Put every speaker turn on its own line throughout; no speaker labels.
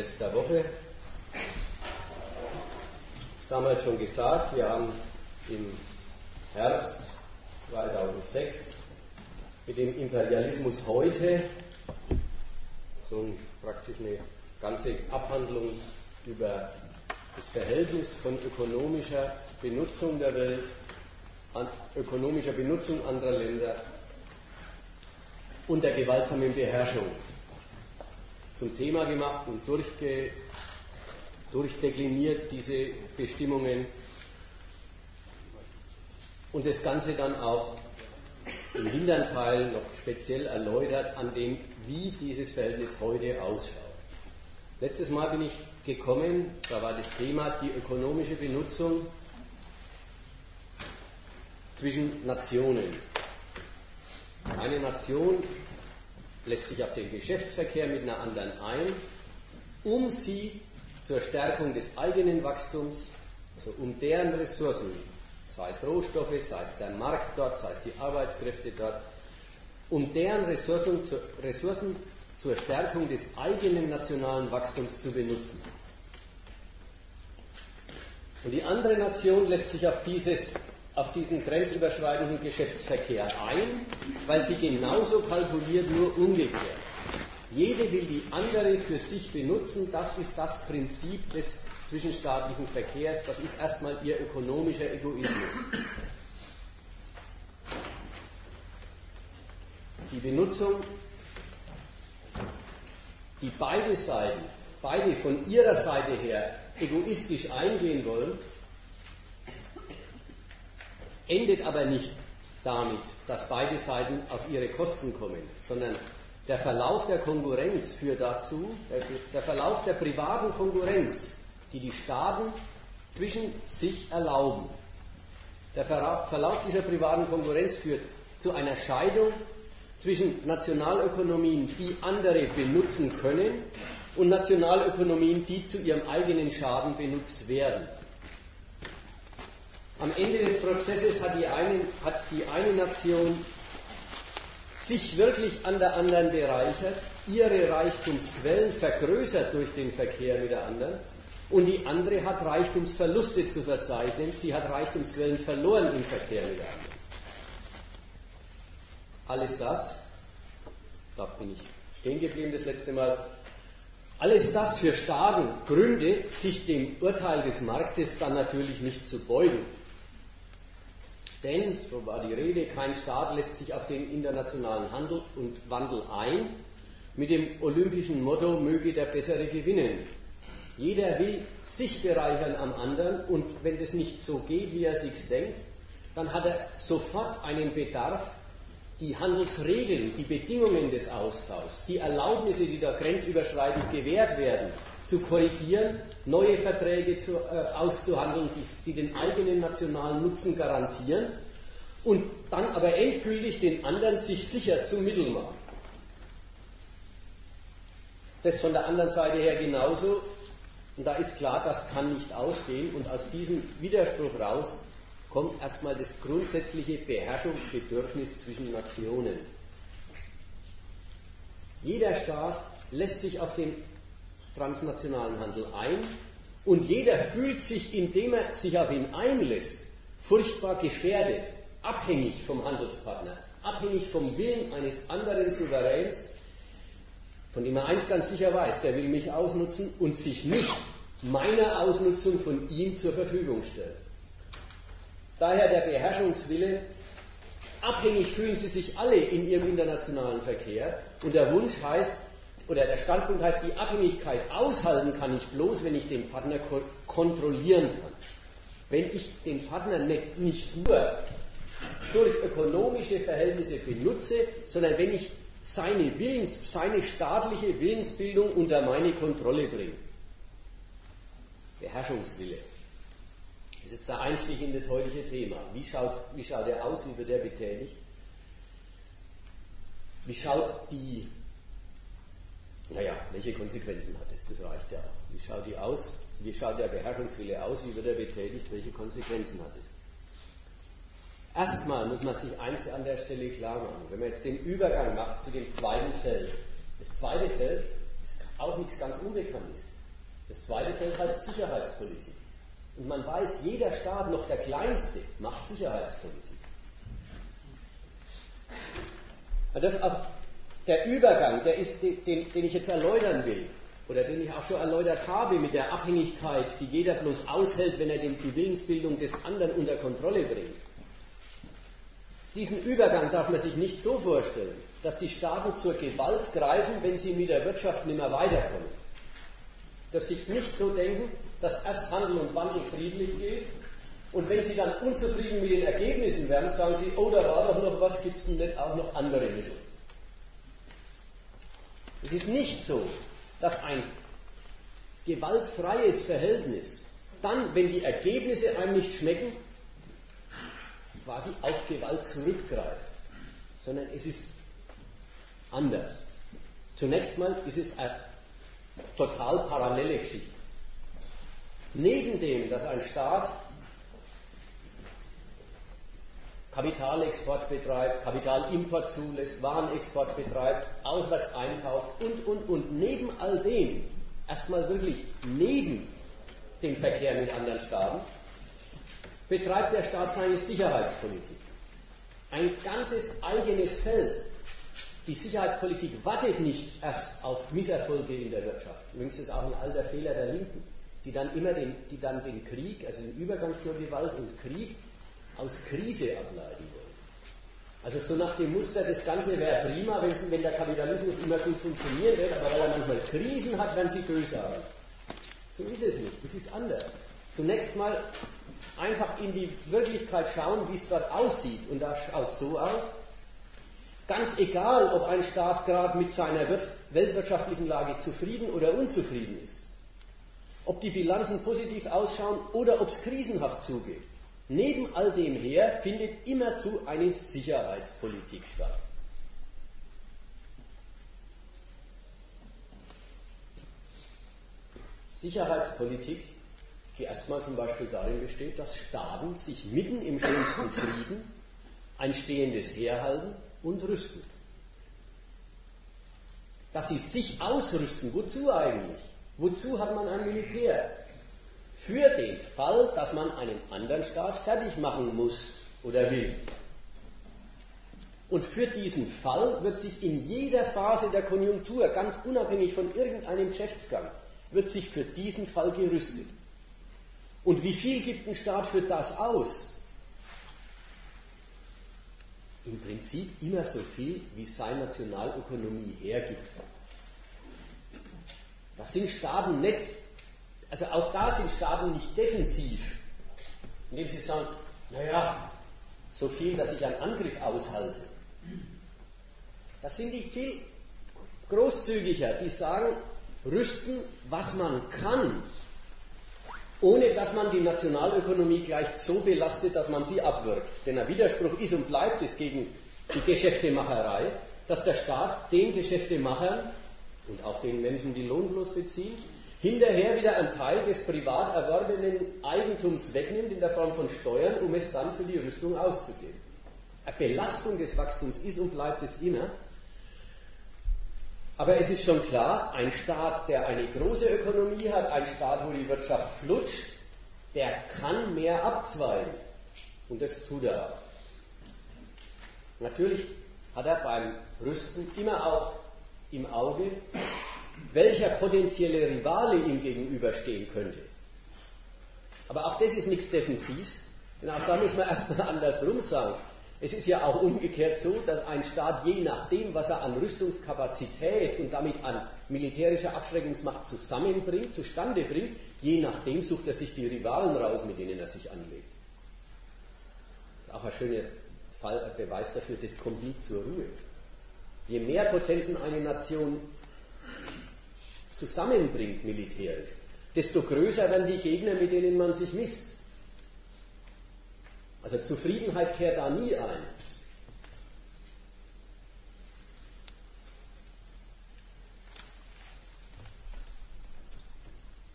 letzter Woche. Ich habe damals schon gesagt, wir haben im Herbst 2006 mit dem Imperialismus heute so ein, praktisch eine ganze Abhandlung über das Verhältnis von ökonomischer Benutzung der Welt, an ökonomischer Benutzung anderer Länder und der gewaltsamen Beherrschung zum Thema gemacht und durchge, durchdekliniert diese Bestimmungen und das Ganze dann auch im hinteren Teil noch speziell erläutert an dem, wie dieses Verhältnis heute ausschaut. Letztes Mal bin ich gekommen, da war das Thema die ökonomische Benutzung zwischen Nationen. Eine Nation lässt sich auf den Geschäftsverkehr mit einer anderen ein, um sie zur Stärkung des eigenen Wachstums, also um deren Ressourcen, sei es Rohstoffe, sei es der Markt dort, sei es die Arbeitskräfte dort, um deren Ressourcen, Ressourcen zur Stärkung des eigenen nationalen Wachstums zu benutzen. Und die andere Nation lässt sich auf dieses auf diesen grenzüberschreitenden Geschäftsverkehr ein, weil sie genauso kalkuliert, nur umgekehrt. Jede will die andere für sich benutzen, das ist das Prinzip des zwischenstaatlichen Verkehrs, das ist erstmal ihr ökonomischer Egoismus. Die Benutzung, die beide Seiten, beide von ihrer Seite her egoistisch eingehen wollen, endet aber nicht damit, dass beide Seiten auf ihre Kosten kommen, sondern der Verlauf der Konkurrenz führt dazu, der, der Verlauf der privaten Konkurrenz, die die Staaten zwischen sich erlauben. Der Verlauf dieser privaten Konkurrenz führt zu einer Scheidung zwischen Nationalökonomien, die andere benutzen können, und Nationalökonomien, die zu ihrem eigenen Schaden benutzt werden. Am Ende des Prozesses hat die eine, hat die eine Nation sich wirklich an der anderen bereichert, ihre Reichtumsquellen vergrößert durch den Verkehr mit der anderen und die andere hat Reichtumsverluste zu verzeichnen, sie hat Reichtumsquellen verloren im Verkehr mit der anderen. Alles das, da bin ich stehen geblieben das letzte Mal, alles das für Staaten Gründe, sich dem Urteil des Marktes dann natürlich nicht zu beugen. Denn, so war die Rede, kein Staat lässt sich auf den internationalen Handel und Wandel ein mit dem olympischen Motto, möge der Bessere gewinnen. Jeder will sich bereichern am anderen und wenn das nicht so geht, wie er sich denkt, dann hat er sofort einen Bedarf, die Handelsregeln, die Bedingungen des Austauschs, die Erlaubnisse, die da grenzüberschreitend gewährt werden, zu korrigieren, neue Verträge zu, äh, auszuhandeln, die, die den eigenen nationalen Nutzen garantieren und dann aber endgültig den anderen sich sicher zum Mittel machen. Das von der anderen Seite her genauso. Und da ist klar, das kann nicht aufgehen. Und aus diesem Widerspruch raus kommt erstmal das grundsätzliche Beherrschungsbedürfnis zwischen Nationen. Jeder Staat lässt sich auf den transnationalen Handel ein und jeder fühlt sich, indem er sich auf ihn einlässt, furchtbar gefährdet, abhängig vom Handelspartner, abhängig vom Willen eines anderen Souveräns, von dem er eins ganz sicher weiß, der will mich ausnutzen und sich nicht meiner Ausnutzung von ihm zur Verfügung stellen. Daher der Beherrschungswille, abhängig fühlen sie sich alle in ihrem internationalen Verkehr und der Wunsch heißt, oder der Standpunkt heißt, die Abhängigkeit aushalten kann ich bloß, wenn ich den Partner ko kontrollieren kann. Wenn ich den Partner nicht, nicht nur durch ökonomische Verhältnisse benutze, sondern wenn ich seine, Willens, seine staatliche Willensbildung unter meine Kontrolle bringe. Beherrschungswille. Das ist jetzt der Einstieg in das heutige Thema. Wie schaut, wie schaut er aus? Wie wird er betätigt? Wie schaut die naja, welche Konsequenzen hat das? Das reicht ja. Wie schaut die aus? Wie schaut der Beherrschungswille aus? Wie wird er betätigt? Welche Konsequenzen hat es? Erstmal muss man sich eins an der Stelle klar machen. Wenn man jetzt den Übergang macht zu dem zweiten Feld. Das zweite Feld ist auch nichts ganz unbekannt ist. Das zweite Feld heißt Sicherheitspolitik. Und man weiß, jeder Staat, noch der kleinste, macht Sicherheitspolitik. Der Übergang, der ist, den, den ich jetzt erläutern will, oder den ich auch schon erläutert habe mit der Abhängigkeit, die jeder bloß aushält, wenn er die Willensbildung des anderen unter Kontrolle bringt. Diesen Übergang darf man sich nicht so vorstellen, dass die Staaten zur Gewalt greifen, wenn sie mit der Wirtschaft nicht mehr weiterkommen. Darf sich nicht so denken, dass erst Handel und Wandel friedlich geht und wenn sie dann unzufrieden mit den Ergebnissen werden, sagen sie, oh, da war doch noch was, gibt es denn nicht auch noch andere Mittel? Es ist nicht so, dass ein gewaltfreies Verhältnis dann, wenn die Ergebnisse einem nicht schmecken, quasi auf Gewalt zurückgreift, sondern es ist anders. Zunächst mal ist es eine total parallele Geschichte. Neben dem, dass ein Staat Kapitalexport betreibt, Kapitalimport zulässt, Warenexport betreibt, auswärts einkauft und, und, und. Neben all dem, erstmal wirklich neben dem Verkehr mit anderen Staaten, betreibt der Staat seine Sicherheitspolitik. Ein ganzes eigenes Feld. Die Sicherheitspolitik wartet nicht erst auf Misserfolge in der Wirtschaft. Übrigens ist auch ein alter Fehler der Linken, die dann immer den, die dann den Krieg, also den Übergang zur Gewalt und Krieg aus Krise ableiten wollen. Also so nach dem Muster, das Ganze wäre prima, wenn, der Kapitalismus immer gut funktionieren wird, aber weil er manchmal Krisen hat, werden sie bösartig. So ist es nicht, das ist anders. Zunächst mal einfach in die Wirklichkeit schauen, wie es dort aussieht. Und da schaut es so aus. Ganz egal, ob ein Staat gerade mit seiner weltwirtschaftlichen Lage zufrieden oder unzufrieden ist. Ob die Bilanzen positiv ausschauen oder ob es krisenhaft zugeht. Neben all dem her findet immerzu eine Sicherheitspolitik statt. Sicherheitspolitik, die erstmal zum Beispiel darin besteht, dass Staaten sich mitten im schönsten Frieden ein stehendes Heer halten und rüsten. Dass sie sich ausrüsten, wozu eigentlich? Wozu hat man ein Militär? Für den Fall, dass man einen anderen Staat fertig machen muss oder will. Und für diesen Fall wird sich in jeder Phase der Konjunktur, ganz unabhängig von irgendeinem Geschäftsgang, wird sich für diesen Fall gerüstet. Und wie viel gibt ein Staat für das aus? Im Prinzip immer so viel, wie seine Nationalökonomie hergibt. Das sind Staaten nicht also auch da sind Staaten nicht defensiv, indem sie sagen, naja, so viel, dass ich einen Angriff aushalte. Das sind die viel großzügiger, die sagen, rüsten, was man kann, ohne dass man die Nationalökonomie gleich so belastet, dass man sie abwirkt. Denn ein Widerspruch ist und bleibt es gegen die Geschäftemacherei, dass der Staat den Geschäftemachern und auch den Menschen, die lohnlos beziehen, hinterher wieder einen Teil des privat erworbenen Eigentums wegnimmt in der Form von Steuern, um es dann für die Rüstung auszugeben. Eine Belastung des Wachstums ist und bleibt es immer. Aber es ist schon klar, ein Staat, der eine große Ökonomie hat, ein Staat, wo die Wirtschaft flutscht, der kann mehr abzweigen. Und das tut er auch. Natürlich hat er beim Rüsten immer auch im Auge, welcher potenzielle Rivale ihm gegenüberstehen könnte. Aber auch das ist nichts Defensives, denn auch da müssen wir erstmal andersrum sagen. Es ist ja auch umgekehrt so, dass ein Staat je nachdem, was er an Rüstungskapazität und damit an militärischer Abschreckungsmacht zusammenbringt, zustande bringt, je nachdem sucht er sich die Rivalen raus, mit denen er sich anlegt. Das ist auch ein schöner Fall, ein Beweis dafür, das kommt nie zur Ruhe. Je mehr Potenzen eine Nation zusammenbringt militärisch, desto größer werden die Gegner, mit denen man sich misst. Also Zufriedenheit kehrt da nie ein.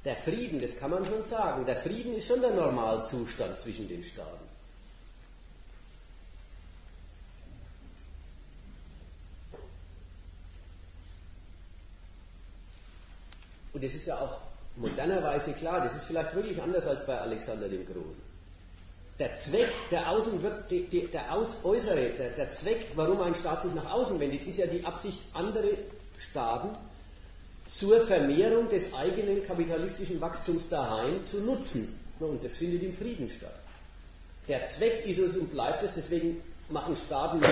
Der Frieden, das kann man schon sagen, der Frieden ist schon der Normalzustand zwischen den Staaten. Das ist ja auch modernerweise klar, das ist vielleicht wirklich anders als bei Alexander dem Großen. Der Zweck, der, Außen, der aus, äußere, der, der Zweck, warum ein Staat sich nach außen wendet, ist ja die Absicht, andere Staaten zur Vermehrung des eigenen kapitalistischen Wachstums daheim zu nutzen. Und das findet im Frieden statt. Der Zweck ist es und bleibt es, deswegen machen Staaten nicht,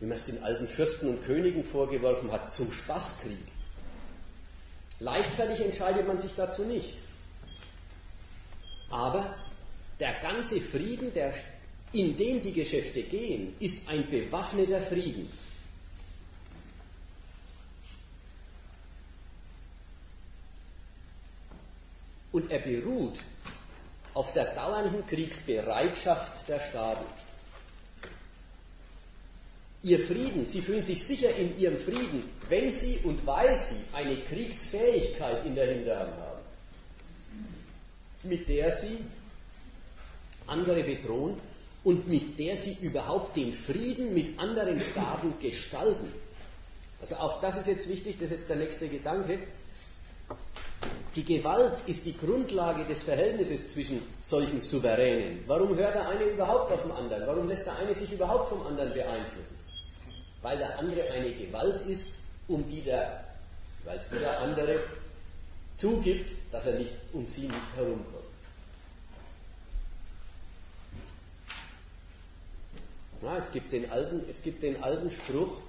wie man es den alten Fürsten und Königen vorgeworfen hat, zum Spaßkrieg. Leichtfertig entscheidet man sich dazu nicht. Aber der ganze Frieden, der, in dem die Geschäfte gehen, ist ein bewaffneter Frieden. Und er beruht auf der dauernden Kriegsbereitschaft der Staaten. Ihr Frieden, sie fühlen sich sicher in ihrem Frieden, wenn sie und weil sie eine Kriegsfähigkeit in der Hinterhand haben, mit der sie andere bedrohen und mit der sie überhaupt den Frieden mit anderen Staaten gestalten. Also auch das ist jetzt wichtig, das ist jetzt der nächste Gedanke. Die Gewalt ist die Grundlage des Verhältnisses zwischen solchen Souveränen. Warum hört der eine überhaupt auf den anderen? Warum lässt der eine sich überhaupt vom anderen beeinflussen? Weil der andere eine Gewalt ist, um die der, weil es der andere zugibt, dass er nicht um sie nicht herumkommt. Na, es, gibt den alten, es gibt den alten Spruch,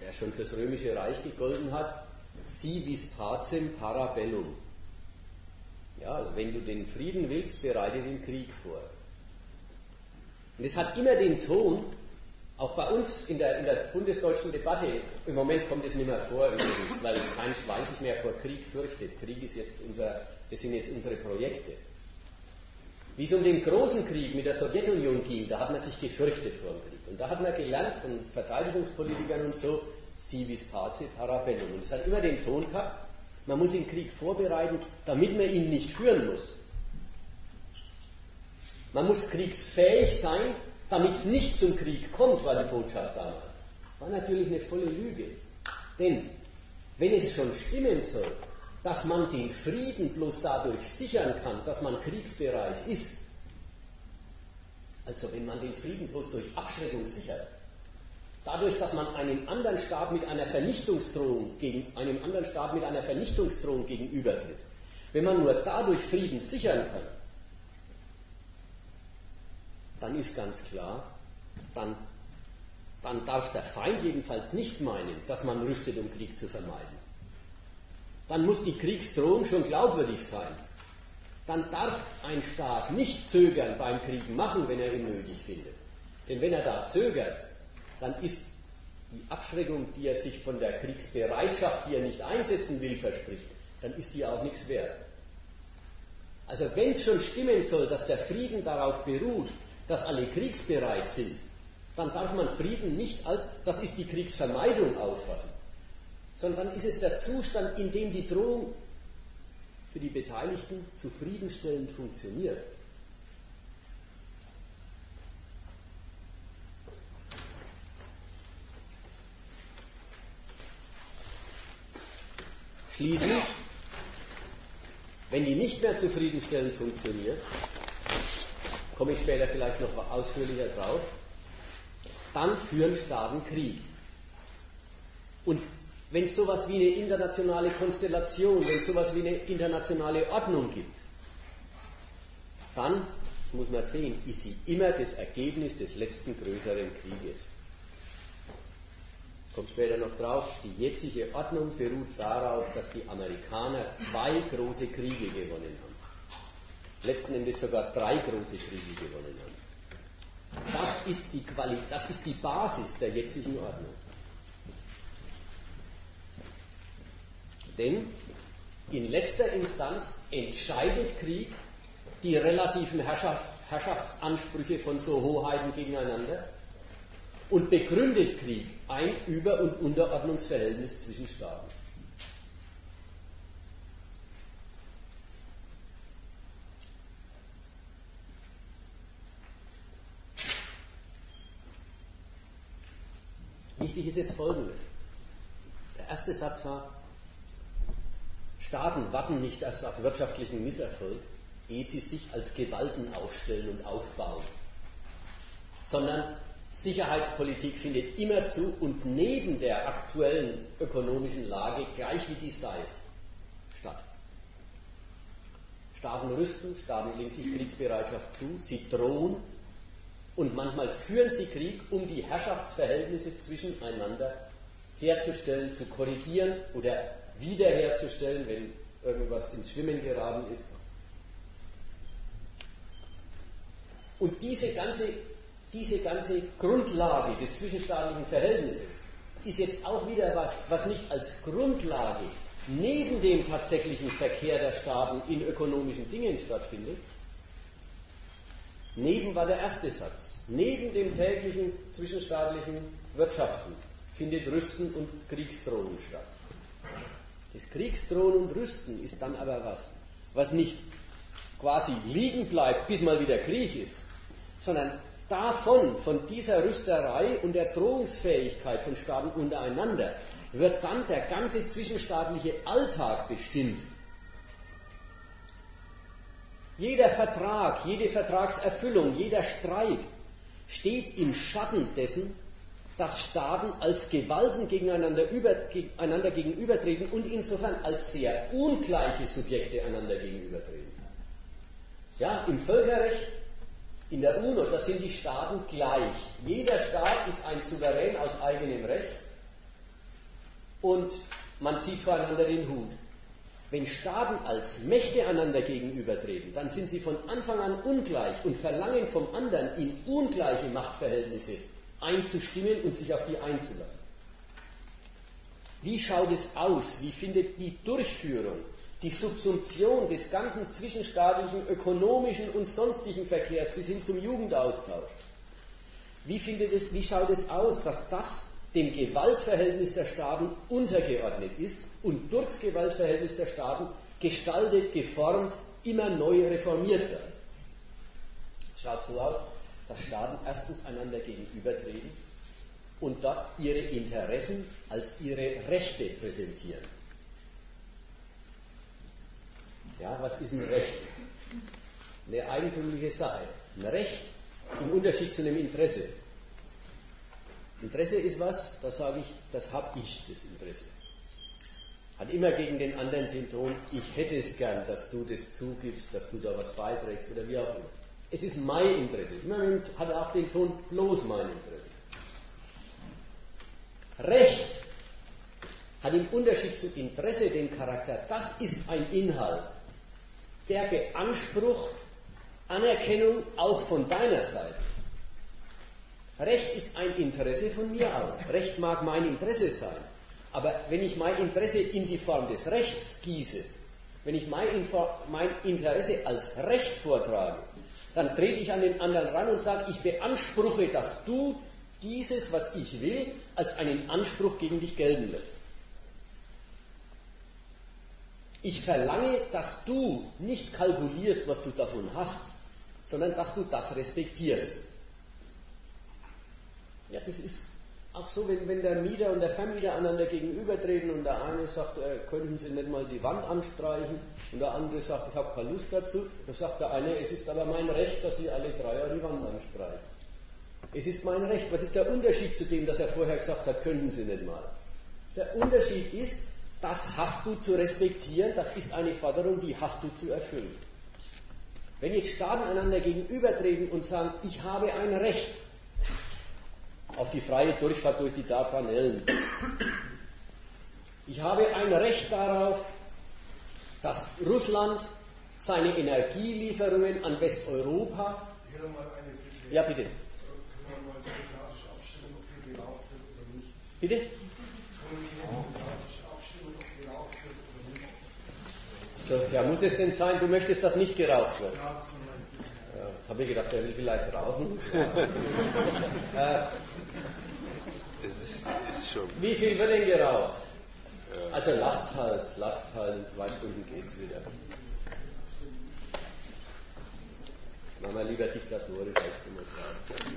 der schon fürs Römische Reich gegolten hat, si vis pacem parabellum. Ja, also wenn du den Frieden willst, bereite den Krieg vor. Und es hat immer den Ton, auch bei uns in der, in der bundesdeutschen Debatte, im Moment kommt es nicht mehr vor übrigens, weil kein Schwein sich mehr vor Krieg fürchtet. Krieg ist jetzt unser, das sind jetzt unsere Projekte. Wie es um den großen Krieg mit der Sowjetunion ging, da hat man sich gefürchtet vor dem Krieg. Und da hat man gelernt von Verteidigungspolitikern und so, si vis pace parabellum. Und es hat immer den Ton gehabt, man muss den Krieg vorbereiten, damit man ihn nicht führen muss. Man muss kriegsfähig sein, damit es nicht zum Krieg kommt, war die Botschaft damals. War natürlich eine volle Lüge. Denn wenn es schon stimmen soll, dass man den Frieden bloß dadurch sichern kann, dass man kriegsbereit ist. Also wenn man den Frieden bloß durch Abschreckung sichert, dadurch, dass man einem anderen Staat mit einer Vernichtungsdrohung gegen einem anderen Staat mit einer Vernichtungsdrohung gegenübertritt, wenn man nur dadurch Frieden sichern kann, dann ist ganz klar, dann, dann darf der Feind jedenfalls nicht meinen, dass man rüstet, um Krieg zu vermeiden dann muss die Kriegsdrohung schon glaubwürdig sein. Dann darf ein Staat nicht zögern beim Krieg machen, wenn er ihn nötig findet. Denn wenn er da zögert, dann ist die Abschreckung, die er sich von der Kriegsbereitschaft, die er nicht einsetzen will, verspricht, dann ist die auch nichts wert. Also wenn es schon stimmen soll, dass der Frieden darauf beruht, dass alle kriegsbereit sind, dann darf man Frieden nicht als, das ist die Kriegsvermeidung auffassen sondern dann ist es der Zustand, in dem die Drohung für die Beteiligten zufriedenstellend funktioniert. Schließlich, wenn die nicht mehr zufriedenstellend funktioniert, komme ich später vielleicht noch ausführlicher drauf, dann führen Staaten Krieg. Und wenn es sowas wie eine internationale Konstellation, wenn es sowas wie eine internationale Ordnung gibt, dann muss man sehen, ist sie immer das Ergebnis des letzten größeren Krieges. Kommt später noch drauf, die jetzige Ordnung beruht darauf, dass die Amerikaner zwei große Kriege gewonnen haben. Letzten Endes sogar drei große Kriege gewonnen haben. Das ist die, Quali das ist die Basis der jetzigen Ordnung. Denn in letzter Instanz entscheidet Krieg die relativen Herrschaftsansprüche von so Hoheiten gegeneinander und begründet Krieg ein Über- und Unterordnungsverhältnis zwischen Staaten. Wichtig ist jetzt Folgendes. Der erste Satz war, Staaten warten nicht erst auf wirtschaftlichen Misserfolg, ehe sie sich als Gewalten aufstellen und aufbauen, sondern Sicherheitspolitik findet immer zu und neben der aktuellen ökonomischen Lage, gleich wie die sei, statt. Staaten rüsten, Staaten legen sich Kriegsbereitschaft zu, sie drohen und manchmal führen sie Krieg, um die Herrschaftsverhältnisse zwischeneinander herzustellen, zu korrigieren oder wiederherzustellen, wenn irgendwas ins Schwimmen geraten ist. Und diese ganze, diese ganze Grundlage des zwischenstaatlichen Verhältnisses ist jetzt auch wieder was, was nicht als Grundlage neben dem tatsächlichen Verkehr der Staaten in ökonomischen Dingen stattfindet. Neben war der erste Satz. Neben dem täglichen zwischenstaatlichen Wirtschaften findet Rüsten und Kriegsdrohung statt. Das Kriegsdrohen und Rüsten ist dann aber was, was nicht quasi liegen bleibt, bis mal wieder Krieg ist, sondern davon, von dieser Rüsterei und der Drohungsfähigkeit von Staaten untereinander, wird dann der ganze zwischenstaatliche Alltag bestimmt. Jeder Vertrag, jede Vertragserfüllung, jeder Streit steht im Schatten dessen, dass Staaten als Gewalten gegeneinander, über, einander gegenübertreten und insofern als sehr ungleiche Subjekte einander gegenübertreten. Ja, im Völkerrecht, in der UNO, da sind die Staaten gleich. Jeder Staat ist ein Souverän aus eigenem Recht und man zieht voreinander den Hut. Wenn Staaten als Mächte einander gegenübertreten, dann sind sie von Anfang an ungleich und verlangen vom anderen in ungleiche Machtverhältnisse einzustimmen und sich auf die einzulassen. Wie schaut es aus? Wie findet die Durchführung, die Subsumption des ganzen zwischenstaatlichen ökonomischen und sonstigen Verkehrs bis hin zum Jugendaustausch? Wie, findet es, wie schaut es aus, dass das dem Gewaltverhältnis der Staaten untergeordnet ist und durch das Gewaltverhältnis der Staaten gestaltet, geformt, immer neu reformiert wird. Schaut so aus, dass Staaten erstens einander gegenübertreten und dort ihre Interessen als ihre Rechte präsentieren. Ja, was ist ein Recht? Eine eigentümliche Sache. Ein Recht im Unterschied zu einem Interesse. Interesse ist was, da sage ich, das habe ich, das Interesse. Hat immer gegen den anderen den Ton, ich hätte es gern, dass du das zugibst, dass du da was beiträgst oder wie auch immer. Es ist mein Interesse. Immer hat auch den Ton, bloß mein Interesse. Recht hat im Unterschied zu Interesse den Charakter, das ist ein Inhalt, der beansprucht Anerkennung auch von deiner Seite. Recht ist ein Interesse von mir aus. Recht mag mein Interesse sein. Aber wenn ich mein Interesse in die Form des Rechts gieße, wenn ich mein, Interesse als Recht vortrage, dann trete ich an den anderen ran und sage, ich beanspruche, dass du dieses, was ich will, als einen Anspruch gegen dich gelten lässt. Ich verlange, dass du nicht kalkulierst, was du davon hast, sondern dass du das respektierst. Ja, das ist auch so, wenn, wenn der Mieter und der Vermieter einander gegenübertreten und der eine sagt, äh, könnten Sie nicht mal die Wand anstreichen und der andere sagt, ich habe keine Lust dazu, dann sagt der eine, es ist aber mein Recht, dass Sie alle drei Jahre die Wand anstreichen. Es ist mein Recht. Was ist der Unterschied zu dem, dass er vorher gesagt hat, könnten Sie nicht mal? Der Unterschied ist, das hast du zu respektieren, das ist eine Forderung, die hast du zu erfüllen. Wenn jetzt Staaten einander gegenübertreten und sagen, ich habe ein Recht, auf die freie Durchfahrt durch die Dardanellen. Ich habe ein Recht darauf, dass Russland seine Energielieferungen an Westeuropa. Ja, bitte. Bitte? So, ja, muss es denn sein, du möchtest, dass nicht geraucht wird? Ja, jetzt habe ich gedacht, er will vielleicht rauchen. äh, wie viel wird denn geraucht? Also lasst halt, lasst halt, in zwei Stunden geht's wieder. Machen wir lieber diktatorisch als demokratisch.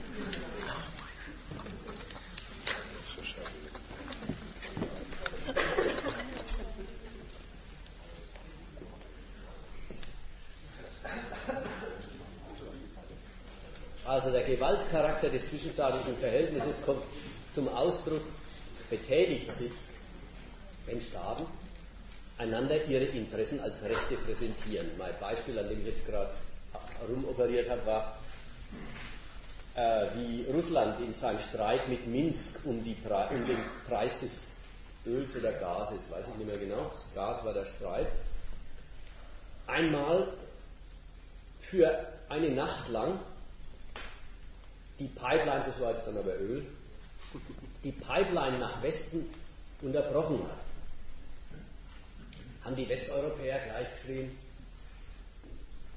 Also der Gewaltcharakter des zwischenstaatlichen Verhältnisses kommt zum Ausdruck, betätigt sich, wenn Staaten einander ihre Interessen als Rechte präsentieren. Mein Beispiel, an dem ich jetzt gerade rumoperiert habe, war, äh, wie Russland in seinem Streit mit Minsk um, die, um den Preis des Öls oder Gases, weiß ich nicht mehr genau, Gas war der Streit, einmal für eine Nacht lang die Pipeline, das war jetzt dann aber Öl, die Pipeline nach Westen unterbrochen hat. Haben die Westeuropäer gleich geschrien,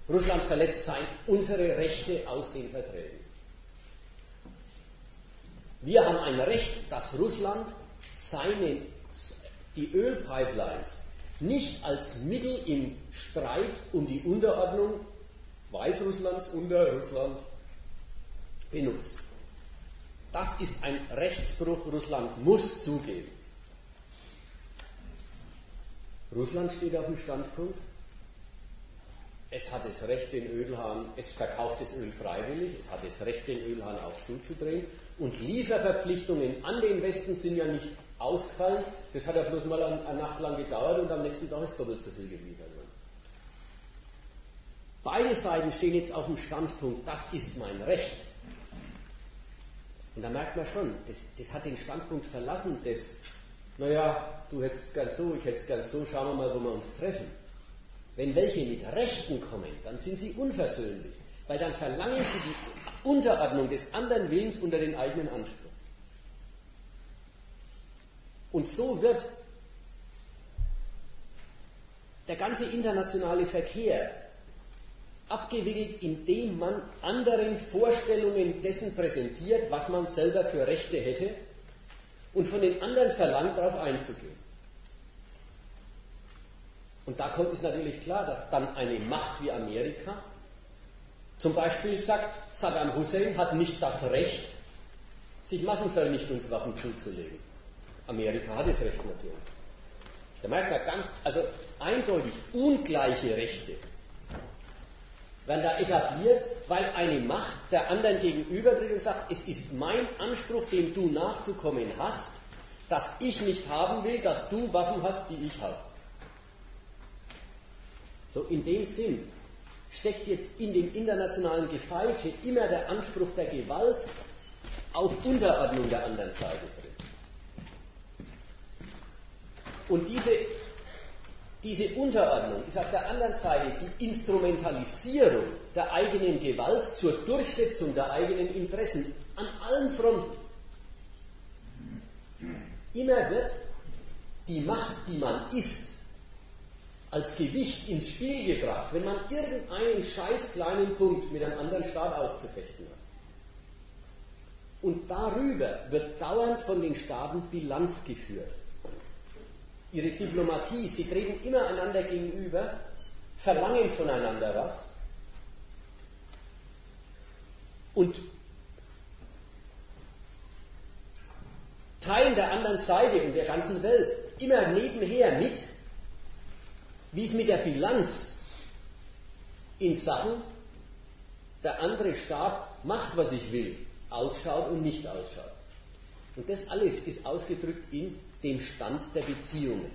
Russland verletzt sein, unsere Rechte aus den Verträgen. Wir haben ein Recht, dass Russland seine, die Ölpipelines nicht als Mittel im Streit um die Unterordnung Weißrusslands unter Russland benutzt. Das ist ein Rechtsbruch. Russland muss zugeben. Russland steht auf dem Standpunkt, es hat das Recht, den Ölhahn, es verkauft das Öl freiwillig, es hat das Recht, den Ölhahn auch zuzudrehen. Und Lieferverpflichtungen an den Westen sind ja nicht ausgefallen. Das hat ja bloß mal eine Nacht lang gedauert und am nächsten Tag ist doppelt so viel geliefert worden. Beide Seiten stehen jetzt auf dem Standpunkt, das ist mein Recht. Und da merkt man schon, das, das hat den Standpunkt verlassen des, naja, du hättest es gern so, ich hätte es gern so, schauen wir mal, wo wir uns treffen. Wenn welche mit Rechten kommen, dann sind sie unversöhnlich, weil dann verlangen sie die Unterordnung des anderen Willens unter den eigenen Anspruch. Und so wird der ganze internationale Verkehr abgewickelt, indem man anderen Vorstellungen dessen präsentiert, was man selber für Rechte hätte und von den anderen verlangt, darauf einzugehen. Und da kommt es natürlich klar, dass dann eine Macht wie Amerika zum Beispiel sagt, Saddam Hussein hat nicht das Recht, sich Massenvernichtungswaffen zuzulegen. Amerika hat das Recht natürlich. Da merkt man ganz, also eindeutig ungleiche Rechte werden da etabliert, weil eine Macht der anderen gegenübertritt und sagt, es ist mein Anspruch, dem du nachzukommen hast, dass ich nicht haben will, dass du Waffen hast, die ich habe. So in dem Sinn steckt jetzt in dem internationalen Gefeilsche immer der Anspruch der Gewalt auf Unterordnung der anderen Seite drin. Und diese, diese Unterordnung ist auf der anderen Seite die Instrumentalisierung der eigenen Gewalt zur Durchsetzung der eigenen Interessen an allen Fronten. Immer wird die Macht, die man ist, als Gewicht ins Spiel gebracht, wenn man irgendeinen scheiß kleinen Punkt mit einem anderen Staat auszufechten hat. Und darüber wird dauernd von den Staaten Bilanz geführt. Ihre Diplomatie, sie treten immer einander gegenüber, verlangen voneinander was und teilen der anderen Seite und der ganzen Welt immer nebenher mit, wie es mit der Bilanz in Sachen der andere Staat macht, was ich will, ausschaut und nicht ausschaut. Und das alles ist ausgedrückt in dem Stand der Beziehungen.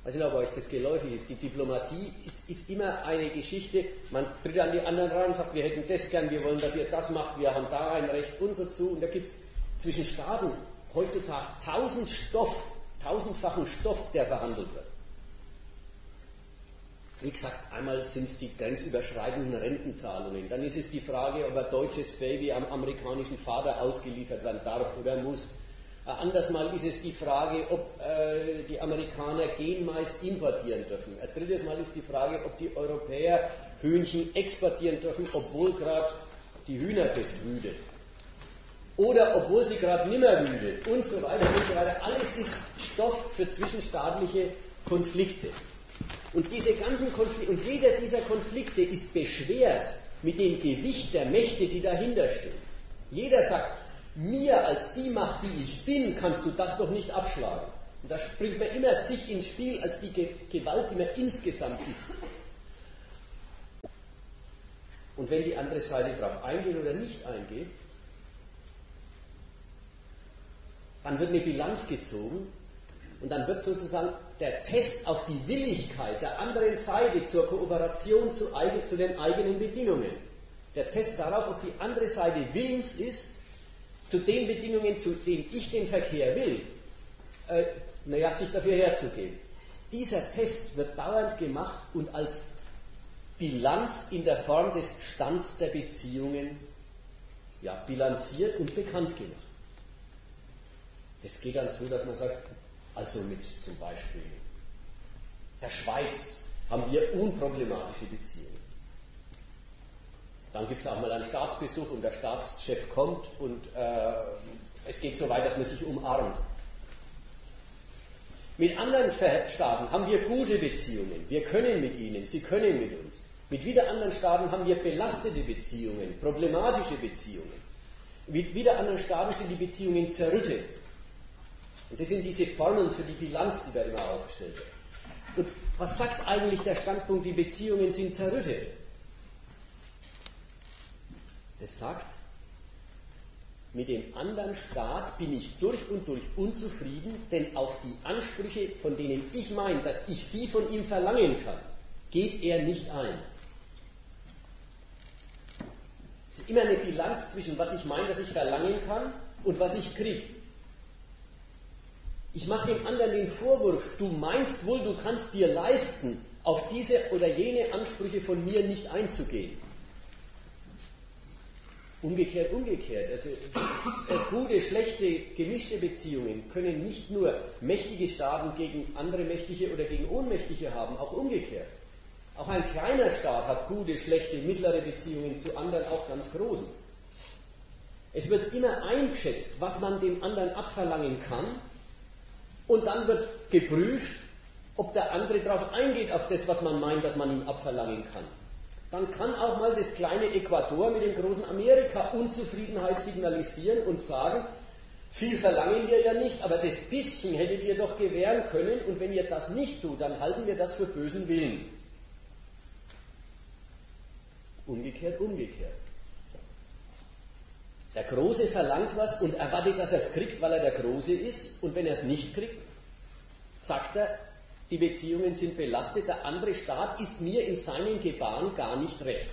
Ich weiß nicht, ob euch das geläufig ist. Die Diplomatie ist, ist, immer eine Geschichte, man tritt an die anderen ran und sagt, wir hätten das gern, wir wollen, dass ihr das macht, wir haben da ein Recht und so zu. Und da gibt es zwischen Staaten heutzutage tausend Stoff, tausendfachen Stoff, der verhandelt wird. Wie gesagt, einmal sind es die grenzüberschreitenden Rentenzahlungen. Dann ist es die Frage, ob ein deutsches Baby am amerikanischen Vater ausgeliefert werden darf oder muss. Ein anderes Mal ist es die Frage, ob äh, die Amerikaner Genmais importieren dürfen. Ein drittes Mal ist die Frage, ob die Europäer Hühnchen exportieren dürfen, obwohl gerade die Hühnerpest wütet. Oder obwohl sie gerade nimmer wütet und so weiter und so weiter. Alles ist Stoff für zwischenstaatliche Konflikte. Und diese ganzen Konflikte, und jeder dieser Konflikte ist beschwert mit dem Gewicht der Mächte, die dahinter stehen. Jeder sagt, mir als die Macht, die ich bin, kannst du das doch nicht abschlagen. Und da bringt man immer sich ins Spiel als die Gewalt, die man insgesamt ist. Und wenn die andere Seite darauf eingeht oder nicht eingeht, dann wird eine Bilanz gezogen und dann wird sozusagen der Test auf die Willigkeit der anderen Seite zur Kooperation zu, eigen, zu den eigenen Bedingungen, der Test darauf, ob die andere Seite willens ist, zu den Bedingungen, zu denen ich den Verkehr will, äh, naja, sich dafür herzugeben. Dieser Test wird dauernd gemacht und als Bilanz in der Form des Stands der Beziehungen ja, bilanziert und bekannt gemacht. Das geht dann so, dass man sagt, also mit zum Beispiel der Schweiz haben wir unproblematische Beziehungen. Dann gibt es auch mal einen Staatsbesuch und der Staatschef kommt und äh, es geht so weit, dass man sich umarmt. Mit anderen Staaten haben wir gute Beziehungen. Wir können mit ihnen, sie können mit uns. Mit wieder anderen Staaten haben wir belastete Beziehungen, problematische Beziehungen. Mit wieder anderen Staaten sind die Beziehungen zerrüttet. Und das sind diese Formeln für die Bilanz, die da immer aufgestellt wird. Und was sagt eigentlich der Standpunkt, die Beziehungen sind zerrüttet? Das sagt, mit dem anderen Staat bin ich durch und durch unzufrieden, denn auf die Ansprüche, von denen ich meine, dass ich sie von ihm verlangen kann, geht er nicht ein. Es ist immer eine Bilanz zwischen was ich meine, dass ich verlangen kann und was ich kriege. Ich mache dem anderen den Vorwurf, du meinst wohl, du kannst dir leisten, auf diese oder jene Ansprüche von mir nicht einzugehen. Umgekehrt, umgekehrt. Also äh, gute, schlechte, gemischte Beziehungen können nicht nur mächtige Staaten gegen andere mächtige oder gegen ohnmächtige haben, auch umgekehrt. Auch ein kleiner Staat hat gute, schlechte, mittlere Beziehungen zu anderen, auch ganz großen. Es wird immer eingeschätzt, was man dem anderen abverlangen kann und dann wird geprüft, ob der andere darauf eingeht, auf das, was man meint, dass man ihm abverlangen kann. Dann kann auch mal das kleine Äquator mit dem großen Amerika Unzufriedenheit signalisieren und sagen, viel verlangen wir ja nicht, aber das bisschen hättet ihr doch gewähren können und wenn ihr das nicht tut, dann halten wir das für bösen Willen. Umgekehrt, umgekehrt. Der Große verlangt was und erwartet, dass er es kriegt, weil er der Große ist. Und wenn er es nicht kriegt, sagt er, die Beziehungen sind belastet, der andere Staat ist mir in seinen Gebaren gar nicht recht.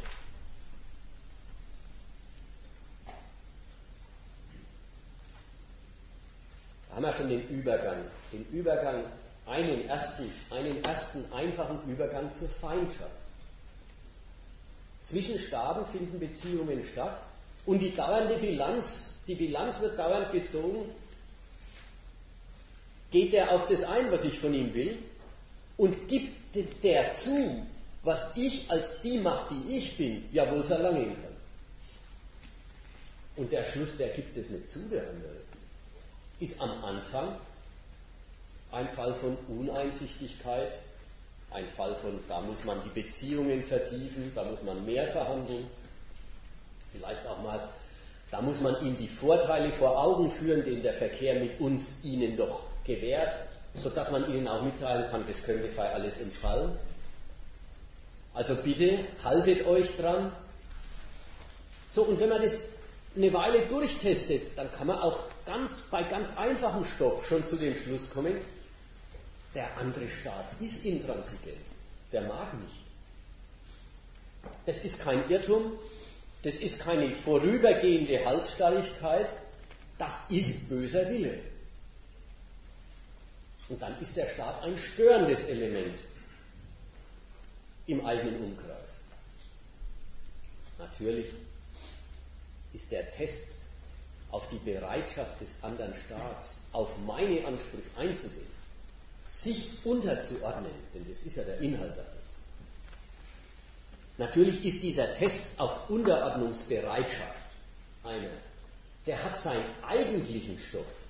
Da haben wir schon den Übergang, den Übergang, einen ersten, einen ersten einfachen Übergang zur Feindschaft. Zwischen Staaten finden Beziehungen statt und die dauernde Bilanz, die Bilanz wird dauernd gezogen, geht er auf das ein, was ich von ihm will, und gibt der zu, was ich als die Macht, die ich bin, ja wohl verlangen kann. Und der Schluss, der gibt es nicht zu, der andere, ist am Anfang ein Fall von Uneinsichtigkeit, ein Fall von, da muss man die Beziehungen vertiefen, da muss man mehr verhandeln, Vielleicht auch mal, da muss man ihm die Vorteile vor Augen führen, den der Verkehr mit uns ihnen doch gewährt, sodass man ihnen auch mitteilen kann, das könnte frei alles entfallen. Also bitte haltet euch dran. So, und wenn man das eine Weile durchtestet, dann kann man auch ganz, bei ganz einfachem Stoff schon zu dem Schluss kommen, der andere Staat ist intransigent, der mag nicht. Das ist kein Irrtum, das ist keine vorübergehende Halsstarrigkeit, das ist böser Wille. Und dann ist der Staat ein störendes Element im eigenen Umkreis. Natürlich ist der Test auf die Bereitschaft des anderen Staats, auf meine Ansprüche einzugehen, sich unterzuordnen, denn das ist ja der Inhalt davon, Natürlich ist dieser Test auf Unterordnungsbereitschaft einer. Der hat seinen eigentlichen Stoff.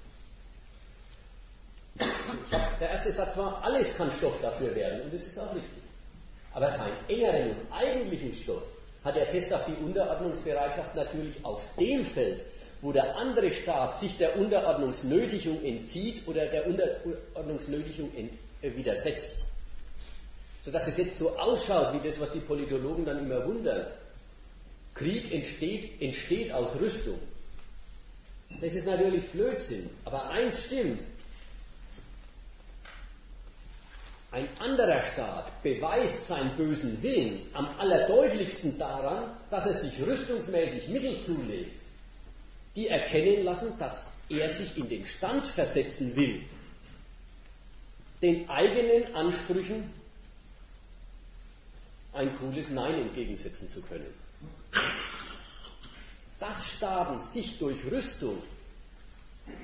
Der erste Satz war, alles kann Stoff dafür werden, und das ist auch richtig. Aber seinen engeren und eigentlichen Stoff hat der Test auf die Unterordnungsbereitschaft natürlich auf dem Feld, wo der andere Staat sich der Unterordnungsnötigung entzieht oder der Unterordnungsnötigung äh, widersetzt sodass es jetzt so ausschaut wie das, was die Politologen dann immer wundern. Krieg entsteht, entsteht aus Rüstung. Das ist natürlich Blödsinn, aber eins stimmt. Ein anderer Staat beweist seinen bösen Willen am allerdeutlichsten daran, dass er sich rüstungsmäßig Mittel zulegt, die erkennen lassen, dass er sich in den Stand versetzen will, den eigenen Ansprüchen ein cooles Nein entgegensetzen zu können. Dass Staaten sich durch Rüstung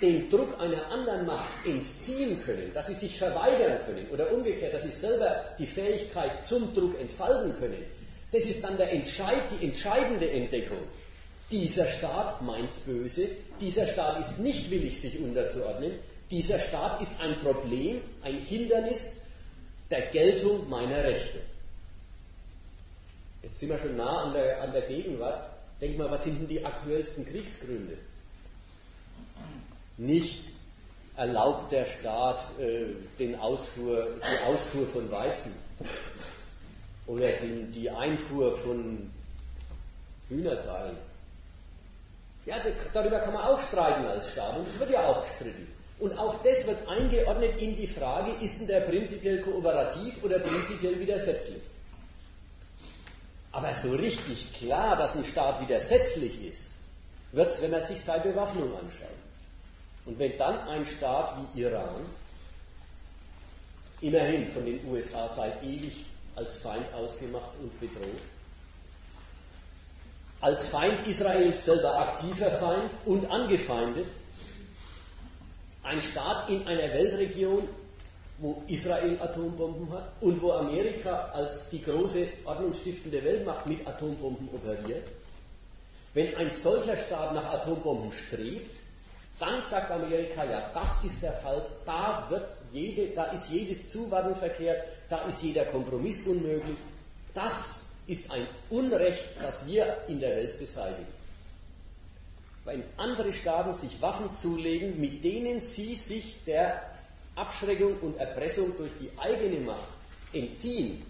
dem Druck einer anderen Macht entziehen können, dass sie sich verweigern können oder umgekehrt, dass sie selber die Fähigkeit zum Druck entfalten können, das ist dann der Entscheid, die entscheidende Entdeckung. Dieser Staat meint's böse, dieser Staat ist nicht willig, sich unterzuordnen, dieser Staat ist ein Problem, ein Hindernis der Geltung meiner Rechte. Jetzt sind wir schon nah an der, an der Gegenwart. Denk mal, was sind denn die aktuellsten Kriegsgründe? Nicht erlaubt der Staat äh, den Ausfuhr, die Ausfuhr von Weizen oder den, die Einfuhr von Hühnerteilen. Ja, darüber kann man auch streiten als Staat und es wird ja auch gestritten. Und auch das wird eingeordnet in die Frage, ist denn der prinzipiell kooperativ oder prinzipiell widersetzlich? Aber so richtig klar, dass ein Staat widersetzlich ist, wird es, wenn man sich seine Bewaffnung anschaut. Und wenn dann ein Staat wie Iran, immerhin von den USA seit ewig als Feind ausgemacht und bedroht, als Feind Israels selber aktiver Feind und angefeindet, ein Staat in einer Weltregion, wo Israel Atombomben hat und wo Amerika als die große ordnungsstiftende Weltmacht mit Atombomben operiert. Wenn ein solcher Staat nach Atombomben strebt, dann sagt Amerika, ja, das ist der Fall, da wird jede, da ist jedes Zuwarten verkehrt, da ist jeder Kompromiss unmöglich. Das ist ein Unrecht, das wir in der Welt beseitigen. Wenn andere Staaten sich Waffen zulegen, mit denen sie sich der Abschreckung und Erpressung durch die eigene Macht entziehen,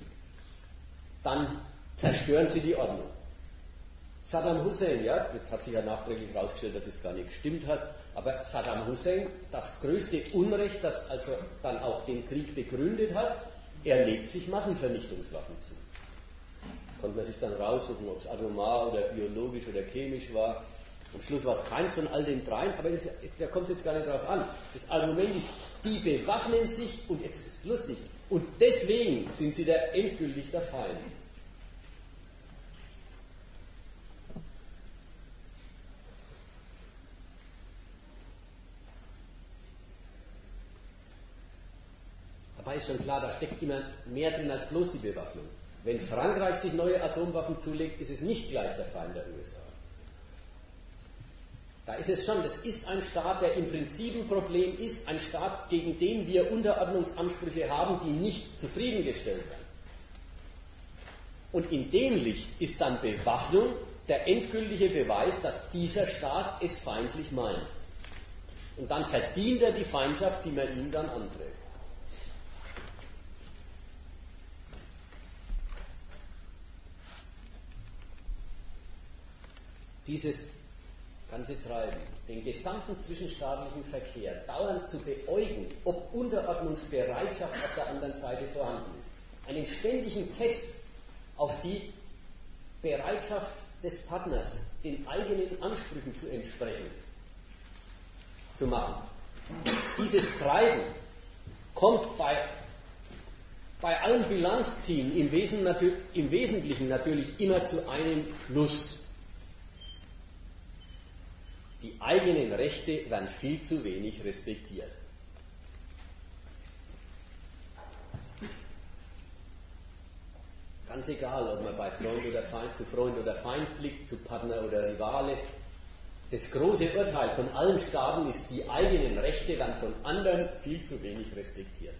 dann zerstören sie die Ordnung. Saddam Hussein, ja, jetzt hat sich ja nachträglich herausgestellt, dass es gar nicht gestimmt hat, aber Saddam Hussein, das größte Unrecht, das also dann auch den Krieg begründet hat, er legt sich Massenvernichtungswaffen zu. Konnte man sich dann raussuchen, ob es atomar oder biologisch oder chemisch war. Am Schluss war es keins von all den dreien, aber das, da kommt es jetzt gar nicht darauf an. Das Argument ist, die bewaffnen sich, und jetzt ist es lustig, und deswegen sind sie der endgültig der Feind. Dabei ist schon klar, da steckt immer mehr drin als bloß die Bewaffnung. Wenn Frankreich sich neue Atomwaffen zulegt, ist es nicht gleich der Feind der USA. Da ist es schon, das ist ein Staat, der im Prinzip ein Problem ist, ein Staat, gegen den wir Unterordnungsansprüche haben, die nicht zufriedengestellt werden. Und in dem Licht ist dann Bewaffnung der endgültige Beweis, dass dieser Staat es feindlich meint. Und dann verdient er die Feindschaft, die man ihm dann anträgt. Dieses ganze Treiben, den gesamten zwischenstaatlichen Verkehr dauernd zu beäugen, ob Unterordnungsbereitschaft auf der anderen Seite vorhanden ist. Einen ständigen Test auf die Bereitschaft des Partners, den eigenen Ansprüchen zu entsprechen, zu machen. Dieses Treiben kommt bei, bei allen Bilanzziehen im, Wesen, im Wesentlichen natürlich immer zu einem Schluss. Die eigenen Rechte werden viel zu wenig respektiert. Ganz egal, ob man bei Freund oder Feind zu Freund oder Feind blickt, zu Partner oder Rivale. Das große Urteil von allen Staaten ist, die eigenen Rechte werden von anderen viel zu wenig respektiert.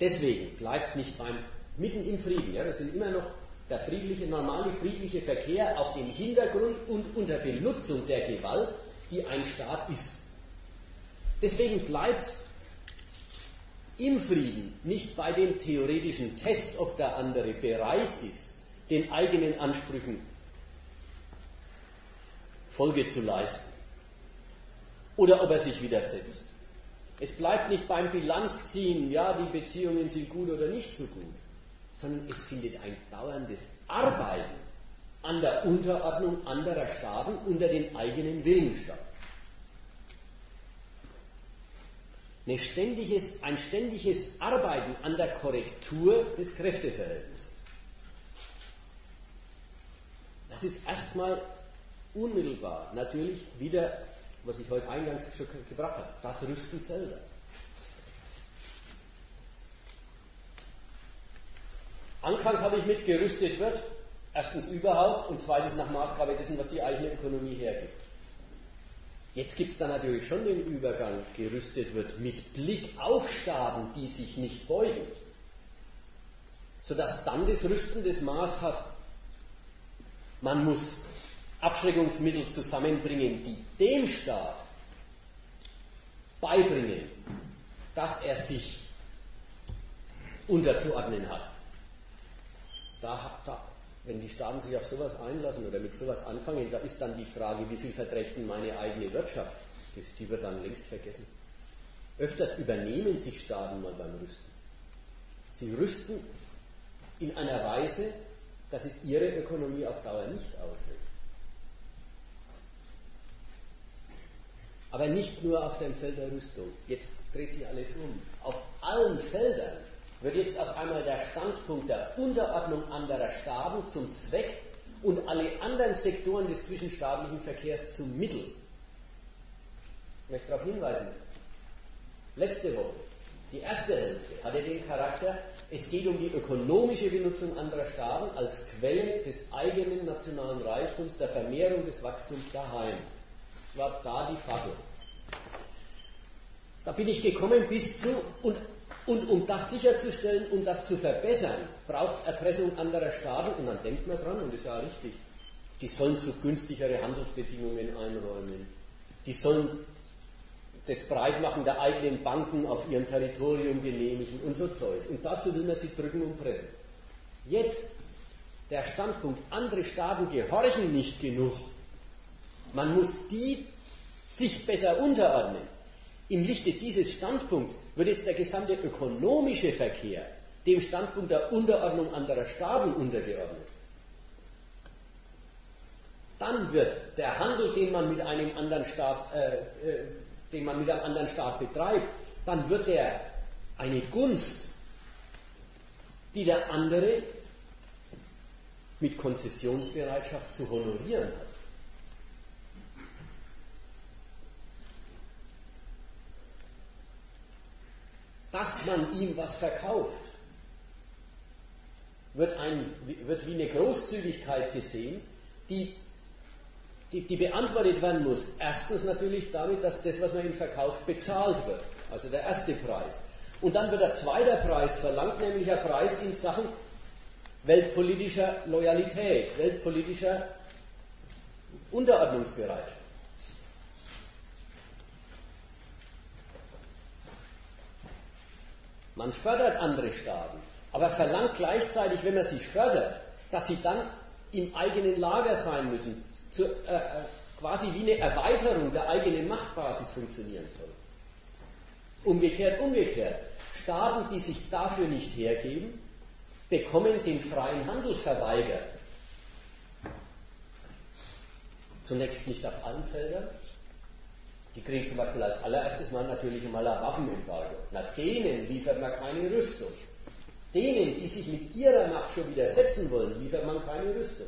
Deswegen bleibt es nicht beim mitten im Frieden. Ja, wir sind immer noch der friedliche, normale friedliche Verkehr auf dem Hintergrund und unter Benutzung der Gewalt, die ein Staat ist. Deswegen bleibt es im Frieden nicht bei dem theoretischen Test, ob der andere bereit ist, den eigenen Ansprüchen Folge zu leisten. Oder ob er sich widersetzt. Es bleibt nicht beim Bilanzziehen, ja, die Beziehungen sind gut oder nicht so gut, sondern es findet ein dauerndes Arbeiten an der Unterordnung anderer Staaten unter den eigenen Willen statt. Ständiges, ein ständiges Arbeiten an der Korrektur des Kräfteverhältnisses. Das ist erstmal unmittelbar natürlich wieder, was ich heute eingangs schon gebracht habe, das Rüsten selber. Angefangen habe ich mit gerüstet wird, erstens überhaupt und zweitens nach Maßgabe dessen, was die eigene Ökonomie hergibt. Jetzt gibt es da natürlich schon den Übergang, gerüstet wird mit Blick auf Staaten, die sich nicht beugen, sodass dann das Rüsten das Maß hat, man muss Abschreckungsmittel zusammenbringen, die dem Staat beibringen, dass er sich unterzuordnen hat. Da, da, wenn die Staaten sich auf sowas einlassen oder mit sowas anfangen, da ist dann die Frage, wie viel verträgt denn meine eigene Wirtschaft? Die wird dann längst vergessen. Öfters übernehmen sich Staaten mal beim Rüsten. Sie rüsten in einer Weise, dass es ihre Ökonomie auf Dauer nicht auslöst. Aber nicht nur auf dem Feld der Rüstung. Jetzt dreht sich alles um. Auf allen Feldern wird jetzt auf einmal der Standpunkt der Unterordnung anderer Staaten zum Zweck und alle anderen Sektoren des zwischenstaatlichen Verkehrs zum Mittel. Ich möchte darauf hinweisen, letzte Woche, die erste Hälfte hatte den Charakter, es geht um die ökonomische Benutzung anderer Staaten als Quelle des eigenen nationalen Reichtums, der Vermehrung des Wachstums daheim. Das war da die Fassung. Da bin ich gekommen bis zu, und und um das sicherzustellen, um das zu verbessern, braucht es Erpressung anderer Staaten. Und dann denkt man dran, und das ist ja richtig, die sollen zu günstigere Handelsbedingungen einräumen. Die sollen das Breitmachen der eigenen Banken auf ihrem Territorium genehmigen und so Zeug. Und dazu will man sie drücken und pressen. Jetzt der Standpunkt, andere Staaten gehorchen nicht genug. Man muss die sich besser unterordnen. Im Lichte dieses Standpunkts wird jetzt der gesamte ökonomische Verkehr dem Standpunkt der Unterordnung anderer Staaten untergeordnet. Dann wird der Handel, den man mit einem anderen Staat, äh, äh, den man mit einem anderen Staat betreibt, dann wird der eine Gunst, die der andere mit Konzessionsbereitschaft zu honorieren hat. Dass man ihm was verkauft, wird, ein, wird wie eine Großzügigkeit gesehen, die, die, die beantwortet werden muss. Erstens natürlich damit, dass das, was man ihm verkauft, bezahlt wird. Also der erste Preis. Und dann wird der zweite Preis verlangt, nämlich ein Preis in Sachen weltpolitischer Loyalität, weltpolitischer Unterordnungsbereitschaft. Man fördert andere Staaten, aber verlangt gleichzeitig, wenn man sie fördert, dass sie dann im eigenen Lager sein müssen, zu, äh, äh, quasi wie eine Erweiterung der eigenen Machtbasis funktionieren soll. Umgekehrt, umgekehrt. Staaten, die sich dafür nicht hergeben, bekommen den freien Handel verweigert. Zunächst nicht auf allen Feldern, die kriegen zum Beispiel als allererstes mal natürlich einmal ein Waffenembargo. Na, denen liefert man keine Rüstung. Denen, die sich mit ihrer Macht schon widersetzen wollen, liefert man keine Rüstung.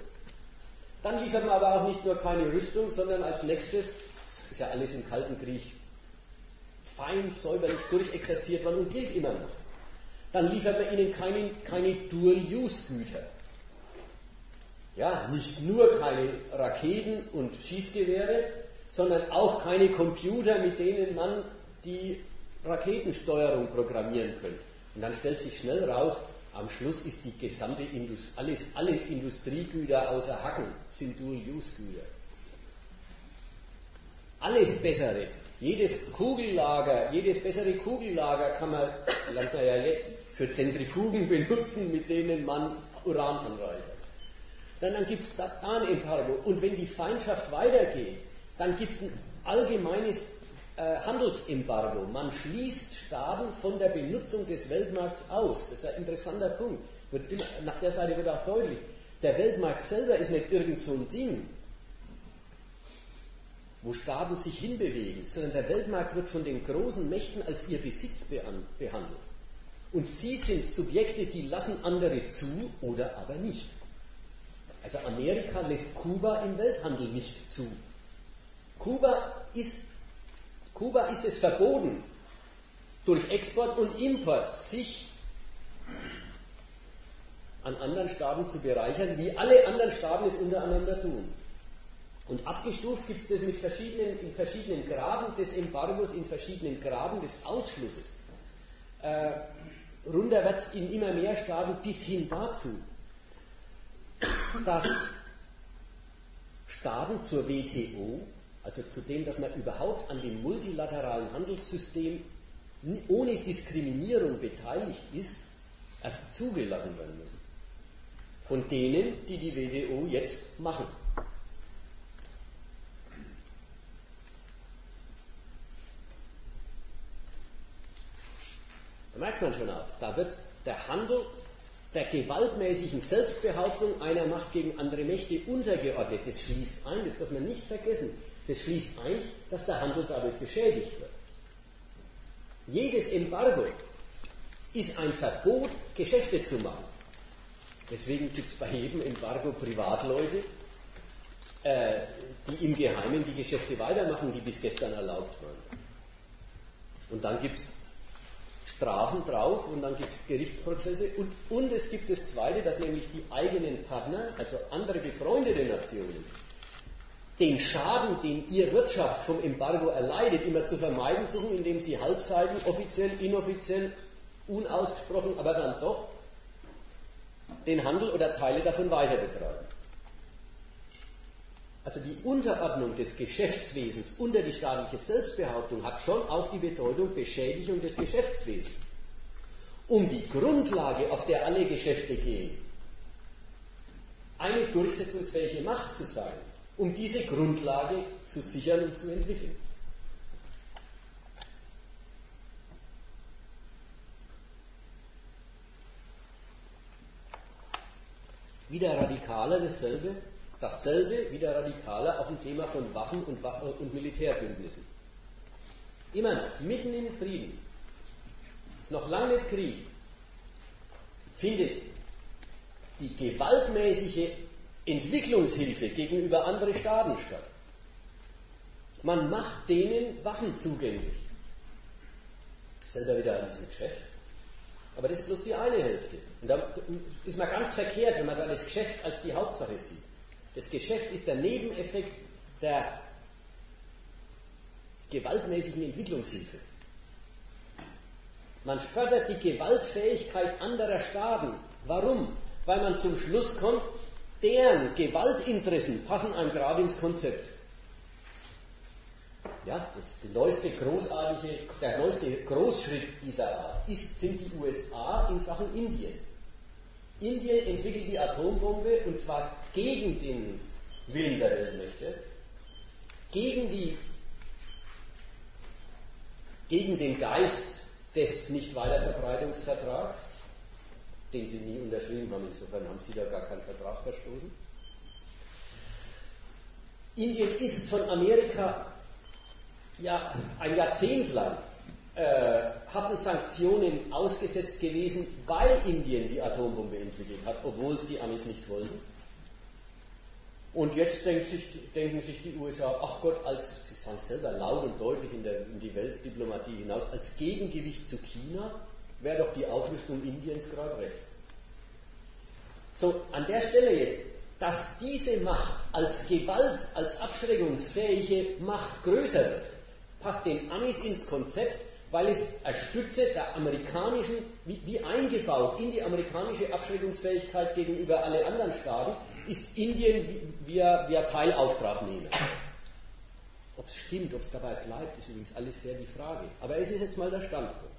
Dann liefert man aber auch nicht nur keine Rüstung, sondern als nächstes, das ist ja alles im Kalten Krieg fein säuberlich durchexerziert worden und gilt immer noch. Dann liefert man ihnen keine, keine Dual-Use-Güter. Ja, nicht nur keine Raketen und Schießgewehre, sondern auch keine Computer, mit denen man die Raketensteuerung programmieren könnte. Und dann stellt sich schnell raus, am Schluss ist die gesamte Industrie, alles, alle Industriegüter außer Hacken sind Dual-Use-Güter. Alles Bessere, jedes Kugellager, jedes bessere Kugellager kann man, lernt man ja jetzt, für Zentrifugen benutzen, mit denen man Uran anreichert. dann, dann gibt es da, da, ein Embargo. Und wenn die Feindschaft weitergeht, dann gibt es ein allgemeines äh, Handelsembargo. Man schließt Staaten von der Benutzung des Weltmarkts aus. Das ist ein interessanter Punkt. Immer, nach der Seite wird auch deutlich. Der Weltmarkt selber ist nicht irgend so ein Ding, wo Staaten sich hinbewegen, sondern der Weltmarkt wird von den großen Mächten als ihr Besitz behandelt. Und sie sind Subjekte, die lassen andere zu oder aber nicht. Also Amerika lässt Kuba im Welthandel nicht zu. Kuba ist, Kuba ist es verboten, durch Export und Import sich an anderen Staaten zu bereichern, wie alle anderen Staaten es untereinander tun. Und abgestuft gibt es das mit verschiedenen, in verschiedenen Graden des Embargos, in verschiedenen Graden des Ausschlusses. Äh, runterwärts in immer mehr Staaten bis hin dazu, dass Staaten zur WTO, also zu dem, dass man überhaupt an dem multilateralen Handelssystem ohne Diskriminierung beteiligt ist, erst zugelassen werden müssen. Von denen, die die WTO jetzt machen. Da merkt man schon auch, da wird der Handel der gewaltmäßigen Selbstbehauptung einer Macht gegen andere Mächte untergeordnet. Das schließt ein, das darf man nicht vergessen, das schließt ein, dass der Handel dadurch beschädigt wird. Jedes Embargo ist ein Verbot, Geschäfte zu machen. Deswegen gibt es bei jedem Embargo Privatleute, äh, die im Geheimen die Geschäfte weitermachen, die bis gestern erlaubt waren. Und dann gibt es Strafen drauf und dann gibt es Gerichtsprozesse und, und es gibt das Zweite, dass nämlich die eigenen Partner, also andere befreundete Nationen, den Schaden, den ihr Wirtschaft vom Embargo erleidet, immer zu vermeiden suchen, indem sie Halbseiten offiziell, inoffiziell, unausgesprochen, aber dann doch den Handel oder Teile davon weiter betreiben. Also die Unterordnung des Geschäftswesens unter die staatliche Selbstbehauptung hat schon auch die Bedeutung Beschädigung des Geschäftswesens. Um die Grundlage, auf der alle Geschäfte gehen, eine durchsetzungsfähige Macht zu sein, um diese Grundlage zu sichern und zu entwickeln. Wieder radikaler dasselbe Dasselbe, wieder radikaler, auf dem Thema von Waffen und, und Militärbündnissen. Immer noch, mitten im Frieden, ist noch lange nicht Krieg, findet die gewaltmäßige Entwicklungshilfe gegenüber anderen Staaten statt. Man macht denen Waffen zugänglich. Selber wieder ein bisschen Geschäft. Aber das ist bloß die eine Hälfte. Und da ist man ganz verkehrt, wenn man da das Geschäft als die Hauptsache sieht. Das Geschäft ist der Nebeneffekt der gewaltmäßigen Entwicklungshilfe. Man fördert die Gewaltfähigkeit anderer Staaten. Warum? Weil man zum Schluss kommt, deren Gewaltinteressen passen einem gerade ins Konzept. Ja, neueste großartige, der neueste Großschritt dieser Art ist, sind die USA in Sachen Indien. Indien entwickelt die Atombombe und zwar gegen den Willen der Weltmächte, gegen, die, gegen den Geist des Nichtweiterverbreitungsvertrags, den sie nie unterschrieben haben, insofern haben sie da gar keinen Vertrag verstoßen. Indien ist von Amerika ja ein Jahrzehnt lang äh, hatten Sanktionen ausgesetzt gewesen, weil Indien die Atombombe entwickelt hat, obwohl es die Amis nicht wollten. Und jetzt sich, denken sich die USA, ach Gott, als, sie sagen selber laut und deutlich in, der, in die Weltdiplomatie hinaus, als Gegengewicht zu China wäre doch die Aufrüstung Indiens gerade recht. So, an der Stelle jetzt, dass diese Macht als Gewalt, als abschreckungsfähige Macht größer wird, passt den Amis ins Konzept, weil es eine Stütze der amerikanischen, wie, wie eingebaut in die amerikanische Abschreckungsfähigkeit gegenüber alle anderen Staaten, ist Indien via, via Teilauftragnehmer. Ob es stimmt, ob es dabei bleibt, ist übrigens alles sehr die Frage. Aber es ist jetzt mal der Standpunkt.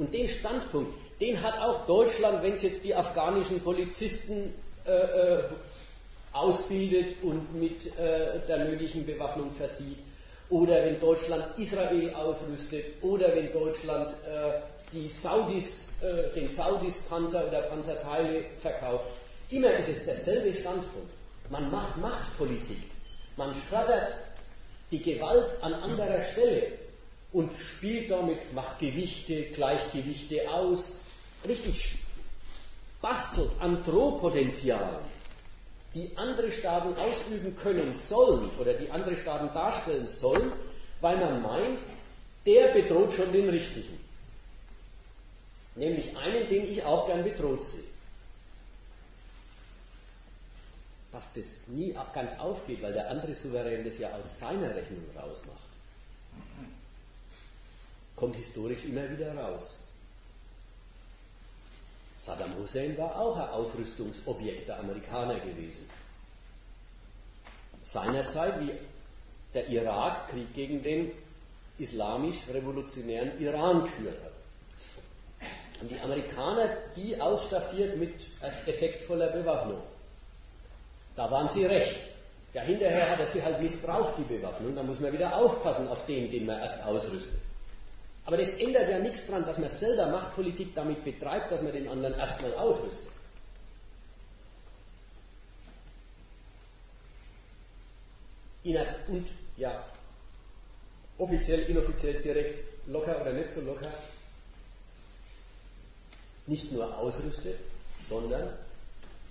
Und den Standpunkt, den hat auch Deutschland, wenn es jetzt die afghanischen Polizisten äh, äh, ausbildet und mit äh, der nötigen Bewaffnung versieht, oder wenn Deutschland Israel ausrüstet, oder wenn Deutschland äh, die Saudis, äh, den Saudis Panzer oder Panzerteile verkauft. Immer ist es derselbe Standpunkt. Man macht Machtpolitik. Man fördert die Gewalt an anderer Stelle und spielt damit, macht Gewichte, Gleichgewichte aus, richtig bastelt an Drohpotenzialen, die andere Staaten ausüben können sollen oder die andere Staaten darstellen sollen, weil man meint, der bedroht schon den Richtigen. Nämlich einen, den ich auch gern bedroht sehe. Dass das nie ganz aufgeht, weil der andere Souverän das ja aus seiner Rechnung rausmacht, kommt historisch immer wieder raus. Saddam Hussein war auch ein Aufrüstungsobjekt der Amerikaner gewesen. Seinerzeit, wie der Irak Krieg gegen den islamisch-revolutionären Iran geführt hat. Haben die Amerikaner die ausstaffiert mit effektvoller Bewaffnung. Da waren sie recht. Ja, hinterher hat er sie halt missbraucht, die Bewaffnung. Da muss man wieder aufpassen auf den, den man erst ausrüstet. Aber das ändert ja nichts daran, dass man selber Machtpolitik damit betreibt, dass man den anderen erstmal ausrüstet. Und ja, offiziell, inoffiziell, direkt, locker oder nicht so locker, nicht nur ausrüstet, sondern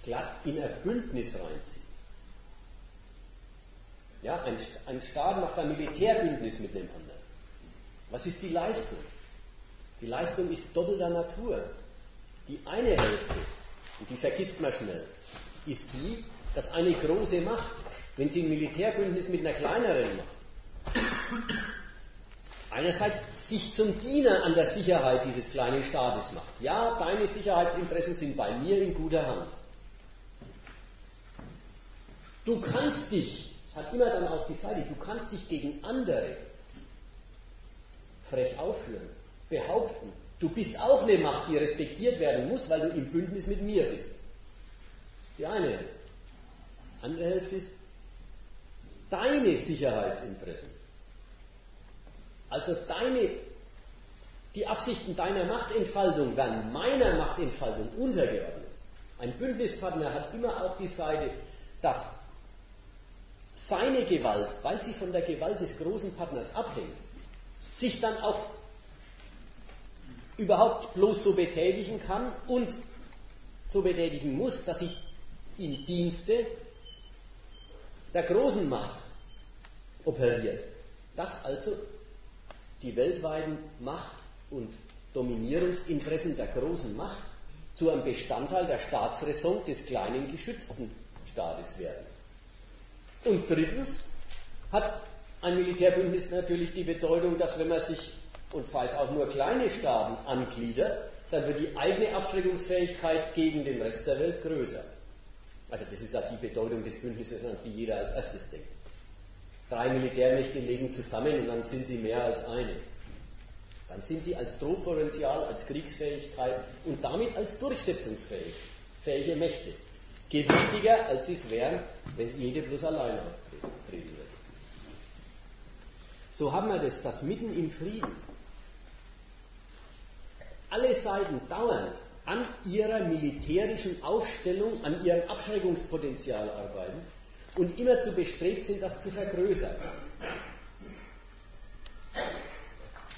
glatt in ein Bündnis reinzieht. Ja, ein, ein Staat macht ein Militärbündnis mit dem anderen. Was ist die Leistung? Die Leistung ist doppelter Natur. Die eine Hälfte, und die vergisst man schnell, ist die, dass eine große Macht, wenn sie ein Militärbündnis mit einer kleineren macht, einerseits sich zum Diener an der Sicherheit dieses kleinen Staates macht. Ja, deine Sicherheitsinteressen sind bei mir in guter Hand. Du kannst dich, das hat immer dann auch die Seite, du kannst dich gegen andere frech aufführen, behaupten, du bist auch eine Macht, die respektiert werden muss, weil du im Bündnis mit mir bist. Die eine Hälfte. Andere Hälfte ist deine Sicherheitsinteressen. Also deine, die Absichten deiner Machtentfaltung werden meiner Machtentfaltung untergeordnet. Ein Bündnispartner hat immer auch die Seite, dass seine Gewalt, weil sie von der Gewalt des großen Partners abhängt, sich dann auch überhaupt bloß so betätigen kann und so betätigen muss, dass sie im Dienste der großen Macht operiert. Dass also die weltweiten Macht- und Dominierungsinteressen der großen Macht zu einem Bestandteil der Staatsräson des kleinen geschützten Staates werden. Und drittens hat ein Militärbündnis natürlich die Bedeutung, dass wenn man sich, und sei es auch nur kleine Staaten, angliedert, dann wird die eigene Abschreckungsfähigkeit gegen den Rest der Welt größer. Also das ist ja die Bedeutung des Bündnisses, an die jeder als erstes denkt. Drei Militärmächte legen zusammen und dann sind sie mehr als eine. Dann sind sie als Drohpotenzial, als Kriegsfähigkeit und damit als durchsetzungsfähige Mächte gewichtiger, als sie es wären, wenn jede bloß allein auftreten würde. So haben wir das, dass mitten im Frieden alle Seiten dauernd an ihrer militärischen Aufstellung, an ihrem Abschreckungspotenzial arbeiten und immer zu bestrebt sind, das zu vergrößern.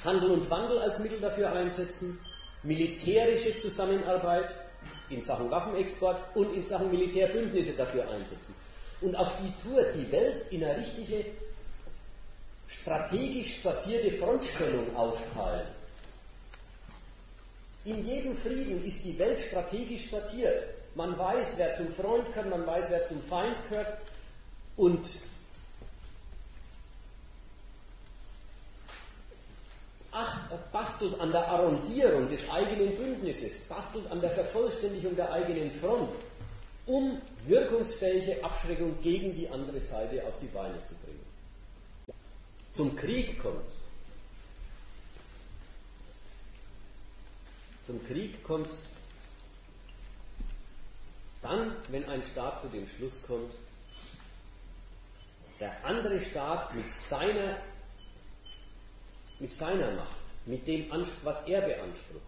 Handel und Wandel als Mittel dafür einsetzen, militärische Zusammenarbeit in Sachen Waffenexport und in Sachen Militärbündnisse dafür einsetzen. Und auf die Tour die Welt in eine richtige strategisch sortierte Frontstellung aufteilen. In jedem Frieden ist die Welt strategisch sortiert. Man weiß, wer zum Freund gehört, man weiß, wer zum Feind gehört. Und ach, bastelt an der Arrondierung des eigenen Bündnisses, bastelt an der Vervollständigung der eigenen Front, um wirkungsfähige Abschreckung gegen die andere Seite auf die Beine zu bringen zum Krieg kommt. Zum Krieg kommt dann wenn ein Staat zu dem Schluss kommt, der andere Staat mit seiner, mit seiner Macht, mit dem, was er beansprucht,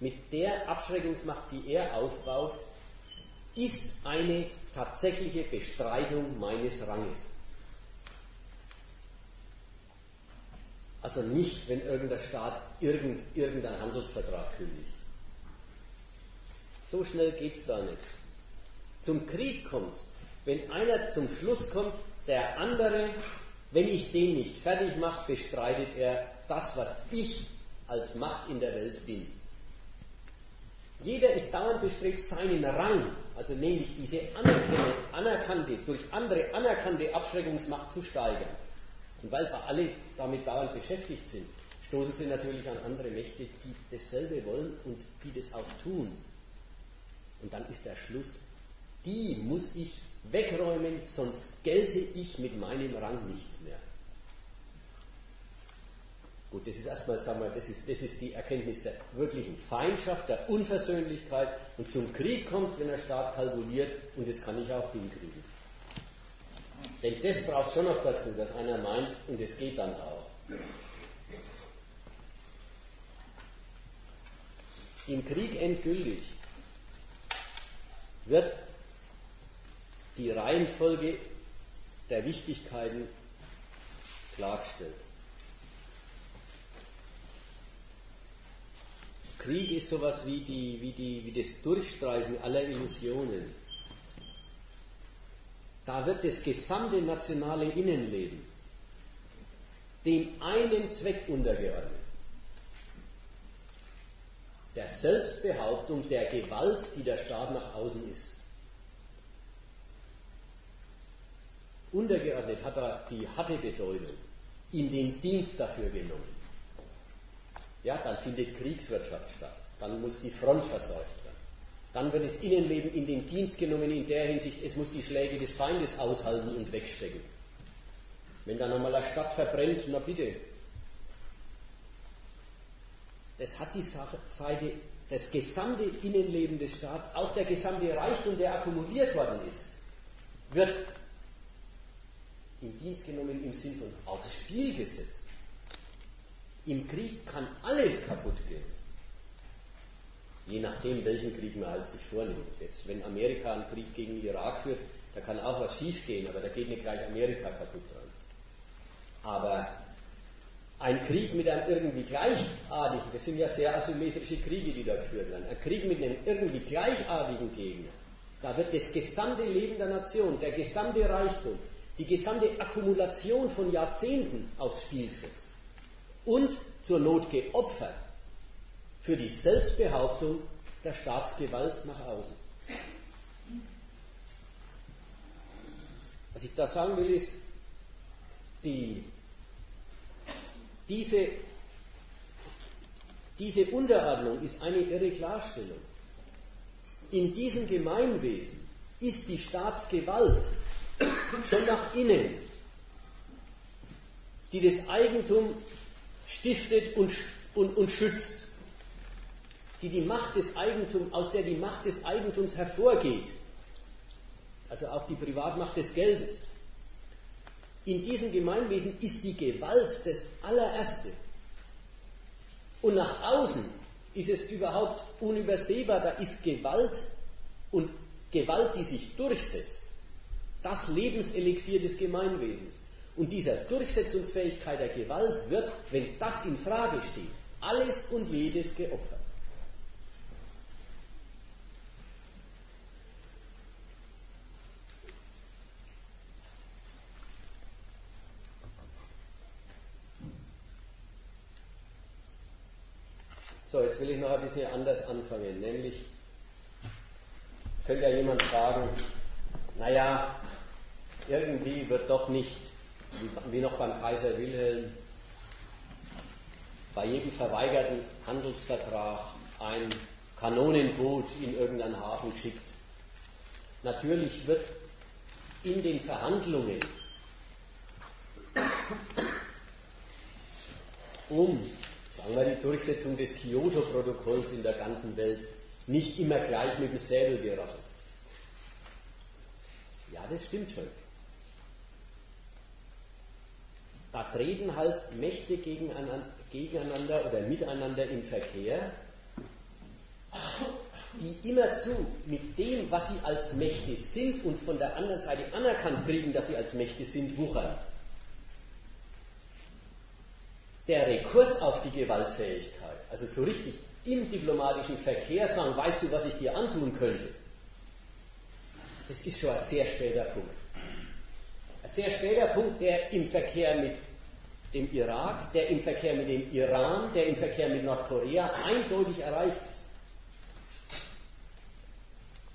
mit der Abschreckungsmacht, die er aufbaut, ist eine tatsächliche Bestreitung meines Ranges. Also nicht, wenn irgendein Staat irgend, irgendeinen Handelsvertrag kündigt. So schnell geht es da nicht. Zum Krieg kommt es, wenn einer zum Schluss kommt, der andere, wenn ich den nicht fertig mache, bestreitet er das, was ich als Macht in der Welt bin. Jeder ist dauernd bestrebt, seinen Rang, also nämlich diese anerkannte, durch andere anerkannte Abschreckungsmacht zu steigern. Und weil alle damit dauernd beschäftigt sind, stoßen sie natürlich an andere Mächte, die dasselbe wollen und die das auch tun. Und dann ist der Schluss, die muss ich wegräumen, sonst gelte ich mit meinem Rang nichts mehr. Gut, das ist erstmal, sagen wir, das ist, das ist die Erkenntnis der wirklichen Feindschaft, der Unversöhnlichkeit und zum Krieg kommt es, wenn der Staat kalkuliert und das kann ich auch hinkriegen. Denn das braucht schon noch dazu, dass einer meint und es geht dann auch. Im Krieg endgültig wird die Reihenfolge der Wichtigkeiten klargestellt. Krieg ist sowas wie, die, wie, die, wie das Durchstreichen aller Illusionen. Da wird das gesamte nationale Innenleben dem einen Zweck untergeordnet. Der Selbstbehauptung der Gewalt, die der Staat nach außen ist. Untergeordnet hat er die harte Bedeutung, in den Dienst dafür genommen. Ja, dann findet Kriegswirtschaft statt. Dann muss die Front versorgt. Dann wird das Innenleben in den Dienst genommen in der Hinsicht, es muss die Schläge des Feindes aushalten und wegstecken. Wenn dann einmal eine Stadt verbrennt, na bitte. Das hat die Seite, das gesamte Innenleben des Staats, auch der gesamte Reichtum, der akkumuliert worden ist, wird in Dienst genommen im Sinn von aufs Spiel gesetzt. Im Krieg kann alles kaputt gehen. Je nachdem, welchen Krieg man halt sich vornimmt. Jetzt, wenn Amerika einen Krieg gegen Irak führt, da kann auch was schiefgehen, aber da geht nicht gleich Amerika kaputt dran. Aber ein Krieg mit einem irgendwie gleichartigen, das sind ja sehr asymmetrische Kriege, die da geführt werden, ein Krieg mit einem irgendwie gleichartigen Gegner, da wird das gesamte Leben der Nation, der gesamte Reichtum, die gesamte Akkumulation von Jahrzehnten aufs Spiel gesetzt und zur Not geopfert für die Selbstbehauptung der Staatsgewalt nach außen. Was ich da sagen will, ist, die diese, diese Unterordnung ist eine irre Klarstellung. In diesem Gemeinwesen ist die Staatsgewalt schon nach innen, die das Eigentum stiftet und, und, und schützt, die die Macht des Eigentums, aus der die Macht des Eigentums hervorgeht, also auch die Privatmacht des Geldes, in diesem Gemeinwesen ist die Gewalt das allererste. Und nach außen ist es überhaupt unübersehbar, da ist Gewalt und Gewalt, die sich durchsetzt, das Lebenselixier des Gemeinwesens. Und dieser Durchsetzungsfähigkeit der Gewalt wird, wenn das in Frage steht, alles und jedes geopfert. So, jetzt will ich noch ein bisschen anders anfangen, nämlich, jetzt könnte ja jemand sagen, naja, irgendwie wird doch nicht, wie noch beim Kaiser Wilhelm, bei jedem verweigerten Handelsvertrag ein Kanonenboot in irgendeinen Hafen geschickt. Natürlich wird in den Verhandlungen um sagen wir, die Durchsetzung des Kyoto-Protokolls in der ganzen Welt nicht immer gleich mit dem Säbel gerasselt. Ja, das stimmt schon. Da treten halt Mächte gegeneinander oder miteinander im Verkehr, die immerzu mit dem, was sie als Mächte sind und von der anderen Seite anerkannt kriegen, dass sie als Mächte sind, wuchern. Der Rekurs auf die Gewaltfähigkeit, also so richtig im diplomatischen Verkehr sagen, weißt du, was ich dir antun könnte, das ist schon ein sehr später Punkt. Ein sehr später Punkt, der im Verkehr mit dem Irak, der im Verkehr mit dem Iran, der im Verkehr mit Nordkorea eindeutig erreicht ist.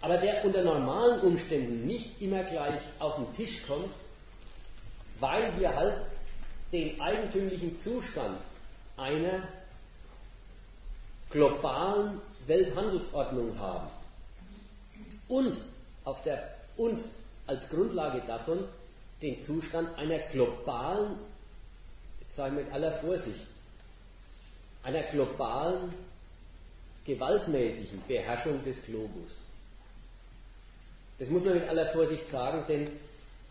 Aber der unter normalen Umständen nicht immer gleich auf den Tisch kommt, weil wir halt den eigentümlichen Zustand einer globalen Welthandelsordnung haben und auf der, und als Grundlage davon den Zustand einer globalen, jetzt sage ich mit aller Vorsicht, einer globalen, gewaltmäßigen Beherrschung des Globus. Das muss man mit aller Vorsicht sagen, denn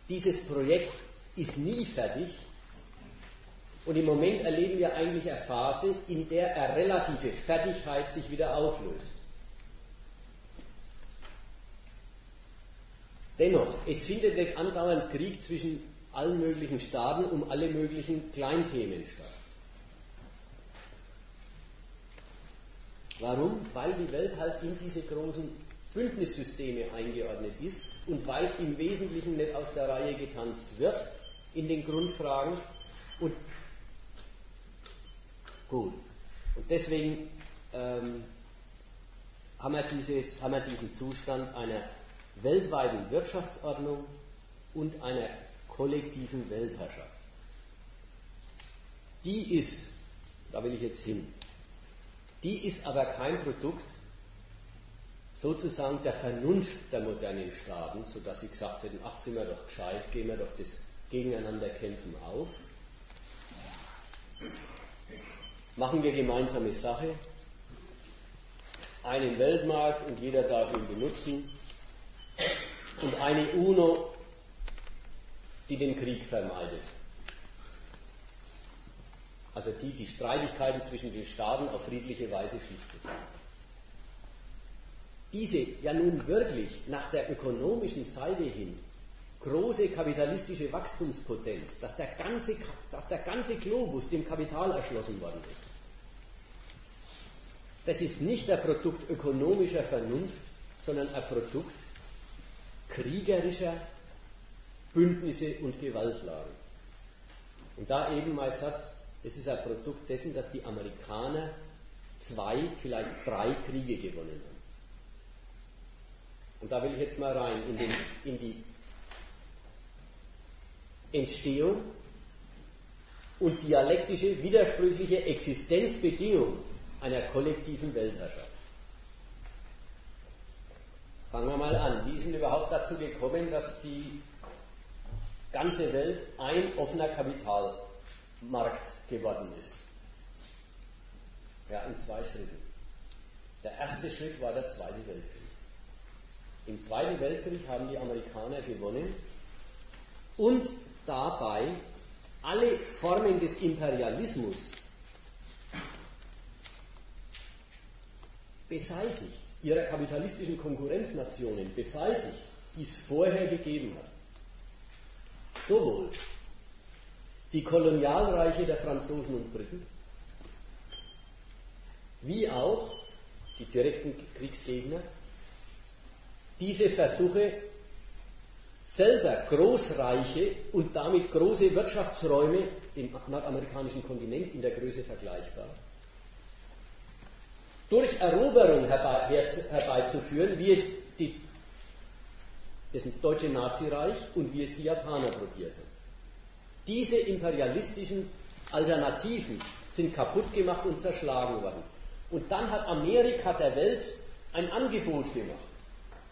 dieses Projekt ist nie fertig und im Moment erleben wir eigentlich eine Phase, in der eine relative Fertigkeit sich wieder auflöst. Dennoch, es findet nicht andauernd Krieg zwischen allen möglichen Staaten um alle möglichen Kleinthemen statt. Warum? Weil die Welt halt in diese großen Bündnissysteme eingeordnet ist und weil im Wesentlichen nicht aus der Reihe getanzt wird in den Grundfragen. Und gut. Und deswegen ähm, haben, wir dieses, haben wir diesen Zustand einer weltweiten Wirtschaftsordnung und einer kollektiven Weltherrschaft. Die ist, da will ich jetzt hin, die ist aber kein Produkt sozusagen der Vernunft der modernen Staaten, sodass sie gesagt hätten, ach sind wir doch gescheit, gehen wir doch das Gegeneinanderkämpfen auf. Machen wir gemeinsame Sache, einen Weltmarkt und jeder darf ihn benutzen und eine UNO, die den Krieg vermeidet. Also die die Streitigkeiten zwischen den Staaten auf friedliche Weise schlichtet. Diese ja nun wirklich nach der ökonomischen Seite hin große kapitalistische Wachstumspotenz, dass der ganze, dass der ganze Globus dem Kapital erschlossen worden ist. Das ist nicht ein Produkt ökonomischer Vernunft, sondern ein Produkt kriegerischer Bündnisse und Gewaltlagen. Und da eben mein Satz, es ist ein Produkt dessen, dass die Amerikaner zwei, vielleicht drei Kriege gewonnen haben. Und da will ich jetzt mal rein in, den, in die Entstehung und dialektische, widersprüchliche Existenzbedingung einer kollektiven Weltherrschaft. Fangen wir mal an. Wie ist denn überhaupt dazu gekommen, dass die ganze Welt ein offener Kapitalmarkt geworden ist? Ja, in zwei Schritten. Der erste Schritt war der Zweite Weltkrieg. Im Zweiten Weltkrieg haben die Amerikaner gewonnen und dabei alle Formen des Imperialismus beseitigt ihrer kapitalistischen Konkurrenznationen beseitigt, die es vorher gegeben hat. Sowohl die Kolonialreiche der Franzosen und Briten, wie auch die direkten Kriegsgegner, diese Versuche, selber Großreiche und damit große Wirtschaftsräume, dem nordamerikanischen Kontinent in der Größe vergleichbar, durch Eroberung herbeizuführen, wie es die, das deutsche Nazireich und wie es die Japaner probierten. Diese imperialistischen Alternativen sind kaputt gemacht und zerschlagen worden. Und dann hat Amerika der Welt ein Angebot gemacht.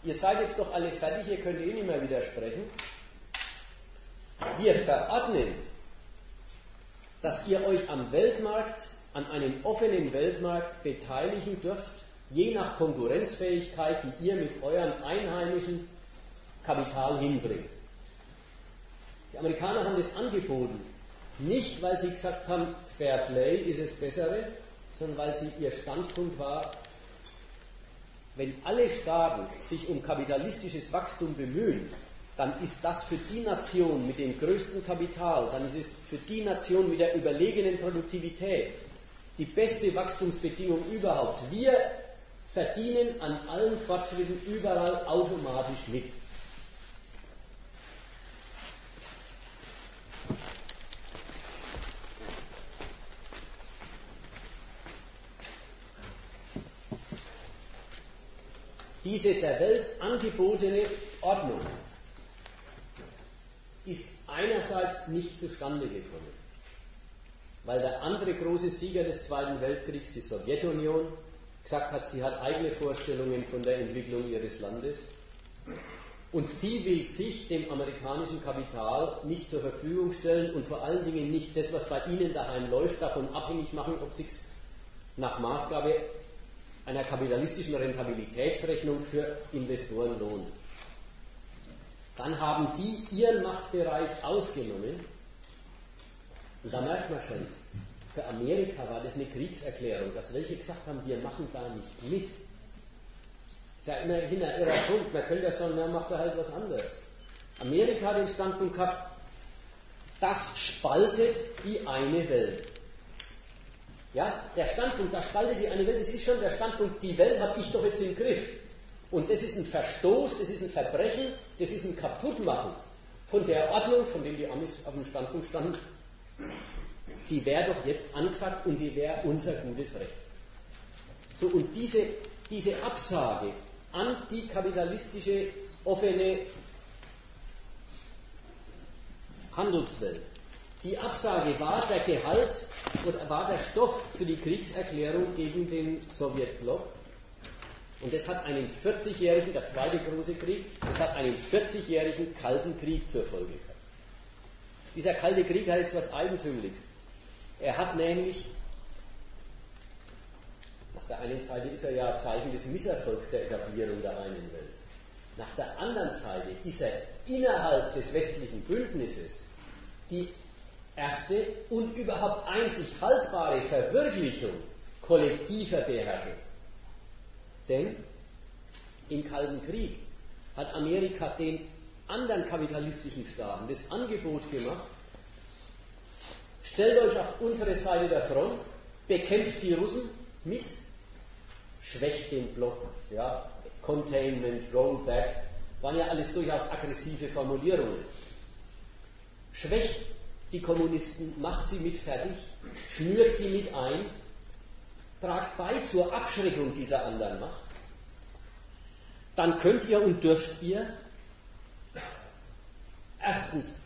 Ihr seid jetzt doch alle fertig, ihr könnt eh nicht mehr widersprechen. Wir verordnen, dass ihr euch am Weltmarkt an einem offenen Weltmarkt beteiligen dürft, je nach Konkurrenzfähigkeit, die ihr mit euren einheimischen Kapital hinbringt. Die Amerikaner haben das angeboten, nicht weil sie gesagt haben, Fair Play ist das Bessere, sondern weil sie ihr Standpunkt war, wenn alle Staaten sich um kapitalistisches Wachstum bemühen, dann ist das für die Nation mit dem größten Kapital, dann ist es für die Nation mit der überlegenen Produktivität die beste Wachstumsbedingung überhaupt. Wir verdienen an allen Fortschritten überall automatisch mit. Diese der Welt angebotene Ordnung ist einerseits nicht zustande gekommen, weil der andere große Sieger des Zweiten Weltkriegs, die Sowjetunion, gesagt hat, sie hat eigene Vorstellungen von der Entwicklung ihres Landes und sie will sich dem amerikanischen Kapital nicht zur Verfügung stellen und vor allen Dingen nicht das, was bei ihnen daheim läuft, davon abhängig machen, ob sich nach Maßgabe einer kapitalistischen Rentabilitätsrechnung für Investoren lohnt. Dann haben die ihren Machtbereich ausgenommen und da merkt man schon, für Amerika war das eine Kriegserklärung, dass welche gesagt haben, wir machen da nicht mit. Ist ja immerhin ein irrer Punkt. Man könnte ja sagen, na, macht er halt was anderes. Amerika hat den Standpunkt gehabt, das spaltet die eine Welt. Ja, der Standpunkt, das spaltet die eine Welt, das ist schon der Standpunkt, die Welt habe ich doch jetzt im Griff. Und das ist ein Verstoß, das ist ein Verbrechen, das ist ein Kaputtmachen von der Ordnung, von dem die Amis auf dem Standpunkt standen, die wäre doch jetzt angesagt und die wäre unser gutes Recht. So, und diese, diese Absage kapitalistische offene Handelswelt, die Absage war der Gehalt oder war der Stoff für die Kriegserklärung gegen den Sowjetblock. Und das hat einen 40-jährigen, der zweite große Krieg, das hat einen 40-jährigen Kalten Krieg zur Folge gehabt. Dieser Kalte Krieg hat jetzt was Eigentümliches. Er hat nämlich, nach der einen Seite ist er ja Zeichen des Misserfolgs der Etablierung der einen Welt. Nach der anderen Seite ist er innerhalb des westlichen Bündnisses die erste und überhaupt einzig haltbare Verwirklichung kollektiver Beherrschung. Denn im Kalten Krieg hat Amerika den anderen kapitalistischen Staaten das Angebot gemacht, stellt euch auf unsere Seite der Front, bekämpft die Russen mit, schwächt den Block, ja, Containment, Rollback, waren ja alles durchaus aggressive Formulierungen. Schwächt die Kommunisten, macht sie mit fertig, schnürt sie mit ein, tragt bei zur Abschreckung dieser anderen Macht, dann könnt ihr und dürft ihr erstens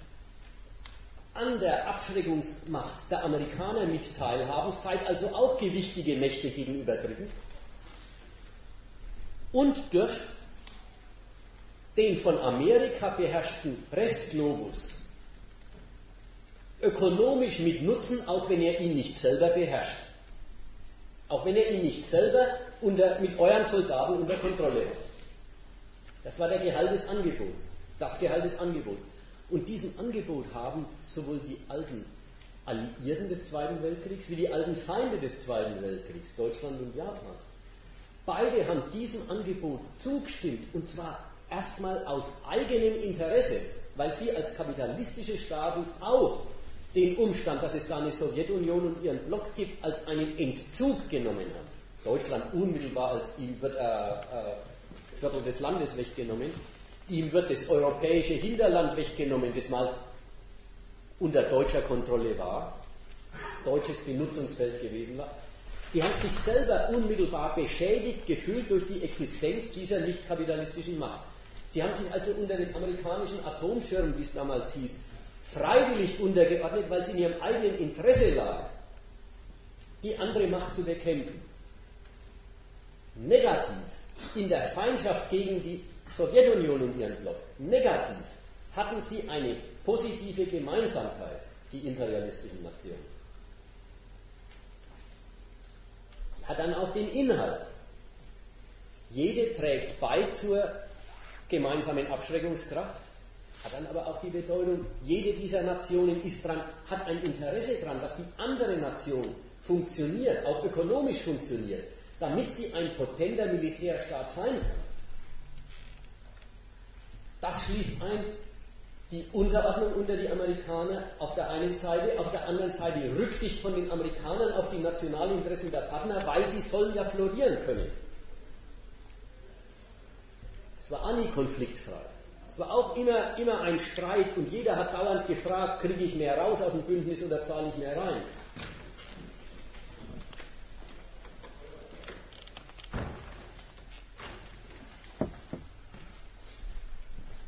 an der Abschreckungsmacht der Amerikaner mit teilhaben, seid also auch gewichtige Mächte gegenüber Dritten und dürft den von Amerika beherrschten Restglobus ökonomisch mit nutzen, auch wenn ihr ihn nicht selber beherrscht. Auch wenn ihr ihn nicht selber unter, mit euren Soldaten unter Kontrolle habt. Das war der Gehalt des Angebots. Das Gehalt des Angebots. Und diesem Angebot haben sowohl die alten Alliierten des Zweiten Weltkriegs wie die alten Feinde des Zweiten Weltkriegs, Deutschland und Japan, beide haben diesem Angebot zugestimmt und zwar erstmal aus eigenem Interesse, weil sie als kapitalistische Staaten auch den Umstand, dass es da eine Sowjetunion und ihren Block gibt, als einen Entzug genommen haben. Deutschland unmittelbar als ihm wird äh, äh, Viertel des Landes weggenommen. Ihm wird das europäische Hinterland weggenommen, das mal unter deutscher Kontrolle war, deutsches Benutzungsfeld gewesen war. Die haben sich selber unmittelbar beschädigt gefühlt durch die Existenz dieser nicht kapitalistischen Macht. Sie haben sich also unter den amerikanischen Atomschirm, wie es damals hieß, freiwillig untergeordnet, weil es in ihrem eigenen Interesse lag, die andere Macht zu bekämpfen. Negativ in der Feindschaft gegen die Sowjetunion und ihren Block negativ hatten sie eine positive Gemeinsamkeit, die imperialistischen Nationen. Hat dann auch den Inhalt. Jede trägt bei zur gemeinsamen Abschreckungskraft, hat dann aber auch die Bedeutung, jede dieser Nationen dran, hat ein Interesse daran, dass die andere Nation funktioniert, auch ökonomisch funktioniert, damit sie ein potenter Militärstaat sein kann. Das schließt ein die Unterordnung unter die Amerikaner auf der einen Seite, auf der anderen Seite Rücksicht von den Amerikanern auf die Nationalinteressen der Partner, weil die sollen ja florieren können. Es war auch nie konfliktfrei. Es war auch immer, immer ein Streit und jeder hat dauernd gefragt, kriege ich mehr raus aus dem Bündnis oder zahle ich mehr rein.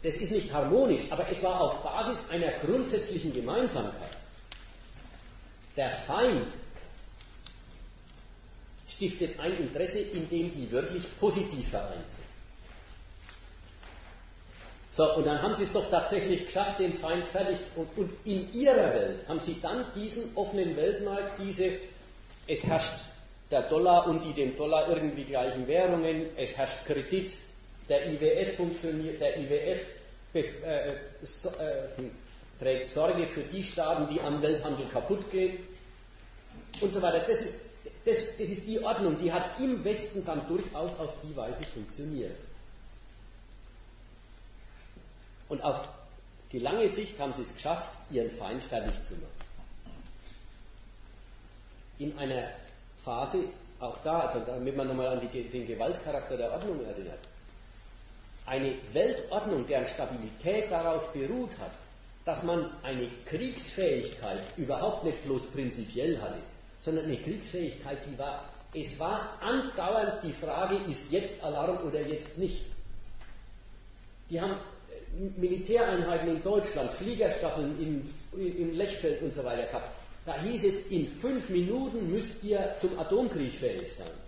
Das ist nicht harmonisch, aber es war auf Basis einer grundsätzlichen Gemeinsamkeit. Der Feind stiftet ein Interesse, in dem die wirklich positiv vereint sind. So, und dann haben sie es doch tatsächlich geschafft, den Feind fertig und, und in ihrer Welt haben sie dann diesen offenen Weltmarkt, diese, es herrscht der Dollar und die dem Dollar irgendwie gleichen Währungen, es herrscht Kredit, der IWF funktioniert, der IWF äh, äh, trägt Sorge für die Staaten, die am Welthandel kaputt gehen und so weiter. Das, das, das ist die Ordnung, die hat im Westen dann durchaus auf die Weise funktioniert. Und auf die lange Sicht haben sie es geschafft, ihren Feind fertig zu machen. In einer Phase, auch da, also damit man nochmal an die, den Gewaltcharakter der Ordnung erinnert, eine Weltordnung, deren Stabilität darauf beruht hat, dass man eine Kriegsfähigkeit überhaupt nicht bloß prinzipiell hatte, sondern eine Kriegsfähigkeit, die war, es war andauernd die Frage, ist jetzt Alarm oder jetzt nicht. Die haben äh, Militäreinheiten in Deutschland, Fliegerstaffeln im, im Lechfeld und so weiter gehabt. Da hieß es, in fünf Minuten müsst ihr zum Atomkrieg fähig sein.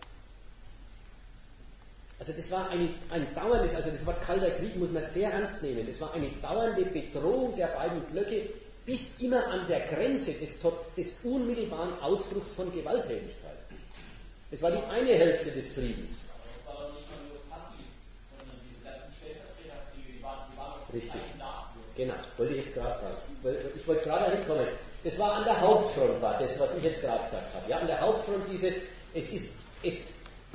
Also das war eine, ein dauerndes, also das Wort Kalter Krieg muss man sehr ernst nehmen. Es war eine dauernde Bedrohung der beiden Blöcke bis immer an der Grenze des, des unmittelbaren Ausbruchs von Gewalttätigkeit. Das war die eine Hälfte des Friedens. Richtig. Genau, wollte ich jetzt gerade sagen. Ich wollte gerade dahin kommen. Das war an der Hauptfront, war das, was ich jetzt gerade gesagt habe. Ja, an der Hauptfront dieses, es ist, es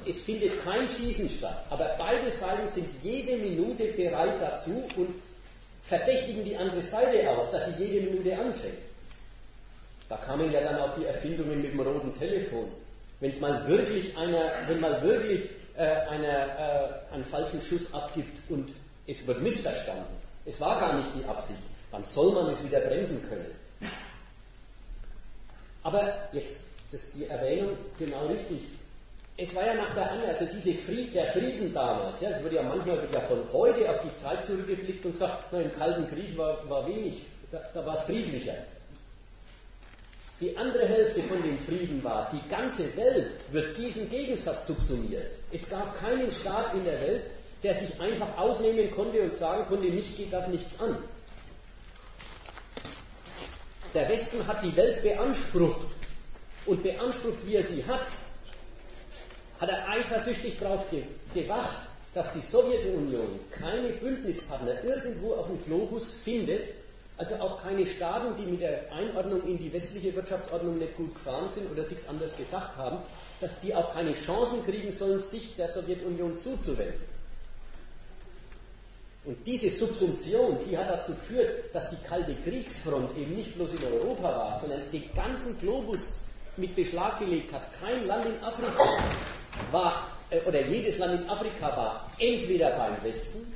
es findet kein Schießen statt, aber beide Seiten sind jede Minute bereit dazu und verdächtigen die andere Seite auch, dass sie jede Minute anfängt. Da kamen ja dann auch die Erfindungen mit dem roten Telefon. Wenn es mal wirklich einer, wenn mal wirklich äh, einer äh, einen falschen Schuss abgibt und es wird missverstanden, es war gar nicht die Absicht, dann soll man es wieder bremsen können. Aber jetzt, das, die Erwähnung genau richtig, es war ja nach der Anne, also diese Fried, der Frieden damals, ja, es wird ja manchmal wird von heute auf die Zeit zurückgeblickt und gesagt, na, im Kalten Krieg war, war wenig, da, da war es friedlicher. Die andere Hälfte von dem Frieden war, die ganze Welt wird diesen Gegensatz subsumiert. Es gab keinen Staat in der Welt, der sich einfach ausnehmen konnte und sagen konnte, mich geht das nichts an. Der Westen hat die Welt beansprucht und beansprucht, wie er sie hat, hat er eifersüchtig darauf gewacht, dass die Sowjetunion keine Bündnispartner irgendwo auf dem Globus findet, also auch keine Staaten, die mit der Einordnung in die westliche Wirtschaftsordnung nicht gut gefahren sind oder sich anders gedacht haben, dass die auch keine Chancen kriegen sollen, sich der Sowjetunion zuzuwenden. Und diese Subsumption, die hat dazu geführt, dass die kalte Kriegsfront eben nicht bloß in Europa war, sondern den ganzen Globus mit Beschlag gelegt hat. Kein Land in Afrika war, äh, oder jedes Land in Afrika war entweder beim Westen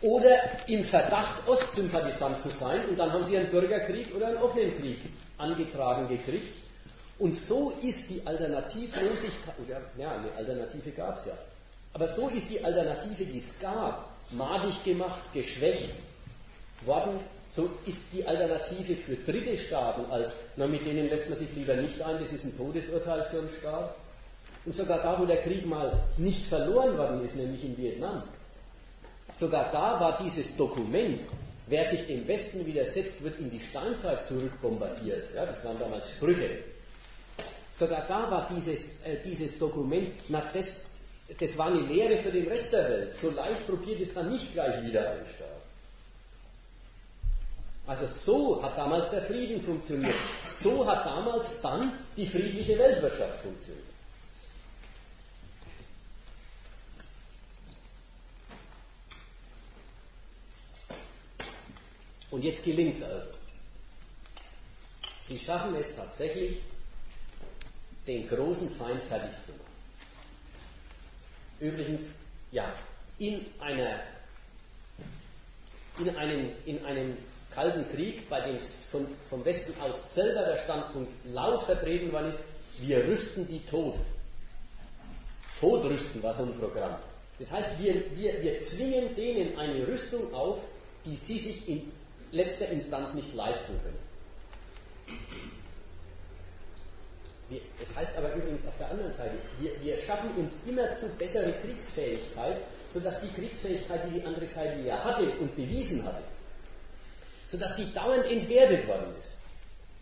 oder im Verdacht, Ostsympathisant zu sein. Und dann haben sie einen Bürgerkrieg oder einen offenen Krieg angetragen gekriegt. Und so ist die Alternativlosigkeit, oder ja, eine Alternative gab es ja, aber so ist die Alternative, die es gab, madig gemacht, geschwächt worden. So ist die Alternative für dritte Staaten als, na, mit denen lässt man sich lieber nicht ein, das ist ein Todesurteil für einen Staat. Und sogar da, wo der Krieg mal nicht verloren worden ist, nämlich in Vietnam, sogar da war dieses Dokument, wer sich dem Westen widersetzt, wird in die Steinzeit zurückbombardiert. Ja, das waren damals Sprüche. Sogar da war dieses, äh, dieses Dokument, na das, das war eine Lehre für den Rest der Welt. So leicht probiert es dann nicht gleich wieder ein Staat. Also so hat damals der Frieden funktioniert. So hat damals dann die friedliche Weltwirtschaft funktioniert. Und jetzt gelingt es also. Sie schaffen es tatsächlich, den großen Feind fertig zu machen. Übrigens, ja, in, einer, in, einem, in einem Kalten Krieg, bei dem vom, vom Westen aus selber der Standpunkt laut vertreten worden ist, wir rüsten die tot. Todrüsten war so ein Programm. Das heißt, wir, wir, wir zwingen denen eine Rüstung auf, die sie sich in letzter Instanz nicht leisten können. Wir, das heißt aber übrigens auf der anderen Seite, wir, wir schaffen uns immer zu bessere Kriegsfähigkeit, sodass die Kriegsfähigkeit, die die andere Seite ja hatte und bewiesen hatte, sodass die dauernd entwertet worden ist.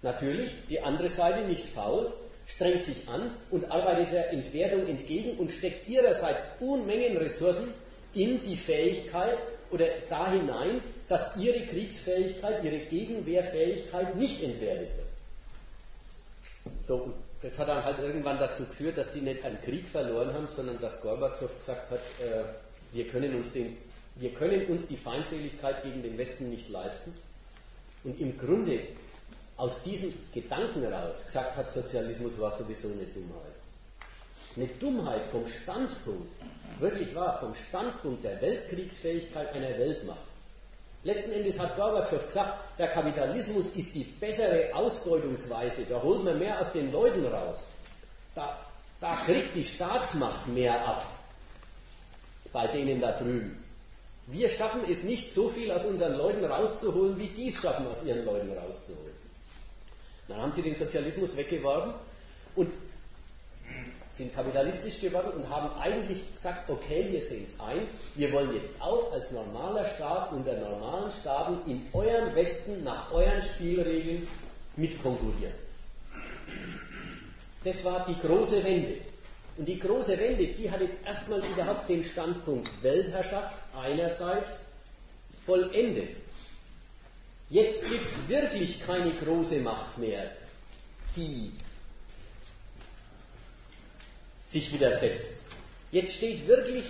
Natürlich, die andere Seite nicht faul, strengt sich an und arbeitet der Entwertung entgegen und steckt ihrerseits Unmengen Ressourcen in die Fähigkeit oder da hinein, dass ihre Kriegsfähigkeit, ihre Gegenwehrfähigkeit nicht entwertet wird. So, das hat dann halt irgendwann dazu geführt, dass die nicht einen Krieg verloren haben, sondern dass Gorbatschow gesagt hat, äh, wir, können uns den, wir können uns die Feindseligkeit gegen den Westen nicht leisten. Und im Grunde aus diesem Gedanken heraus gesagt hat, Sozialismus war sowieso eine Dummheit. Eine Dummheit vom Standpunkt, wirklich wahr, vom Standpunkt der Weltkriegsfähigkeit einer Weltmacht. Letzten Endes hat Gorbatschow gesagt, der Kapitalismus ist die bessere Ausbeutungsweise, da holt man mehr aus den Leuten raus. Da, da kriegt die Staatsmacht mehr ab bei denen da drüben. Wir schaffen es nicht, so viel aus unseren Leuten rauszuholen, wie die es schaffen, aus ihren Leuten rauszuholen. Dann haben sie den Sozialismus weggeworfen und sind kapitalistisch geworden und haben eigentlich gesagt, okay, wir sehen es ein, wir wollen jetzt auch als normaler Staat unter normalen Staaten in eurem Westen nach euren Spielregeln mitkonkurrieren. Das war die große Wende. Und die große Wende, die hat jetzt erstmal überhaupt den Standpunkt Weltherrschaft einerseits vollendet. Jetzt gibt es wirklich keine große Macht mehr, die sich widersetzt. Jetzt steht wirklich,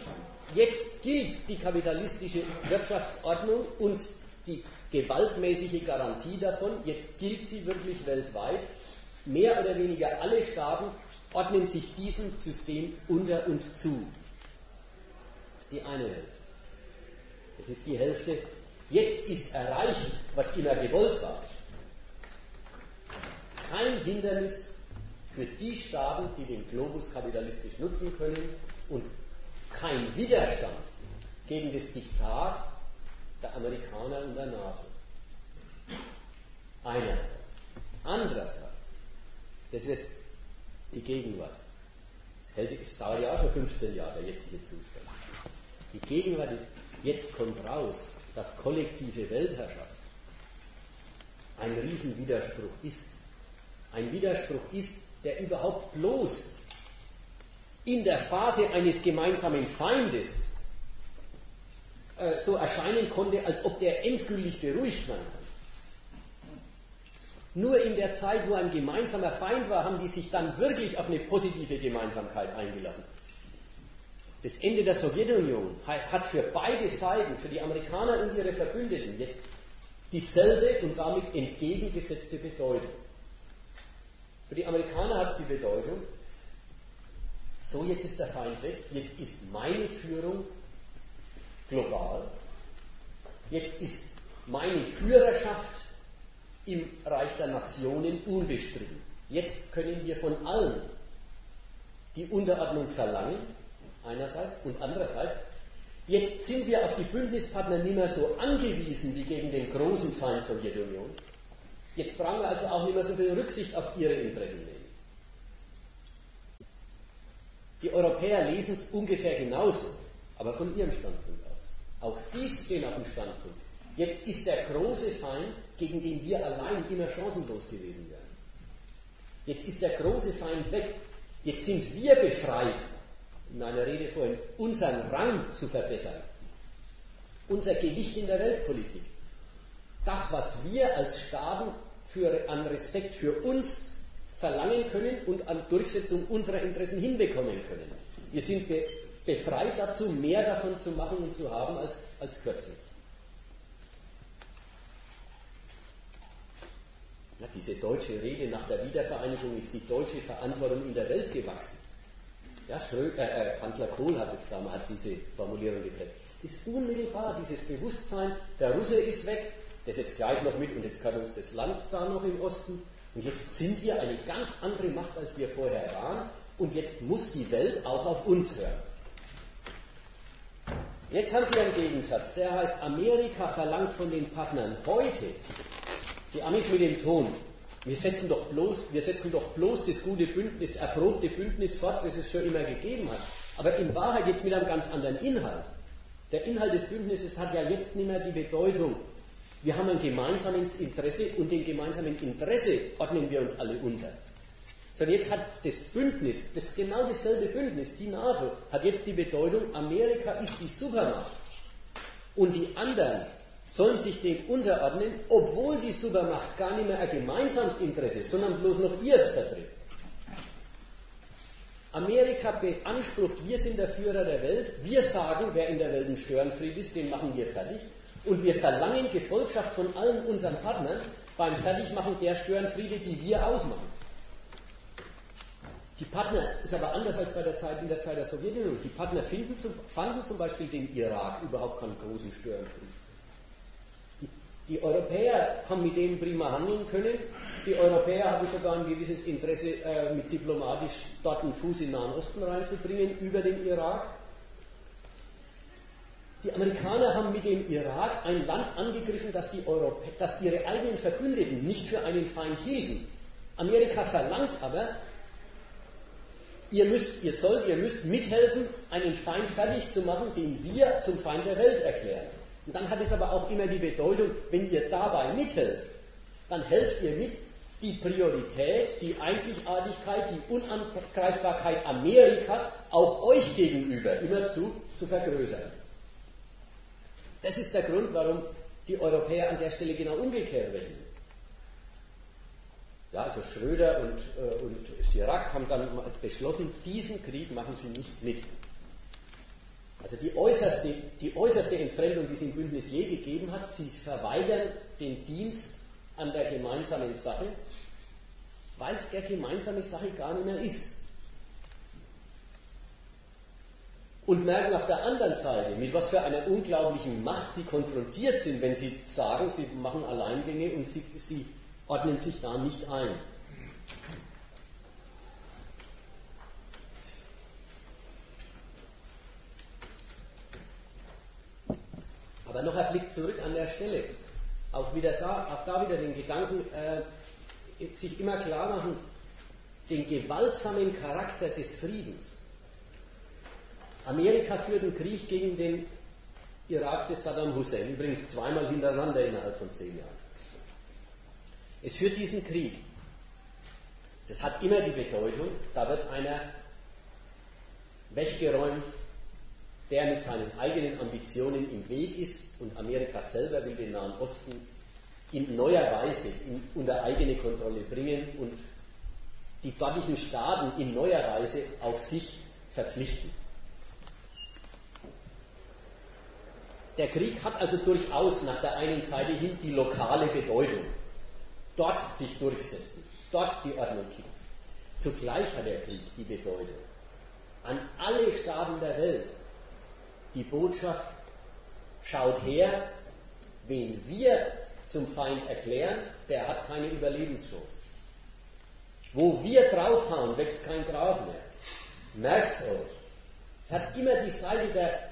jetzt gilt die kapitalistische Wirtschaftsordnung und die gewaltmäßige Garantie davon, jetzt gilt sie wirklich weltweit. Mehr oder weniger alle Staaten ordnen sich diesem System unter und zu. Das ist die eine Hälfte. Das ist die Hälfte. Jetzt ist erreicht, was immer gewollt war. Kein Hindernis für die Staaten, die den Globus kapitalistisch nutzen können und kein Widerstand gegen das Diktat der Amerikaner und der NATO. Einerseits. Andererseits, das ist jetzt die Gegenwart. Es dauert ja auch schon 15 Jahre, der jetzige Zustand. Die Gegenwart ist, jetzt kommt raus, dass kollektive Weltherrschaft ein Riesenwiderspruch ist. Ein Widerspruch ist, der überhaupt bloß in der Phase eines gemeinsamen Feindes äh, so erscheinen konnte, als ob der endgültig beruhigt kann. Nur in der Zeit, wo ein gemeinsamer Feind war, haben die sich dann wirklich auf eine positive Gemeinsamkeit eingelassen. Das Ende der Sowjetunion hat für beide Seiten, für die Amerikaner und ihre Verbündeten, jetzt dieselbe und damit entgegengesetzte Bedeutung. Für die Amerikaner hat es die Bedeutung, so jetzt ist der Feind weg, jetzt ist meine Führung global, jetzt ist meine Führerschaft im Reich der Nationen unbestritten. Jetzt können wir von allen die Unterordnung verlangen, einerseits, und andererseits, jetzt sind wir auf die Bündnispartner nicht mehr so angewiesen wie gegen den großen Feind Sowjetunion, Jetzt brauchen wir also auch nicht mehr so viel Rücksicht auf ihre Interessen nehmen. Die Europäer lesen es ungefähr genauso, aber von ihrem Standpunkt aus. Auch sie stehen auf dem Standpunkt. Jetzt ist der große Feind, gegen den wir allein immer chancenlos gewesen wären. Jetzt ist der große Feind weg. Jetzt sind wir befreit. in meiner Rede vorhin, unseren Rang zu verbessern, unser Gewicht in der Weltpolitik, das, was wir als Staaten für, an Respekt für uns verlangen können und an Durchsetzung unserer Interessen hinbekommen können. Wir sind be befreit dazu, mehr davon zu machen und zu haben als, als kürzlich. Ja, diese deutsche Rede nach der Wiedervereinigung ist die deutsche Verantwortung in der Welt gewachsen. Ja, Schröder, äh, Kanzler Kohl hat, es damals, hat diese Formulierung geprägt. Das ist unmittelbar dieses Bewusstsein, der Russe ist weg, der setzt gleich noch mit und jetzt kann uns das Land da noch im Osten und jetzt sind wir eine ganz andere Macht, als wir vorher waren. Und jetzt muss die Welt auch auf uns hören. Jetzt haben Sie einen Gegensatz, der heißt, Amerika verlangt von den Partnern heute, die Amis mit dem Ton, wir setzen doch bloß, wir setzen doch bloß das gute Bündnis, erprobte Bündnis fort, das es schon immer gegeben hat. Aber in Wahrheit geht es mit einem ganz anderen Inhalt. Der Inhalt des Bündnisses hat ja jetzt nicht mehr die Bedeutung, wir haben ein gemeinsames Interesse und dem gemeinsamen Interesse ordnen wir uns alle unter. Sondern jetzt hat das Bündnis, das genau dasselbe Bündnis, die NATO, hat jetzt die Bedeutung, Amerika ist die Supermacht. Und die anderen sollen sich dem unterordnen, obwohl die Supermacht gar nicht mehr ein gemeinsames Interesse, sondern bloß noch ihrs vertritt. Amerika beansprucht, wir sind der Führer der Welt, wir sagen, wer in der Welt ein Störenfried ist, den machen wir fertig. Und wir verlangen Gefolgschaft von allen unseren Partnern beim Fertigmachen der Störenfriede, die wir ausmachen. Die Partner ist aber anders als bei der Zeit, in der Zeit der Sowjetunion. Die Partner zum, fanden zum Beispiel den Irak überhaupt keinen großen Störenfrieden. Die, Europäer haben mit denen prima handeln können. Die Europäer haben sogar ein gewisses Interesse, äh, mit diplomatisch dort einen Fuß in den Nahen Osten reinzubringen, über den Irak. Die Amerikaner haben mit dem Irak ein Land angegriffen, das, das ihre eigenen Verbündeten nicht für einen Feind hielten. Amerika verlangt aber, ihr müsst, ihr sollt, ihr müsst mithelfen, einen Feind fertig zu machen, den wir zum Feind der Welt erklären. Und dann hat es aber auch immer die Bedeutung, wenn ihr dabei mithelft, dann helft ihr mit, die Priorität, die Einzigartigkeit, die Unangreifbarkeit Amerikas auch euch gegenüber immer zu, zu vergrößern. Das ist der Grund, warum die Europäer an der Stelle genau umgekehrt werden. Ja, also Schröder und, äh, und Chirac haben dann beschlossen, diesen Krieg machen sie nicht mit. Also die äußerste, die äußerste Entfremdung, die es im Bündnis je gegeben hat, sie verweigern den Dienst an der gemeinsamen Sache, weil es der gemeinsame Sache gar nicht mehr ist. Und merken auf der anderen Seite, mit was für einer unglaublichen Macht sie konfrontiert sind, wenn sie sagen, sie machen Alleingänge und sie, sie ordnen sich da nicht ein. Aber noch ein Blick zurück an der Stelle. Auch, wieder da, auch da wieder den Gedanken, äh, sich immer klar machen, den gewaltsamen Charakter des Friedens Amerika führt einen Krieg gegen den Irak des Saddam Hussein, übrigens zweimal hintereinander innerhalb von zehn Jahren. Es führt diesen Krieg. Das hat immer die Bedeutung, da wird einer weggeräumt, der mit seinen eigenen Ambitionen im Weg ist und Amerika selber will den Nahen Osten in neuer Weise in, unter eigene Kontrolle bringen und die dortigen Staaten in neuer Weise auf sich verpflichten. Der Krieg hat also durchaus nach der einen Seite hin die lokale Bedeutung. Dort sich durchsetzen, dort die Ordnung kippen. Zugleich hat der Krieg die Bedeutung. An alle Staaten der Welt die Botschaft, schaut her, wen wir zum Feind erklären, der hat keine Überlebenschance. Wo wir draufhauen, wächst kein Gras mehr. Merkt's euch. Es hat immer die Seite der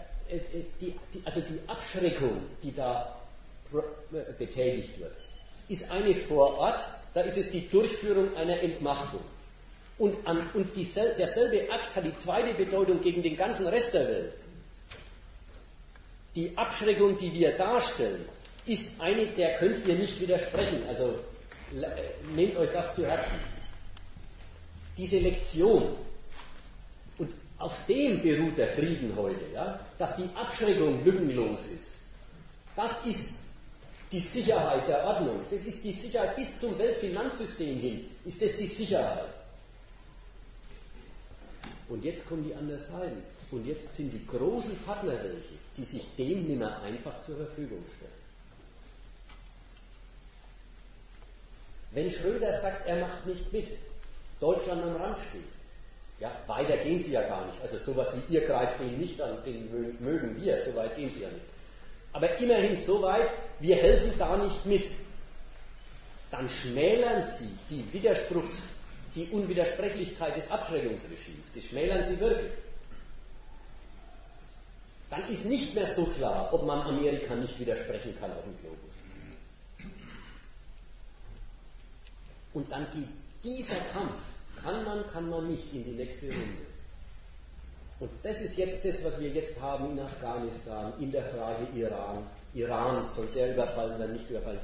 die, die, also die Abschreckung, die da äh, betätigt wird, ist eine vor Ort, da ist es die Durchführung einer Entmachtung. Und, an, und diesel, derselbe Akt hat die zweite Bedeutung gegen den ganzen Rest der Welt. Die Abschreckung, die wir darstellen, ist eine, der könnt ihr nicht widersprechen. Also nehmt euch das zu Herzen. Diese Lektion, auf dem beruht der Frieden heute, ja? dass die Abschreckung lückenlos ist. Das ist die Sicherheit der Ordnung. Das ist die Sicherheit bis zum Weltfinanzsystem hin. Ist das die Sicherheit? Und jetzt kommen die anderen Seiten. Und jetzt sind die großen Partner welche, die sich dem nicht mehr einfach zur Verfügung stellen. Wenn Schröder sagt, er macht nicht mit, Deutschland am Rand steht, ja, weiter gehen sie ja gar nicht. Also sowas wie ihr greift den nicht an, den mögen wir, so weit gehen sie ja nicht. Aber immerhin so weit, wir helfen da nicht mit. Dann schmälern sie die Widerspruchs, die Unwidersprechlichkeit des Abschreckungsregimes. Das schmälern sie wirklich. Dann ist nicht mehr so klar, ob man Amerika nicht widersprechen kann auf dem Globus. Und dann geht dieser Kampf, kann man, kann man nicht, in die nächste Runde. Und das ist jetzt das, was wir jetzt haben in Afghanistan, in der Frage Iran. Iran, soll der überfallen oder nicht überfallen?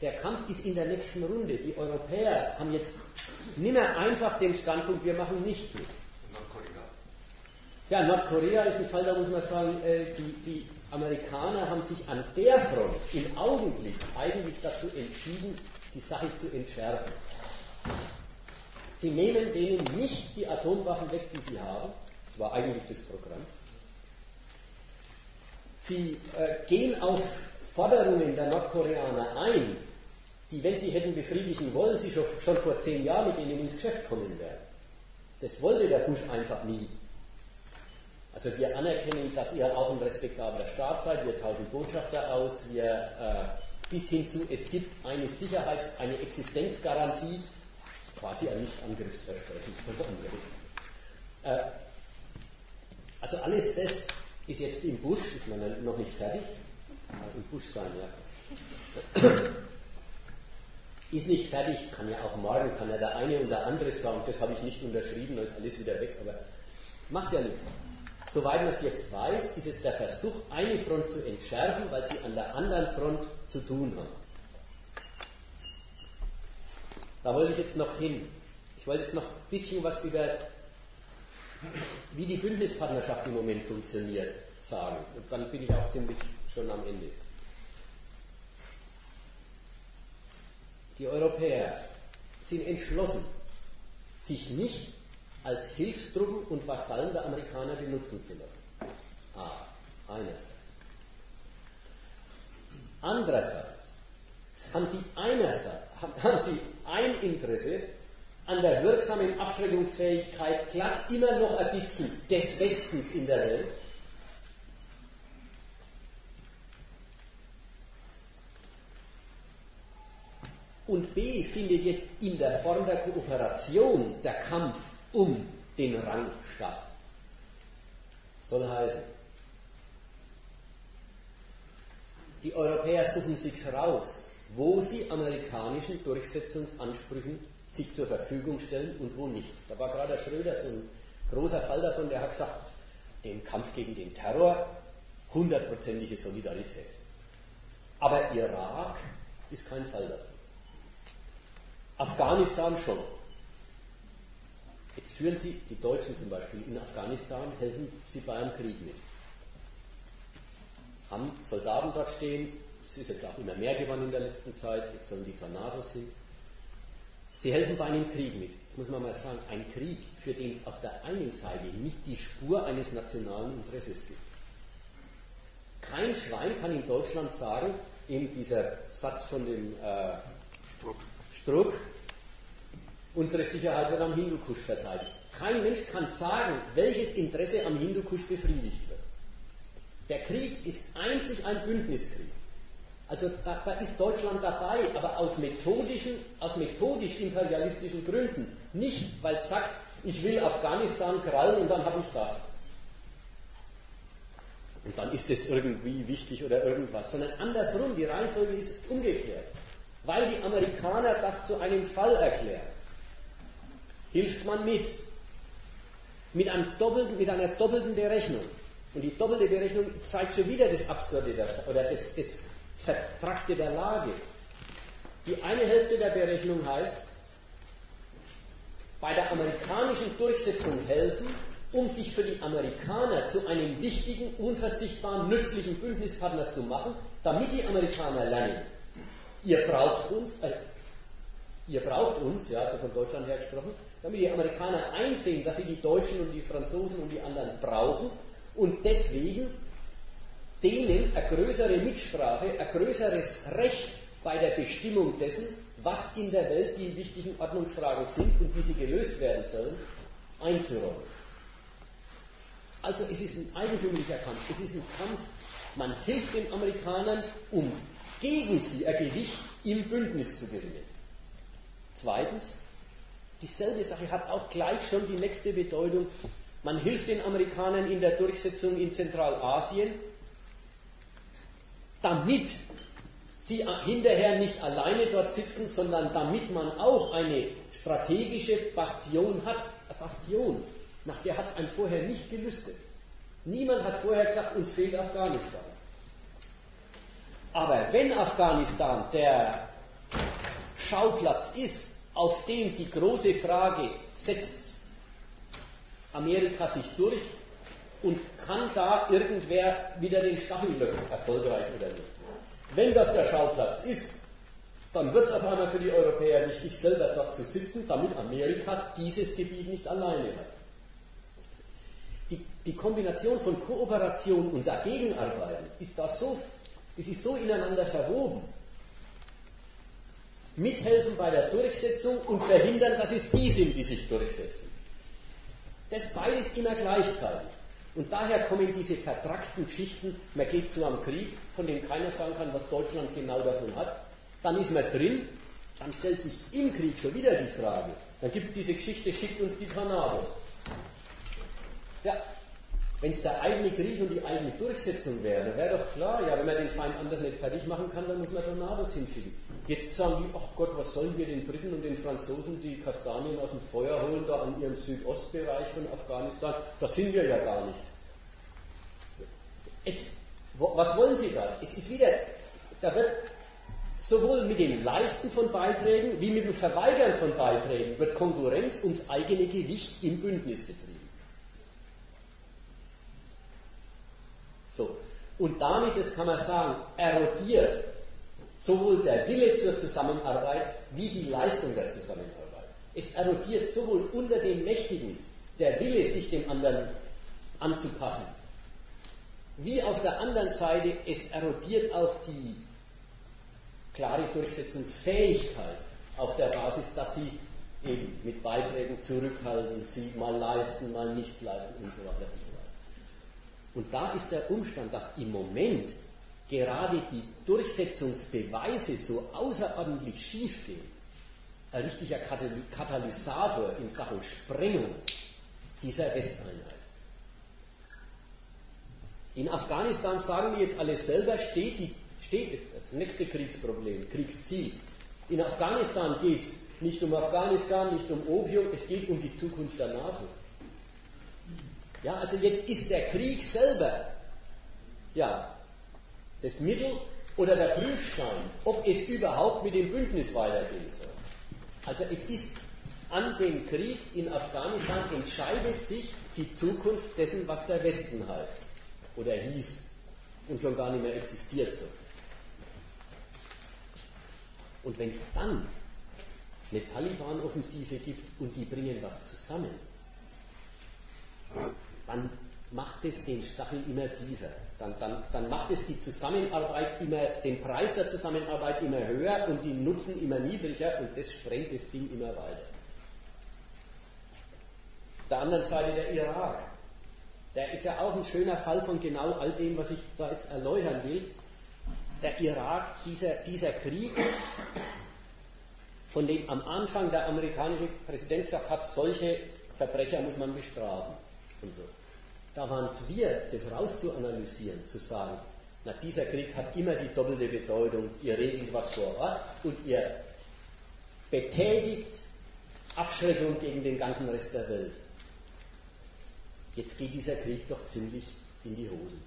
Der Kampf ist in der nächsten Runde. Die Europäer haben jetzt nicht mehr einfach den Standpunkt, wir machen nicht mit. Nordkorea? Ja, Nordkorea ist ein Fall, da muss man sagen, äh, die, die Amerikaner haben sich an der Front im Augenblick eigentlich dazu entschieden, die Sache zu entschärfen. Sie nehmen denen nicht die Atomwaffen weg, die sie haben. Das war eigentlich das Programm. Sie äh, gehen auf Forderungen der Nordkoreaner ein, die, wenn sie hätten befriedigen wollen, sie schon, schon vor zehn Jahren mit ihnen ins Geschäft kommen wären. Das wollte der Bush einfach nie. Also wir anerkennen, dass ihr auch ein respektabler Staat seid, wir tauschen Botschafter aus, wir äh, bis hin zu, es gibt eine Sicherheits-, eine Existenzgarantie, quasi ein Nichtangriffsversprechen von der Amerika. Äh, also alles das ist jetzt im Busch, ist man noch nicht fertig, äh, im Busch sein, ja. Ist nicht fertig, kann ja auch morgen, kann ja der eine und der andere sagen, das habe ich nicht unterschrieben, da ist alles wieder weg, aber macht ja nichts. Soweit man es jetzt weiß, ist es der Versuch, eine Front zu entschärfen, weil sie an der anderen Front zu tun haben. Da wollte ich jetzt noch hin. Ich wollte jetzt noch ein bisschen was über, wie die Bündnispartnerschaft im Moment funktioniert, sagen. Und dann bin ich auch ziemlich schon am Ende. Die Europäer sind entschlossen, sich nicht als Hilfstruppen und Vasallen der Amerikaner benutzen zu lassen. Ah, einerseits. Andererseits haben sie einerseits haben sie ein Interesse an der wirksamen Abschreckungsfähigkeit glatt immer noch ein bisschen des Westens in der Welt. Und B findet jetzt in der Form der Kooperation der Kampf um den Rang statt. Soll heißen, die Europäer suchen sich raus, wo sie amerikanischen Durchsetzungsansprüchen sich zur Verfügung stellen und wo nicht. Da war gerade Schröder so ein großer Fall davon, der hat gesagt, den Kampf gegen den Terror, hundertprozentige Solidarität. Aber Irak ist kein Fall davon. Afghanistan schon. Jetzt führen Sie, die Deutschen zum Beispiel, in Afghanistan, helfen Sie bei einem Krieg mit. Haben Soldaten dort stehen, es ist jetzt auch immer mehr geworden in der letzten Zeit, jetzt sollen die Tornados hin. Sie helfen bei einem Krieg mit. Jetzt muss man mal sagen, ein Krieg, für den es auf der einen Seite nicht die Spur eines nationalen Interesses gibt. Kein Schwein kann in Deutschland sagen, eben dieser Satz von dem äh, Struck, Struck Unsere Sicherheit wird am Hindukusch verteidigt. Kein Mensch kann sagen, welches Interesse am Hindukusch befriedigt wird. Der Krieg ist einzig ein Bündniskrieg. Also da, da, ist Deutschland dabei, aber aus methodischen, aus methodisch imperialistischen Gründen. Nicht, weil es sagt, ich will Afghanistan krallen und dann habe ich das. Und dann ist es irgendwie wichtig oder irgendwas, sondern andersrum, die Reihenfolge ist umgekehrt. Weil die Amerikaner das zu einem Fall erklären hilft man mit. Mit, doppelten, mit einer doppelten Berechnung. Und die doppelte Berechnung zeigt schon wieder das Absurde das, oder das, das Vertrackte der Lage. Die eine Hälfte der Berechnung heißt, bei der amerikanischen Durchsetzung helfen, um sich für die Amerikaner zu einem wichtigen, unverzichtbaren, nützlichen Bündnispartner zu machen, damit die Amerikaner lernen, ihr braucht uns, äh, ihr braucht uns, ja, also von Deutschland her gesprochen, damit die Amerikaner einsehen, dass sie die Deutschen und die Franzosen und die anderen brauchen und deswegen denen eine größere Mitsprache, ein größeres Recht bei der Bestimmung dessen, was in der Welt die wichtigen Ordnungsfragen sind und wie sie gelöst werden sollen, einzuräumen. Also es ist ein eigentümlicher Kampf. Es ist ein Kampf, man hilft den Amerikanern, um gegen sie ein Gewicht im Bündnis zu gewinnen. Zweitens, dieselbe Sache hat auch gleich schon die nächste Bedeutung. Man hilft den Amerikanern in der Durchsetzung in Zentralasien, damit sie hinterher nicht alleine dort sitzen, sondern damit man auch eine strategische Bastion hat. Eine Bastion, nach der hat es einem vorher nicht gelüstet. Niemand hat vorher gesagt, uns fehlt Afghanistan. Aber wenn Afghanistan der Schauplatz ist, auf dem die große Frage setzt Amerika sich durch und kann da irgendwer wieder den Stachel erfolgreich oder nicht. Wenn das der Schauplatz ist, dann wird es auf einmal für die Europäer wichtig, selber dort zu sitzen, damit Amerika dieses Gebiet nicht alleine hat. Die, die Kombination von Kooperation und Dagegenarbeiten ist da so, das ist so ineinander verwoben. Mithelfen bei der Durchsetzung und verhindern, dass es die sind, die sich durchsetzen. Das beides immer gleichzeitig. Und daher kommen diese vertrackten Geschichten, man geht zu einem Krieg, von dem keiner sagen kann, was Deutschland genau davon hat. Dann ist man drin, dann stellt sich im Krieg schon wieder die Frage. Dann gibt es diese Geschichte, schickt uns die Tornados. Ja, wenn es der eigene Krieg und die eigene Durchsetzung wäre, wäre doch klar, ja, wenn man den Feind anders nicht fertig machen kann, dann muss man Tornados hinschicken. Jetzt sagen die, ach Gott, was sollen wir den Briten und den Franzosen die Kastanien aus dem Feuer holen, da an ihrem Südostbereich von Afghanistan? Da sind wir ja gar nicht. Jetzt, was wollen Sie da? Es ist wieder, da wird sowohl mit dem Leisten von Beiträgen wie mit dem Verweigern von Beiträgen wird Konkurrenz ums eigene Gewicht im Bündnis betrieben. So. Und damit, das kann man sagen, erodiert sowohl der Wille zur Zusammenarbeit wie die Leistung der Zusammenarbeit. Es erodiert sowohl unter den Mächtigen der Wille, sich dem anderen anzupassen, wie auf der anderen Seite, es erodiert auch die klare Durchsetzungsfähigkeit auf der Basis, dass sie eben mit Beiträgen zurückhalten, sie mal leisten, mal nicht leisten und so weiter und so weiter. Und da ist der Umstand, dass im Moment gerade die Durchsetzungsbeweise so außerordentlich schief gehen, ein richtiger Katalysator in Sachen Sprengung dieser Westeinheit. In Afghanistan sagen wir jetzt alle selber, steht, die, steht das nächste Kriegsproblem, Kriegsziel. In Afghanistan geht es nicht um Afghanistan, nicht um Opium, es geht um die Zukunft der NATO. Ja, also jetzt ist der Krieg selber ja, das Mittel oder der Prüfstein, ob es überhaupt mit dem Bündnis weitergehen soll. Also es ist an dem Krieg in Afghanistan entscheidet sich die Zukunft dessen, was der Westen heißt oder hieß und schon gar nicht mehr existiert so. Und wenn es dann eine Taliban-Offensive gibt und die bringen was zusammen, dann macht es den Stachel immer tiefer. Dann, dann, dann macht es die Zusammenarbeit immer, den Preis der Zusammenarbeit immer höher und die Nutzen immer niedriger und das sprengt das Ding immer weiter. Der anderen Seite der Irak der ist ja auch ein schöner Fall von genau all dem, was ich da jetzt erläutern will. Der Irak, dieser, dieser Krieg, von dem am Anfang der amerikanische Präsident gesagt hat, solche Verbrecher muss man bestrafen und so. Da waren es wir, das rauszuanalysieren, zu sagen, na, dieser Krieg hat immer die doppelte Bedeutung. Ihr regelt was vor Ort und ihr betätigt Abschreckung gegen den ganzen Rest der Welt. Jetzt geht dieser Krieg doch ziemlich in die Hosen.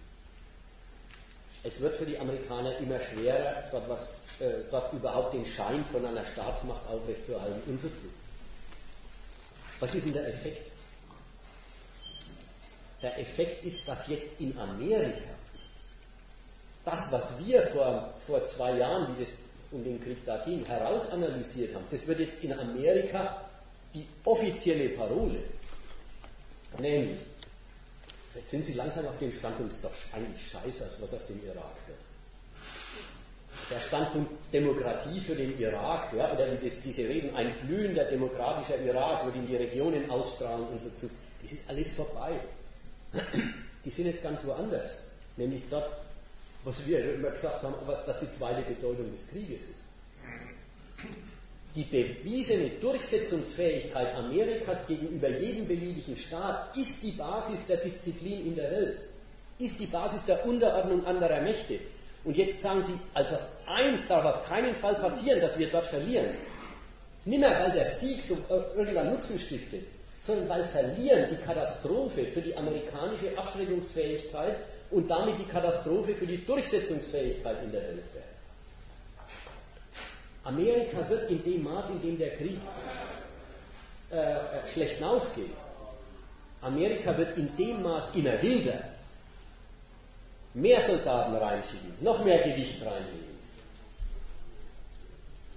Es wird für die Amerikaner immer schwerer, dort, was, äh, dort überhaupt den Schein von einer Staatsmacht aufrechtzuerhalten und so zu. Was ist denn der Effekt? Der Effekt ist, dass jetzt in Amerika das, was wir vor, vor zwei Jahren, wie das um den Krieg da ging, herausanalysiert haben, das wird jetzt in Amerika die offizielle Parole. Nämlich, jetzt sind Sie langsam auf dem Standpunkt, es ist doch eigentlich scheiße, was aus dem Irak wird. Der Standpunkt Demokratie für den Irak, ja, oder wie das, diese Reden, ein blühender demokratischer Irak wird in die Regionen ausstrahlen und so zu, das ist alles vorbei. Die sind jetzt ganz woanders, nämlich dort, was wir schon immer gesagt haben, was das die zweite Bedeutung des Krieges ist. Die bewiesene Durchsetzungsfähigkeit Amerikas gegenüber jedem beliebigen Staat ist die Basis der Disziplin in der Welt, ist die Basis der Unterordnung anderer Mächte. Und jetzt sagen Sie, also eins darf auf keinen Fall passieren, dass wir dort verlieren. Nimmer, weil der Sieg so äh, irgendeinen Nutzen stiftet, sondern weil Verlieren die Katastrophe für die amerikanische Abschreckungsfähigkeit und damit die Katastrophe für die Durchsetzungsfähigkeit in der Welt wäre. Amerika wird in dem Maß, in dem der Krieg äh, äh, schlecht hinausgeht, Amerika wird in dem Maß immer wilder, mehr Soldaten reinschicken, noch mehr Gewicht reinlegen.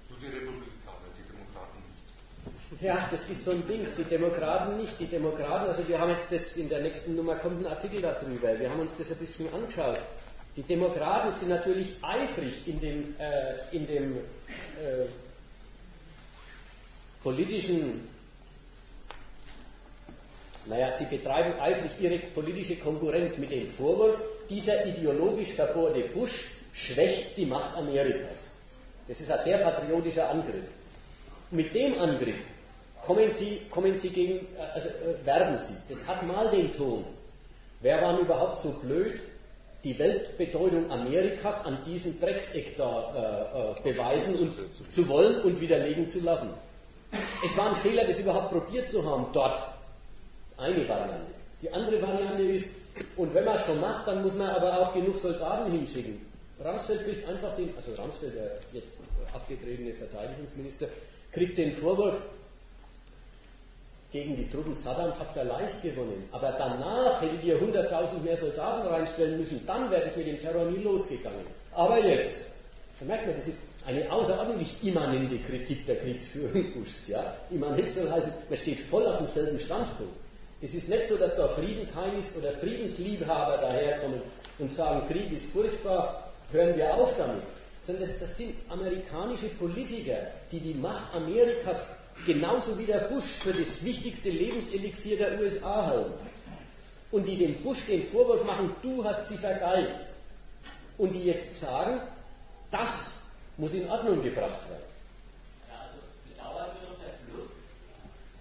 Die nicht.
Ja, das ist so ein Ding, die Demokraten nicht. Die Demokraten, also wir haben jetzt das, in der nächsten Nummer kommt ein Artikel darüber, wir haben uns das ein bisschen angeschaut. Die Demokraten sind natürlich eifrig in dem, äh, in dem äh, politischen, naja, sie betreiben eifrig ihre politische Konkurrenz mit dem Vorwurf, dieser ideologisch verbohrte Bush schwächt die Macht Amerikas. Das ist ein sehr patriotischer Angriff. Mit dem Angriff kommen Sie, kommen Sie gegen, also äh, werben Sie. Das hat mal den Ton. Wer war überhaupt so blöd, die Weltbedeutung Amerikas an diesem Dreckseck da äh, äh, beweisen und zu wollen und widerlegen zu lassen. Es war ein Fehler, das überhaupt probiert zu haben dort. Das ist eine Variante. Die andere Variante ist, und wenn man es schon macht, dann muss man aber auch genug Soldaten hinschicken. Ramsfeld kriegt einfach den, also Ramsfeld, der jetzt abgetretene Verteidigungsminister, kriegt den Vorwurf, gegen die Truppen Saddams habt ihr leicht gewonnen. Aber danach hättet ihr 100.000 mehr Soldaten reinstellen müssen. Dann wäre es mit dem Terror nie losgegangen. Aber jetzt, da merkt man, das ist eine außerordentlich immanente Kritik der Kriegsführung Bushs. Ja? Immanent soll heißen, man steht voll auf demselben Standpunkt. Es ist nicht so, dass da Friedensheimis oder Friedensliebhaber daherkommen und sagen, Krieg ist furchtbar, hören wir auf damit. Sondern das, das sind amerikanische Politiker, die die Macht Amerikas genauso wie der Bush für das wichtigste Lebenselixier der USA halten. Und die dem Bush den Vorwurf machen, du hast sie vergeigt. Und die jetzt sagen, das muss in Ordnung gebracht werden.
Ja, also bedauern wir doch der Fluss,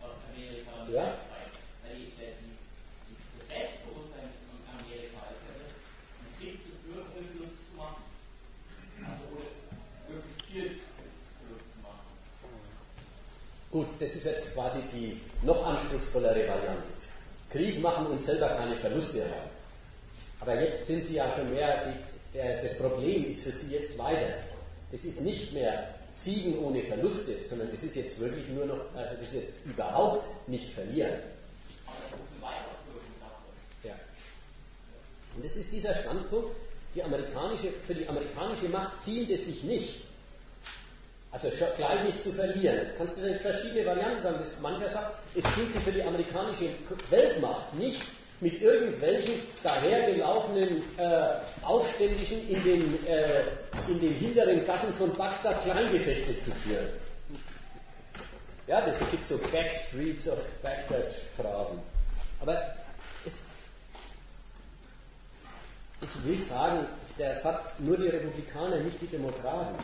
was Amerika
ja.
Weil die, die, die, das Selbstbewusstsein in Amerika ist ja das, einen Krieg zu führen, ohne Fluss zu machen. Also ohne möglichst viel
Gut, das ist jetzt quasi die noch anspruchsvollere Variante. Krieg machen und selber keine Verluste haben. Aber jetzt sind sie ja schon mehr, die, der, das Problem ist für sie jetzt weiter. Es ist nicht mehr Siegen ohne Verluste, sondern es ist jetzt wirklich nur noch, also es ist jetzt überhaupt nicht verlieren. Ja. Und das ist dieser Standpunkt, die amerikanische, für die amerikanische Macht zielt es sich nicht, also gleich nicht zu verlieren. Jetzt kannst du dir verschiedene Varianten sagen. Mancher sagt, es zielt sich für die amerikanische Weltmacht nicht mit irgendwelchen dahergelaufenen äh, Aufständischen in den, äh, in den hinteren Gassen von Bagdad Kleingefechte zu führen. Ja, das gibt so Backstreets of Bagdad Phrasen. Aber es, ich will sagen, der Satz, nur die Republikaner, nicht die Demokraten,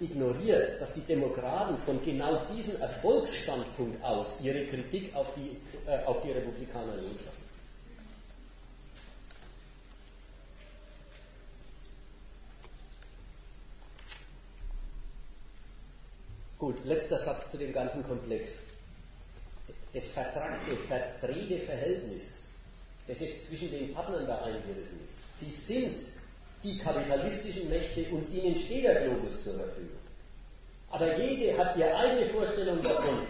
ignoriert, dass die Demokraten von genau diesem Erfolgsstandpunkt aus ihre Kritik auf die, äh, auf die Republikaner loslassen. Gut, letzter Satz zu dem ganzen Komplex. Das vertragte, verdrehte Verhältnis, das jetzt zwischen den Partnern da eingerissen ist. Sie sind die kapitalistischen Mächte und ihnen steht der Globus zur Verfügung. Aber jede hat ihre eigene Vorstellung davon,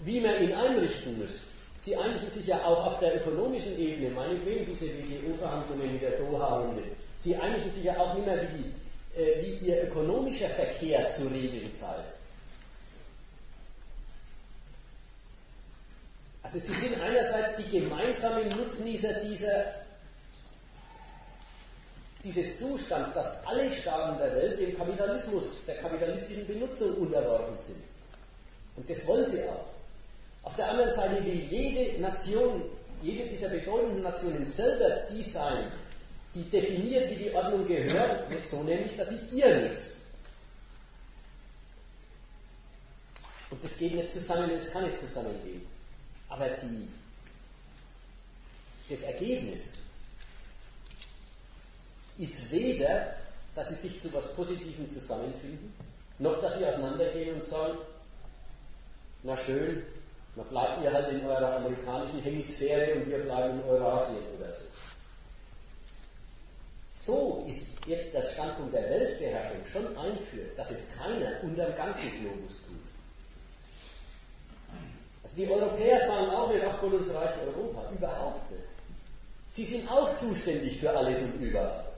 wie man ihn einrichten muss. Sie einigen sich ja auch auf der ökonomischen Ebene, meinetwegen diese WTO-Verhandlungen in der Doha-Runde. Sie einigen sich ja auch nicht mehr, wie, äh, wie Ihr ökonomischer Verkehr zu regeln sei. Also Sie sind einerseits die gemeinsamen Nutznießer dieser, dieses Zustands, dass alle Staaten der Welt dem Kapitalismus, der kapitalistischen Benutzung unterworfen sind. Und das wollen sie auch. Auf der anderen Seite will jede Nation, jede dieser bedeutenden Nationen selber die sein, die definiert, wie die Ordnung gehört, so nämlich, dass sie ihr nützt. Und das geht nicht zusammen, das kann nicht zusammengehen. Aber die, das Ergebnis ist weder, dass sie sich zu etwas Positivem zusammenfinden, noch dass sie auseinandergehen und sagen, na schön, dann bleibt ihr halt in eurer amerikanischen Hemisphäre und wir bleiben in Eurasien oder so. So ist jetzt der Standpunkt der Weltbeherrschung schon eingeführt, dass es keiner unter dem ganzen Globus tut. Also die Europäer sagen auch nicht, ach uns reicht Europa. Überhaupt nicht. Sie sind auch zuständig für alles und überall.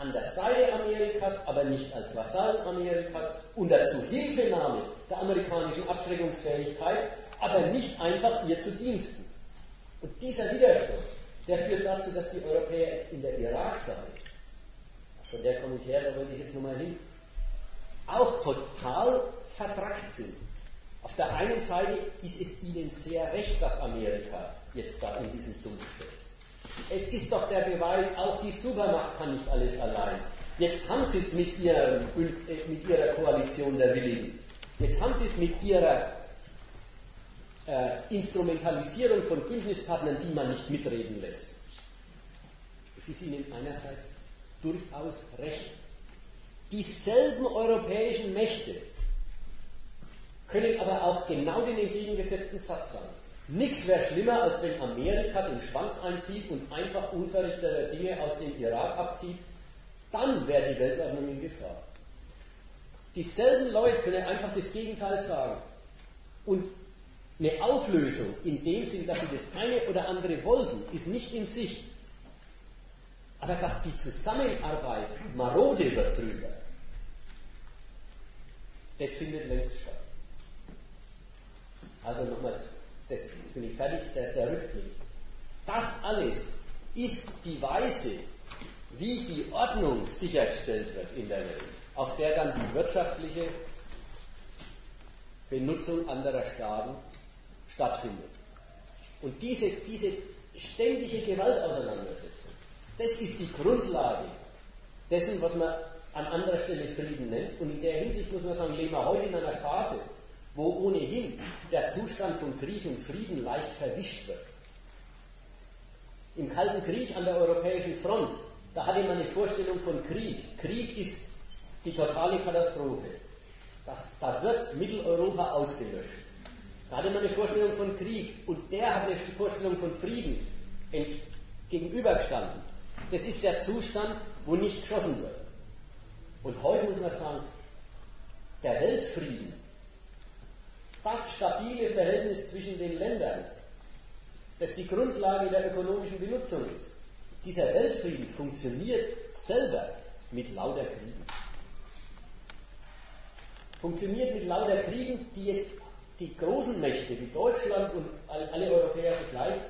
An der Seite Amerikas, aber nicht als Vasallen Amerikas, unter Zuhilfenahme der amerikanischen Abschreckungsfähigkeit, aber nicht einfach ihr zu Diensten. Und dieser Widerspruch, der führt dazu, dass die Europäer jetzt in der Irak-Sache, von der komme ich her, da wollte ich jetzt nochmal hin, auch total vertrackt sind. Auf der einen Seite ist es ihnen sehr recht, dass Amerika jetzt da in diesem Sumpf steckt. Es ist doch der Beweis, auch die Supermacht kann nicht alles allein. Jetzt haben sie es mit, ihrem, äh, mit ihrer Koalition der Willigen. Jetzt haben sie es mit ihrer äh, Instrumentalisierung von Bündnispartnern, die man nicht mitreden lässt. Es ist ihnen einerseits durchaus recht. Dieselben europäischen Mächte können aber auch genau den entgegengesetzten Satz sagen. Nichts wäre schlimmer, als wenn Amerika den Schwanz einzieht und einfach unverrichteter Dinge aus dem Irak abzieht. Dann wäre die Weltordnung in Gefahr. Dieselben Leute können einfach das Gegenteil sagen. Und eine Auflösung in dem Sinn, dass sie das eine oder andere wollten, ist nicht in sich. Aber dass die Zusammenarbeit marode wird drüber, das findet längst statt. Also nochmal, das, jetzt bin ich fertig, der, der Rückblick. Das alles ist die Weise, wie die Ordnung sichergestellt wird in der Welt, auf der dann die wirtschaftliche Benutzung anderer Staaten stattfindet. Und diese, diese ständige Gewaltauseinandersetzung, das ist die Grundlage dessen, was man an anderer Stelle Frieden nennt. Und in der Hinsicht muss man sagen, leben wir heute in einer Phase, wo ohnehin der Zustand von Krieg und Frieden leicht verwischt wird. Im Kalten Krieg an der europäischen Front, da hatte man eine Vorstellung von Krieg. Krieg ist die totale Katastrophe. Das, da wird Mitteleuropa ausgelöscht. Da hatte man eine Vorstellung von Krieg und der hat eine Vorstellung von Frieden gegenübergestanden. Das ist der Zustand, wo nicht geschossen wird. Und heute muss man sagen, der Weltfrieden, das stabile Verhältnis zwischen den Ländern, das die Grundlage der ökonomischen Benutzung ist, dieser Weltfrieden funktioniert selber mit lauter Kriegen. Funktioniert mit lauter Kriegen, die jetzt die großen Mächte wie Deutschland und alle Europäer vergleicht,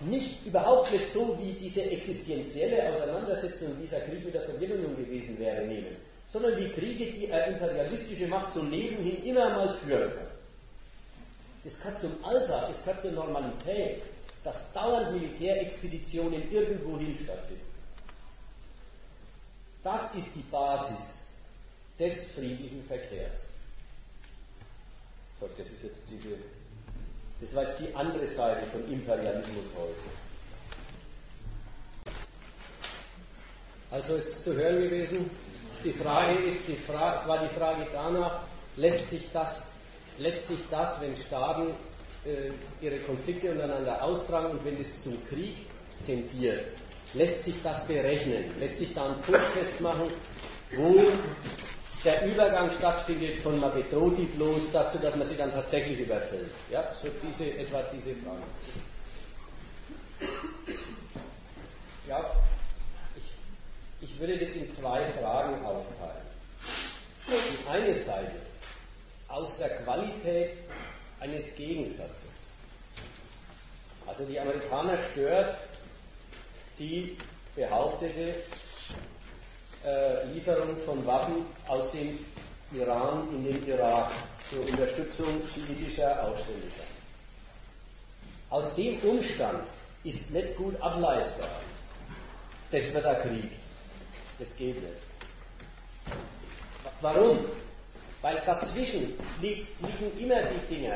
nicht überhaupt nicht so wie diese existenzielle Auseinandersetzung dieser Krieg mit der Sowjetunion gewesen wäre, nehmen, sondern wie Kriege, die eine imperialistische Macht so nebenhin immer mal führen kann. Es gehört zum Alltag, es gehört zur Normalität, dass dauernd Militärexpeditionen irgendwohin stattfinden. Das ist die Basis des friedlichen Verkehrs. So, das ist jetzt diese, das war jetzt die andere Seite von Imperialismus heute. Also ist zu hören gewesen, die Frage ist, die Frage, es war die Frage danach, lässt sich das, lässt sich das wenn Staaten äh, ihre Konflikte untereinander austragen und wenn es zum Krieg tendiert, lässt sich das berechnen, lässt sich da einen Punkt festmachen, wo der Übergang stattfindet von die bloß dazu, dass man sie dann tatsächlich überfällt. Ja, so diese, etwa diese Frage. Ja, ich, ich würde das in zwei Fragen aufteilen. Die eine Seite aus der Qualität eines Gegensatzes. Also die Amerikaner stört die behauptete äh, Lieferung von Waffen aus dem Iran in den Irak zur Unterstützung schiitischer Aufständischer. Aus dem Umstand ist nicht gut ableitbar. Das wird ein Krieg. Das geht nicht. Warum? Weil dazwischen liegen immer die Dinge.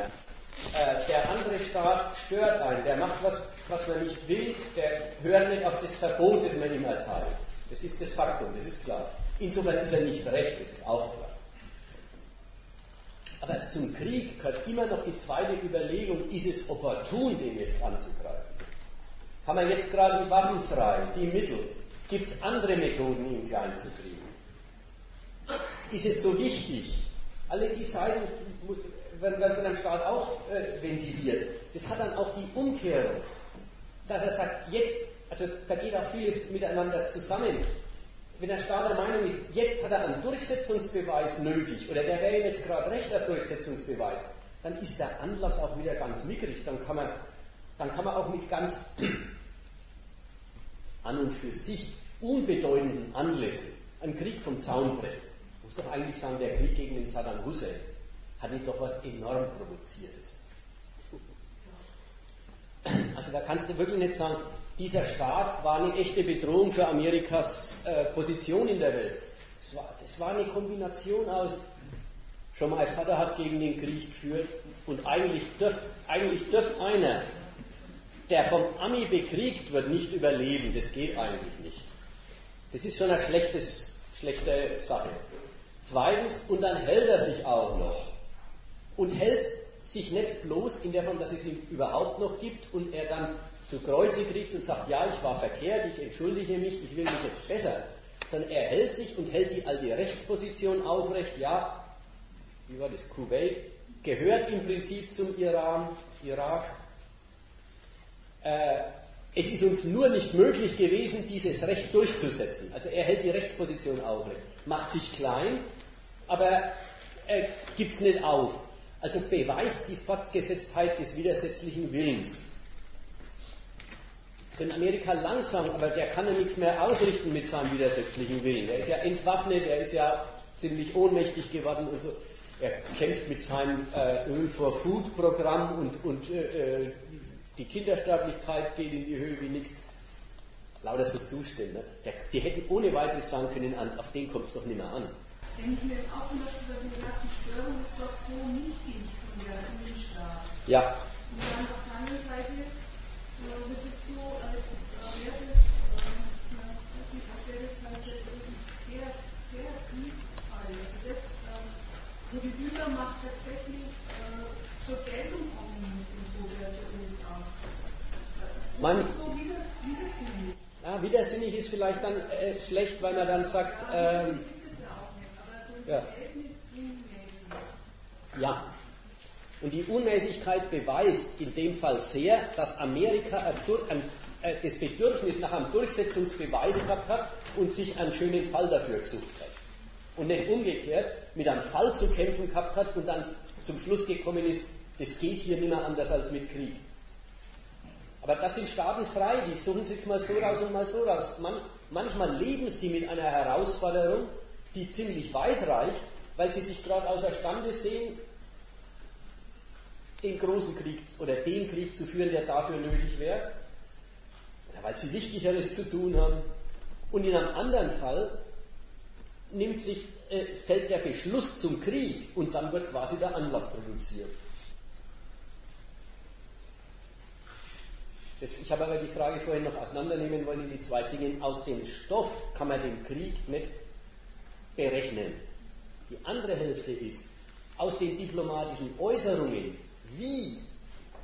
Äh, der andere Staat stört einen, der macht was, was man nicht will, der hört nicht auf das Verbot, das man ihm erteilt. Das ist das Faktum, das ist klar. Insofern ist er nicht recht, das ist auch klar. Aber zum Krieg gehört immer noch die zweite Überlegung, ist es opportun, den jetzt anzugreifen? Haben wir jetzt gerade die Waffen frei, die Mittel? Gibt es andere Methoden, ihn klein zu kriegen? Ist es so wichtig? Alle die Seiten werden von einem Staat auch äh, ventiliert. Das hat dann auch die Umkehrung, dass er sagt, jetzt, also da geht auch vieles miteinander zusammen. Wenn der Staat der Meinung ist, jetzt hat er einen Durchsetzungsbeweis nötig, oder der wäre jetzt gerade recht, der Durchsetzungsbeweis, dann ist der Anlass auch wieder ganz mickrig. Dann kann man, dann kann man auch mit ganz an und für sich unbedeutenden Anlässen einen Krieg vom Zaun brechen. Muss doch eigentlich sagen, der Krieg gegen den Saddam Hussein hat ihn doch was enorm Provoziertes. Also da kannst du wirklich nicht sagen, dieser Staat war eine echte Bedrohung für Amerikas äh, Position in der Welt. Das war, das war eine Kombination aus, schon mein Vater hat gegen den Krieg geführt und eigentlich dürf, eigentlich dürf einer, der vom Ami bekriegt wird, nicht überleben. Das geht eigentlich nicht. Das ist schon eine schlechtes, schlechte Sache. Zweitens, und dann hält er sich auch noch und hält sich nicht bloß in der Form, dass es ihn überhaupt noch gibt und er dann zu Kreuze kriegt und sagt, ja, ich war verkehrt, ich entschuldige mich, ich will mich jetzt besser, sondern er hält sich und hält die alte Rechtsposition aufrecht, ja, wie war das, Kuwait, gehört im Prinzip zum Iran, Irak. Äh, es ist uns nur nicht möglich gewesen, dieses Recht durchzusetzen. Also er hält die Rechtsposition aufrecht, macht sich klein, aber er gibt es nicht auf. Also beweist die Fortgesetztheit des widersetzlichen Willens. Jetzt können Amerika langsam, aber der kann ja nichts mehr ausrichten mit seinem widersetzlichen Willen. Er ist ja entwaffnet, er ist ja ziemlich ohnmächtig geworden und so. Er kämpft mit seinem äh, Öl for Food Programm und, und äh, äh, die Kindersterblichkeit geht in die Höhe wie nichts. Lauter so Zustände. Der, die hätten ohne weiteres sagen können, auf den kommt es doch nicht mehr an denken wir auch zum Beispiel bei den ganzen Störungen ist doch so niedrig von der Innenstaat. Ja. Und dann auf der anderen Seite äh, wird es so, als wäre das, äh, weiß nicht, als wäre das halt der, der Kriegsfall. Also das, äh, wo die Übermacht tatsächlich äh, zur Geltung kommen muss und so der USA. Man, so widersinnig. Ist vielleicht dann äh, schlecht, weil man dann sagt, ähm, ja. ja. Und die Unmäßigkeit beweist in dem Fall sehr, dass Amerika äh, das Bedürfnis nach einem Durchsetzungsbeweis gehabt hat und sich einen schönen Fall dafür gesucht hat. Und nicht umgekehrt mit einem Fall zu kämpfen gehabt hat und dann zum Schluss gekommen ist, das geht hier nicht mehr anders als mit Krieg. Aber das sind Staaten frei, die suchen sich mal so raus und mal so raus. Man, manchmal leben sie mit einer Herausforderung, die ziemlich weit reicht, weil sie sich gerade außerstande sehen, den großen Krieg oder den Krieg zu führen, der dafür nötig wäre, oder weil sie Wichtigeres zu tun haben. Und in einem anderen Fall nimmt sich, äh, fällt der Beschluss zum Krieg und dann wird quasi der Anlass produziert. Das, ich habe aber die Frage vorhin noch auseinandernehmen wollen in die zwei Dinge. Aus dem Stoff kann man den Krieg nicht berechnen. Die andere Hälfte ist, aus den diplomatischen Äußerungen, wie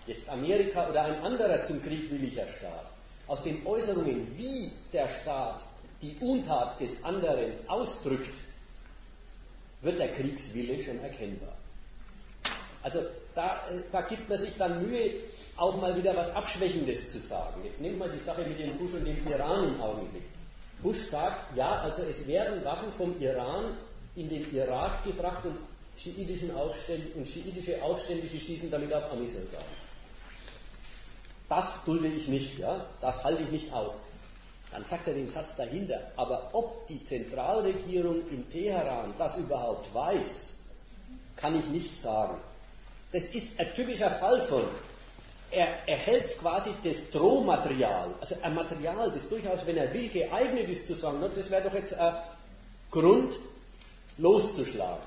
jetzt Amerika oder ein anderer zum Krieg williger Staat, aus den Äußerungen, wie der Staat die Untat des anderen ausdrückt, wird der Kriegswille schon erkennbar. Also da, äh, da gibt man sich dann Mühe, auch mal wieder was Abschwächendes zu sagen. Jetzt nehmen wir die Sache mit dem Bush und dem Iran im Augenblick. Bush sagt, ja, also es werden Waffen vom Iran in den Irak gebracht und, schiitischen Aufständ und schiitische Aufständische schießen damit auf Amisoldaten. Das dulde ich nicht, ja, das halte ich nicht aus. Dann sagt er den Satz dahinter, aber ob die Zentralregierung in Teheran das überhaupt weiß, kann ich nicht sagen. Das ist ein typischer Fall von, er erhält quasi das Drohmaterial, also ein Material, das durchaus, wenn er will, geeignet ist zu sagen, na, das wäre doch jetzt ein Grund, loszuschlagen.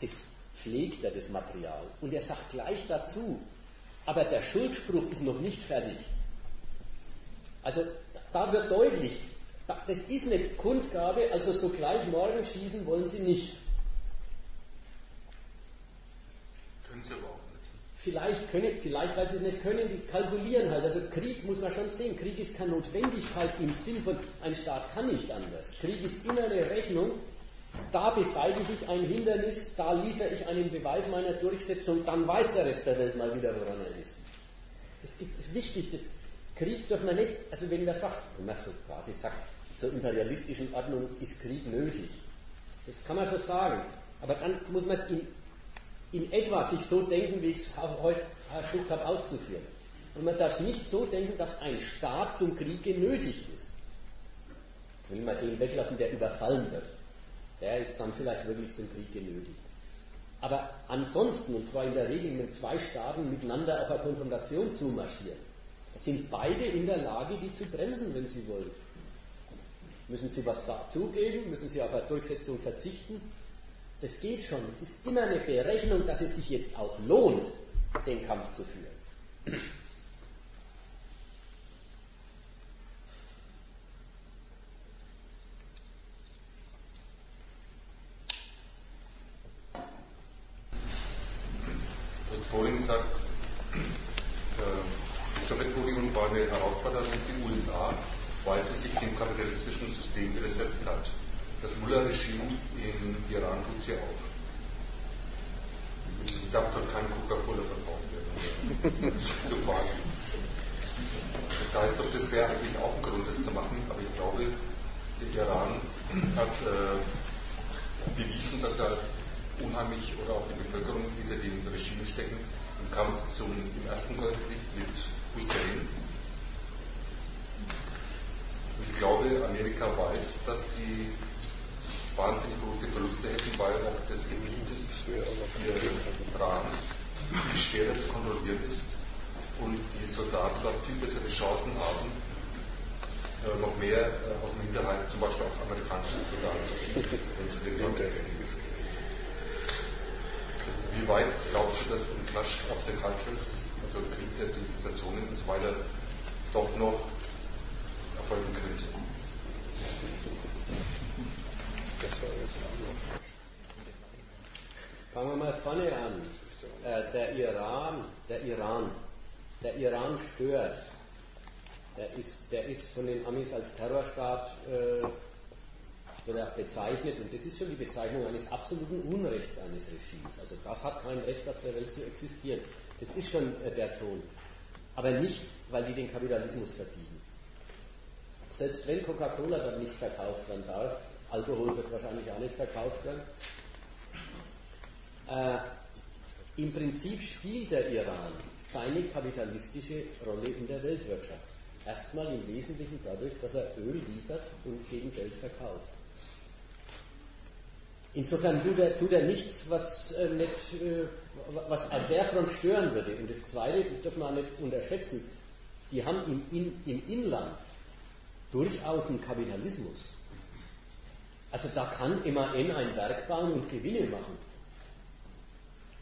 Das pflegt er, das Material. Und er sagt gleich dazu, aber der Schuldspruch ist noch nicht fertig. Also da wird deutlich, das ist eine Kundgabe, also so gleich morgen schießen wollen sie nicht.
Können sie aber auch
Vielleicht, können, vielleicht, weil sie es nicht können, die kalkulieren halt. Also Krieg muss man schon sehen. Krieg ist keine Notwendigkeit im Sinn von, ein Staat kann nicht anders. Krieg ist immer eine Rechnung. Da beseitige ich ein Hindernis, da liefere ich einen Beweis meiner Durchsetzung, dann weiß der Rest der Welt mal wieder, woran er ist. Das ist wichtig. Das Krieg darf man nicht, also wenn man sagt, wenn man so quasi sagt, zur imperialistischen Ordnung ist Krieg nötig. Das kann man schon sagen. Aber dann muss man es in in etwa sich so denken, wie ich es heute versucht habe auszuführen. Und man darf nicht so denken, dass ein Staat zum Krieg genötigt ist. Jetzt will man den weglassen, der überfallen wird. Der ist dann vielleicht wirklich zum Krieg genötigt. Aber ansonsten, und zwar in der Regel, wenn zwei Staaten miteinander auf eine Konfrontation zumarschieren, sind beide in der Lage, die zu bremsen, wenn sie wollen. Müssen sie was dazugeben? Müssen sie auf eine Durchsetzung verzichten? Das geht schon. Es ist immer eine Berechnung, dass es sich jetzt auch lohnt, den Kampf zu führen.
Was vorhin sagt, äh, die Sowjetunion war eine Herausforderung für die USA, weil sie sich dem kapitalistischen System widersetzt hat. Das Mullah-Regime in tut sie auch. Es darf dort kein Coca-Cola verkauft werden. quasi. Das heißt doch, das wäre eigentlich auch ein Grund, das zu machen, aber ich glaube, der Iran hat äh, bewiesen, dass er unheimlich oder auch die Bevölkerung hinter dem Regime stecken im Kampf zum, im ersten Golfkrieg mit Hussein. Und ich glaube, Amerika weiß, dass sie wahnsinnig große Verluste hätten, weil auch das Gebiet des Irans viel schwerer zu kontrollieren ist. Und die Soldaten dort viel bessere Chancen haben, äh, noch mehr äh, aus dem Hinterhalt, zum Beispiel auf amerikanische Soldaten zu schießen, wenn sie den Wie weit glaubst du, dass ein Clash of the Cultures, also Krieg der Zivilisationen und so weiter, doch noch erfolgen könnte?
Fangen wir mal vorne an. Äh, der Iran, der Iran, der Iran stört. Der ist, der ist von den Amis als Terrorstaat äh, bezeichnet und das ist schon die Bezeichnung eines absoluten Unrechts eines Regimes. Also das hat kein Recht auf der Welt zu existieren. Das ist schon äh, der Ton. Aber nicht, weil die den Kapitalismus verbieten. Selbst wenn Coca-Cola dann nicht verkauft werden darf, Alkohol wird wahrscheinlich auch nicht verkauft werden. Äh, Im Prinzip spielt der Iran seine kapitalistische Rolle in der Weltwirtschaft. Erstmal im Wesentlichen dadurch, dass er Öl liefert und gegen Geld verkauft. Insofern tut er, tut er nichts, was, äh, nicht, äh, was an der Front stören würde. Und das Zweite darf man auch nicht unterschätzen. Die haben im, in, im Inland durchaus einen Kapitalismus. Also da kann MAN ein Werk bauen und Gewinne machen.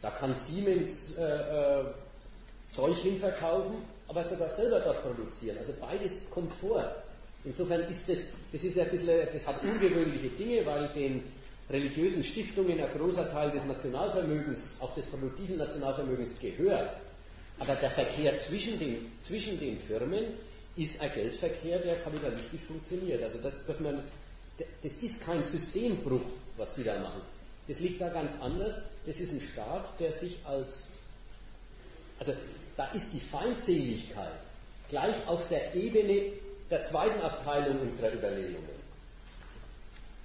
Da kann Siemens äh, äh, Zeug hinverkaufen, aber sogar selber dort produzieren. Also beides kommt vor. Insofern ist das, das ist ein bisschen, das hat ungewöhnliche Dinge, weil den religiösen Stiftungen ein großer Teil des Nationalvermögens, auch des produktiven Nationalvermögens gehört. Aber der Verkehr zwischen den, zwischen den Firmen ist ein Geldverkehr, der kapitalistisch funktioniert. Also das darf man nicht das ist kein Systembruch, was die da machen. Das liegt da ganz anders. Das ist ein Staat, der sich als, also da ist die Feindseligkeit gleich auf der Ebene der zweiten Abteilung unserer Überlegungen.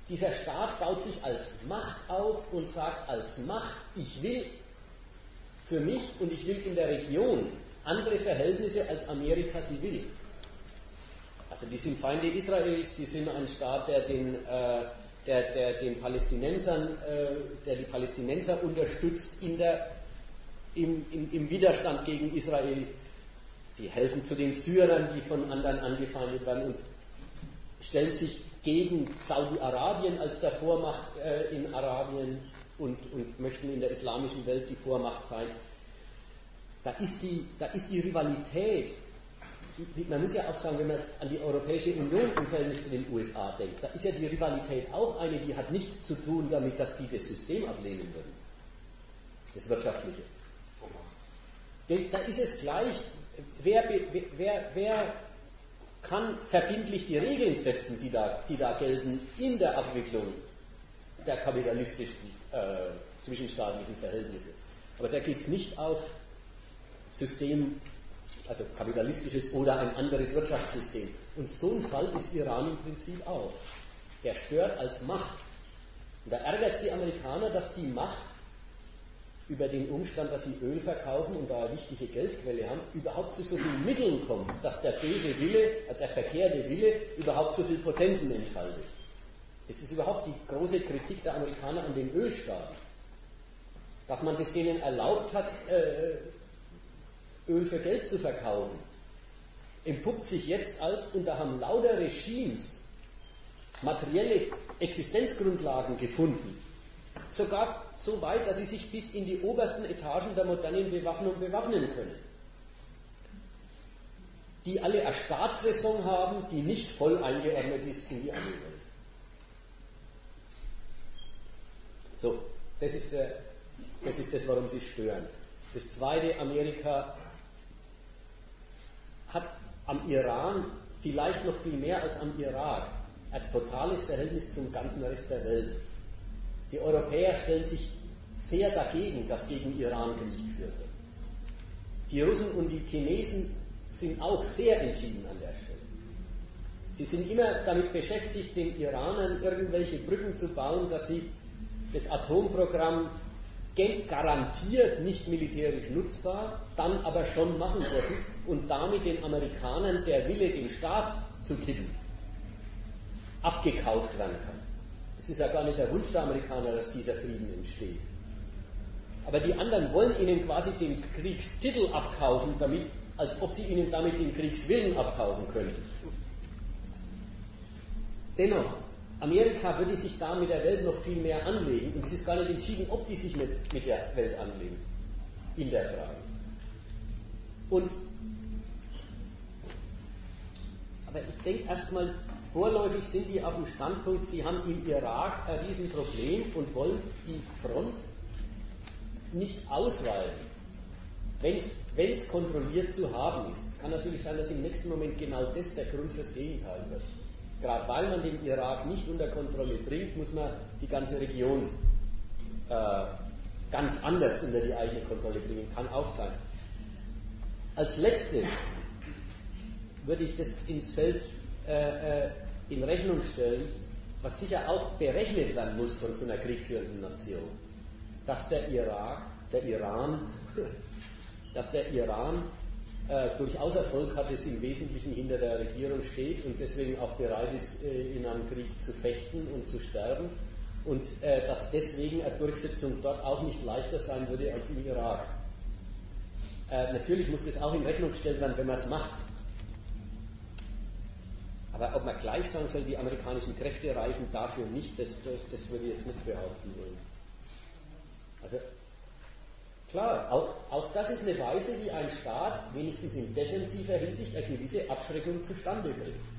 Dieser Staat baut sich als Macht auf und sagt als Macht, ich will für mich und ich will in der Region andere Verhältnisse als Amerika sie will. Also die sind Feinde Israels, die sind ein Staat, der den, äh, der, der den Palästinensern, äh, der die Palästinenser unterstützt in der, im, im, im Widerstand gegen Israel. Die helfen zu den Syrern, die von anderen angefeindet werden und stellen sich gegen Saudi-Arabien als der Vormacht äh, in Arabien und, und möchten in der islamischen Welt die Vormacht sein. Da ist die, da ist die Rivalität, man muss ja auch sagen, wenn man an die Europäische Union im Verhältnis zu den USA denkt, da ist ja die Rivalität auch eine, die hat nichts zu tun damit, dass die das System ablehnen würden. Das Wirtschaftliche. Da ist es gleich, wer, wer, wer kann verbindlich die Regeln setzen, die da, die da gelten in der Abwicklung der kapitalistischen äh, zwischenstaatlichen Verhältnisse. Aber da geht es nicht auf System, also kapitalistisches oder ein anderes Wirtschaftssystem. Und so ein Fall ist Iran im Prinzip auch. Der stört als Macht. Und da ärgert es die Amerikaner, dass die Macht über den Umstand, dass sie Öl verkaufen und da eine wichtige Geldquelle haben, überhaupt zu so vielen Mitteln kommt, dass der böse Wille, der verkehrte Wille überhaupt so viel Potenzen entfaltet. Es ist überhaupt die große Kritik der Amerikaner an den Ölstaaten, dass man das denen erlaubt hat, äh, Öl für Geld zu verkaufen, entpuppt sich jetzt als, und da haben lauter Regimes materielle Existenzgrundlagen gefunden, sogar so weit, dass sie sich bis in die obersten Etagen der modernen Bewaffnung bewaffnen können. Die alle eine Staatsräson haben, die nicht voll eingeordnet ist in die andere Welt. So, das ist, der, das ist das, warum sie stören. Das zweite, Amerika hat am Iran vielleicht noch viel mehr als am Irak ein totales Verhältnis zum ganzen Rest der Welt. Die Europäer stellen sich sehr dagegen, dass gegen Iran Krieg wird. Die Russen und die Chinesen sind auch sehr entschieden an der Stelle. Sie sind immer damit beschäftigt, den Iranern irgendwelche Brücken zu bauen, dass sie das Atomprogramm garantiert nicht militärisch nutzbar, dann aber schon machen dürfen und damit den Amerikanern der Wille, den Staat zu kippen, abgekauft werden kann. Es ist ja gar nicht der Wunsch der Amerikaner, dass dieser Frieden entsteht. Aber die anderen wollen ihnen quasi den Kriegstitel abkaufen, damit, als ob sie ihnen damit den Kriegswillen abkaufen könnten. Dennoch, Amerika würde sich da mit der Welt noch viel mehr anlegen und es ist gar nicht entschieden, ob die sich mit, mit der Welt anlegen in der Frage. Und aber ich denke erstmal, Vorläufig sind die auf dem Standpunkt, sie haben im Irak ein Riesenproblem und wollen die Front nicht ausweiten, wenn es kontrolliert zu haben ist. Es kann natürlich sein, dass im nächsten Moment genau das der Grund fürs Gegenteil wird. Gerade weil man den Irak nicht unter Kontrolle bringt, muss man die ganze Region äh, ganz anders unter die eigene Kontrolle bringen. Kann auch sein. Als letztes würde ich das ins Feld äh, äh in Rechnung stellen, was sicher auch berechnet werden muss von so einer kriegführenden Nation, dass der Irak, der Iran, dass der Iran äh, durchaus Erfolg hat, es im Wesentlichen hinter der Regierung steht und deswegen auch bereit ist, äh, in einem Krieg zu fechten und zu sterben und äh, dass deswegen eine Durchsetzung dort auch nicht leichter sein würde als im Irak. Äh, natürlich muss das auch in Rechnung gestellt werden, wenn man es macht. Aber ob man gleich sagen soll, die amerikanischen Kräfte reichen dafür nicht, das, das, das würde ich jetzt nicht behaupten wollen. Also klar, auch, auch das ist eine Weise, wie ein Staat wenigstens in defensiver Hinsicht eine gewisse Abschreckung zustande bringt.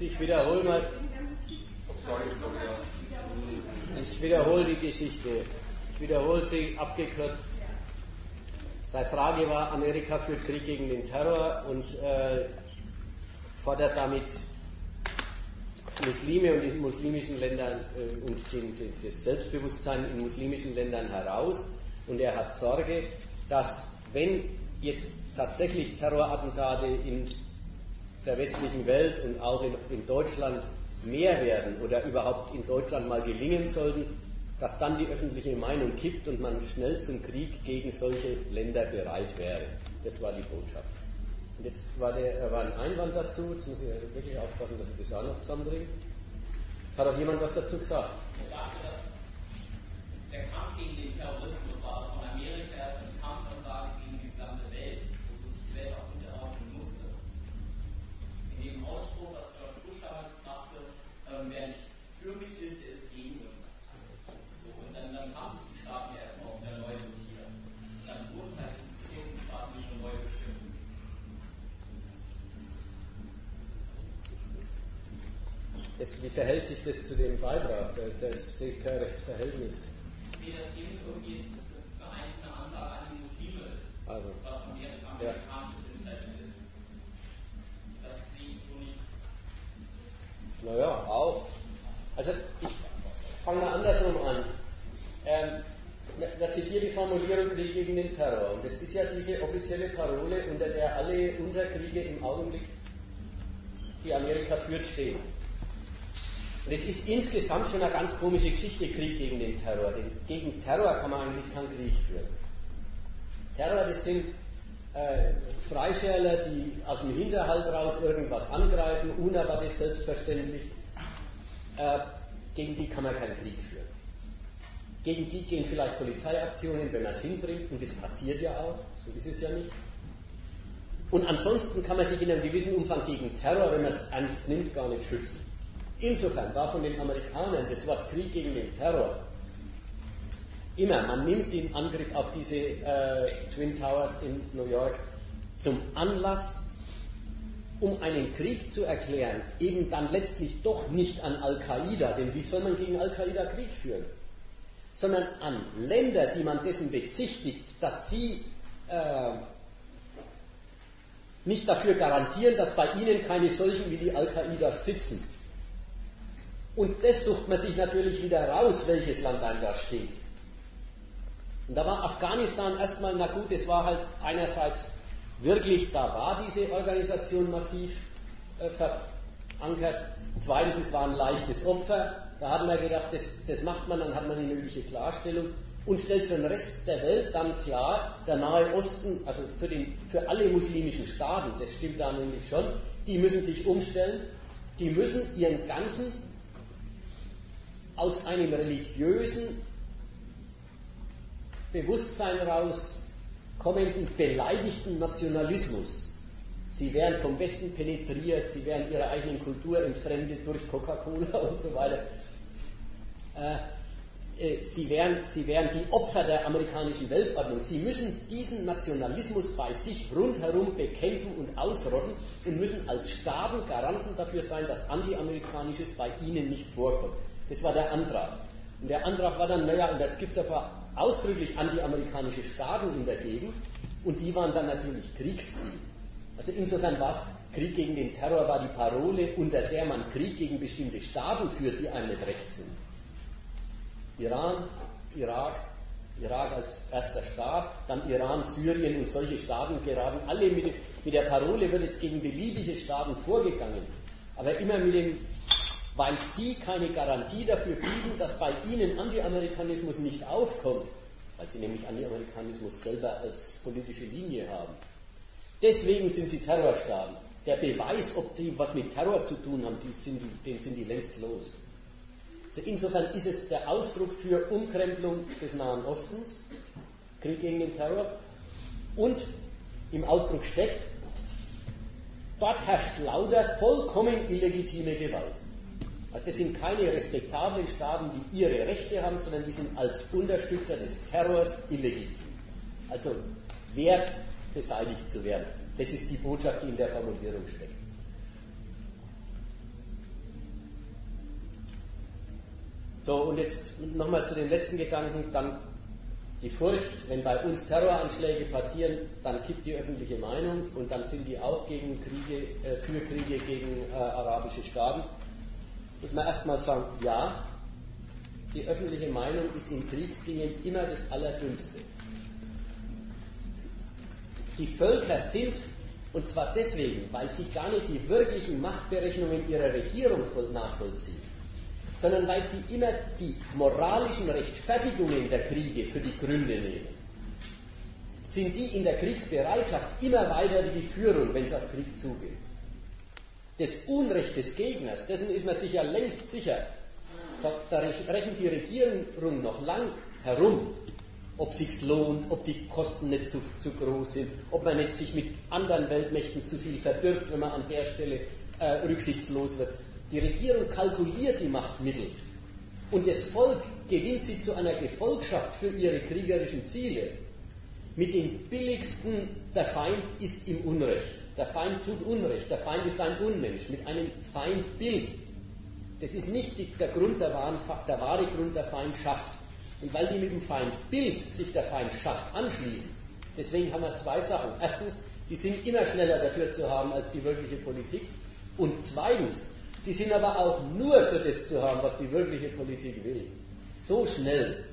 Ich, ich
wiederhole mal. Ich wiederhole die Geschichte. Ich wiederhole sie abgekürzt. Seine Frage war, Amerika führt Krieg gegen den Terror und äh, fordert damit Muslime und die muslimischen Ländern äh, und den, den, das Selbstbewusstsein in muslimischen Ländern heraus. Und er hat Sorge, dass wenn jetzt tatsächlich Terrorattentate in der westlichen Welt und auch in, in Deutschland mehr werden oder überhaupt in Deutschland mal gelingen sollten, dass dann die öffentliche Meinung kippt und man schnell zum Krieg gegen solche Länder bereit wäre. Das war die Botschaft. Und jetzt war, der, war ein Einwand dazu, jetzt muss ich wirklich aufpassen, dass ich das auch noch zusammenbringe. Hat auch jemand was dazu gesagt?
Ich sagte, dass der Kampf gegen den Terrorismus war von Amerika erst ein Kampfansage gegen die gesamte Welt, wo sich die Welt auch unterordnen musste. In dem Ausspruch, was George Bush damals brachte, ähm, wer nicht für mich ist, ist gegen uns. So, und dann, dann haben sich die Staaten ja erstmal auch wieder neu sortiert. Und dann wurden halt die bestimmten Staaten wieder neu bestimmt.
Das, wie verhält sich das zu dem Beitrag? Da, da sehe ich kein Rechtsverhältnis.
Ich sehe das eben irgendwie, dass es eine einzelne Ansage an die Muslime ist,
Also,
was Amerika,
Ja.
amerikanisches Interesse ist. Das sehe ich so nicht.
naja, auch. Also, ich fange mal andersrum an. Ähm, da zitiere die Formulierung Krieg gegen den Terror. Und das ist ja diese offizielle Parole, unter der alle Unterkriege im Augenblick, die Amerika führt, stehen. Und es ist insgesamt schon eine ganz komische Geschichte, Krieg gegen den Terror. Denn gegen Terror kann man eigentlich keinen Krieg führen. Terror, das sind äh, Freischärler, die aus dem Hinterhalt raus irgendwas angreifen, unerwartet selbstverständlich. Äh, gegen die kann man keinen Krieg führen. Gegen die gehen vielleicht Polizeiaktionen, wenn man es hinbringt, und das passiert ja auch, so ist es ja nicht. Und ansonsten kann man sich in einem gewissen Umfang gegen Terror, wenn man es ernst nimmt, gar nicht schützen. Insofern war von den Amerikanern das Wort Krieg gegen den Terror immer, man nimmt den Angriff auf diese äh, Twin Towers in New York zum Anlass, um einen Krieg zu erklären, eben dann letztlich doch nicht an Al-Qaida, denn wie soll man gegen Al-Qaida Krieg führen? Sondern an Länder, die man dessen bezichtigt, dass sie äh, nicht dafür garantieren, dass bei ihnen keine solchen wie die Al-Qaida sitzen. Und das sucht man sich natürlich wieder raus, welches Land einem da steht. Und da war Afghanistan erstmal, na gut, es war halt einerseits wirklich, da war diese Organisation massiv äh, verankert. Zweitens, es war ein leichtes Opfer. Da hat man gedacht, das, das macht man, dann hat man eine mögliche Klarstellung und stellt für den Rest der Welt dann klar, der Nahe Osten, also für, den, für alle muslimischen Staaten, das stimmt da nämlich schon, die müssen sich umstellen. die müssen ihren ganzen aus einem religiösen Bewusstsein heraus kommenden beleidigten Nationalismus. Sie werden vom Westen penetriert, sie werden ihrer eigenen Kultur entfremdet durch Coca-Cola und so weiter. Äh, äh, sie wären, sie wären die Opfer der amerikanischen Weltordnung. Sie müssen diesen Nationalismus bei sich rundherum bekämpfen und ausrotten und müssen als Staaten Garanten dafür sein, dass Antiamerikanisches bei ihnen nicht vorkommt. Das war der Antrag. Und der Antrag war dann, naja, und jetzt gibt es ein paar ausdrücklich antiamerikanische Staaten in der Gegend und die waren dann natürlich Kriegsziel. Also insofern war es, Krieg gegen den Terror war die Parole, unter der man Krieg gegen bestimmte Staaten führt, die einem nicht recht sind. Iran, Irak, Irak als erster Staat, dann Iran, Syrien und solche Staaten geraten alle mit, mit der Parole wird jetzt gegen beliebige Staaten vorgegangen, aber immer mit dem, weil sie keine Garantie dafür bieten, dass bei ihnen Anti-Amerikanismus nicht aufkommt, weil sie nämlich Anti-Amerikanismus selber als politische Linie haben. Deswegen sind sie Terrorstaaten. Der Beweis, ob die was mit Terror zu tun haben, sind den sind die längst los. Also insofern ist es der Ausdruck für Umkrempelung des Nahen Ostens, Krieg gegen den Terror, und im Ausdruck steckt, dort herrscht lauter vollkommen illegitime Gewalt. Also das sind keine respektablen Staaten, die ihre Rechte haben, sondern die sind als Unterstützer des Terrors illegitim. Also wert beseitigt zu werden. Das ist die Botschaft, die in der Formulierung steckt. So, und jetzt nochmal zu den letzten Gedanken. Dann die Furcht, wenn bei uns Terroranschläge passieren, dann kippt die öffentliche Meinung und dann sind die auch gegen Kriege, äh, für Kriege gegen äh, arabische Staaten. Muss man erstmal sagen, ja, die öffentliche Meinung ist in Kriegsdingen immer das Allerdünnste. Die Völker sind, und zwar deswegen, weil sie gar nicht die wirklichen Machtberechnungen ihrer Regierung nachvollziehen sondern weil sie immer die moralischen Rechtfertigungen der Kriege für die Gründe nehmen. Sind die in der Kriegsbereitschaft immer weiter wie die Führung, wenn es auf Krieg zugeht. Das Unrecht des Gegners, dessen ist man sich ja längst sicher, da, da rechnet die Regierung noch lang herum, ob sich's lohnt, ob die Kosten nicht zu, zu, groß sind, ob man nicht sich mit anderen Weltmächten zu viel verdirbt, wenn man an der Stelle äh, rücksichtslos wird. Die Regierung kalkuliert die Machtmittel und das Volk gewinnt sie zu einer Gefolgschaft für ihre kriegerischen Ziele. Mit den billigsten, der Feind ist im Unrecht. Der Feind tut Unrecht. Der Feind ist ein Unmensch mit einem Feindbild. Das ist nicht der, Grund der, wahren, der wahre Grund der Feindschaft. Und weil die mit dem Feindbild sich der Feindschaft anschließen, deswegen haben wir zwei Sachen. Erstens, die sind immer schneller dafür zu haben als die wirkliche Politik. Und zweitens, Sie sind aber auch nur für das zu haben, was die wirkliche Politik will. So schnell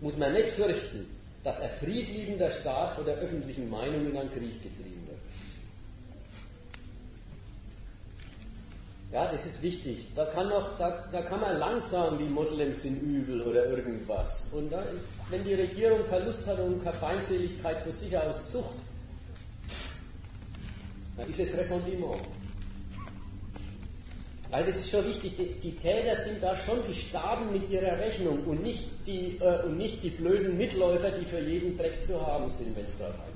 muss man nicht fürchten, dass ein friedliebender Staat von der öffentlichen Meinung in einen Krieg getrieben wird. Ja, das ist wichtig. Da kann, noch, da, da kann man lang sagen, die Moslems sind übel oder irgendwas. Und da, wenn die Regierung keine Lust hat und keine Feindseligkeit für sich aus sucht, dann ist es Ressentiment. Weil das ist schon wichtig, die, die, Täter sind da schon die Staaten mit ihrer Rechnung und nicht die, äh, und nicht die blöden Mitläufer, die für jeden Dreck zu haben sind, wenn es da reinkommt.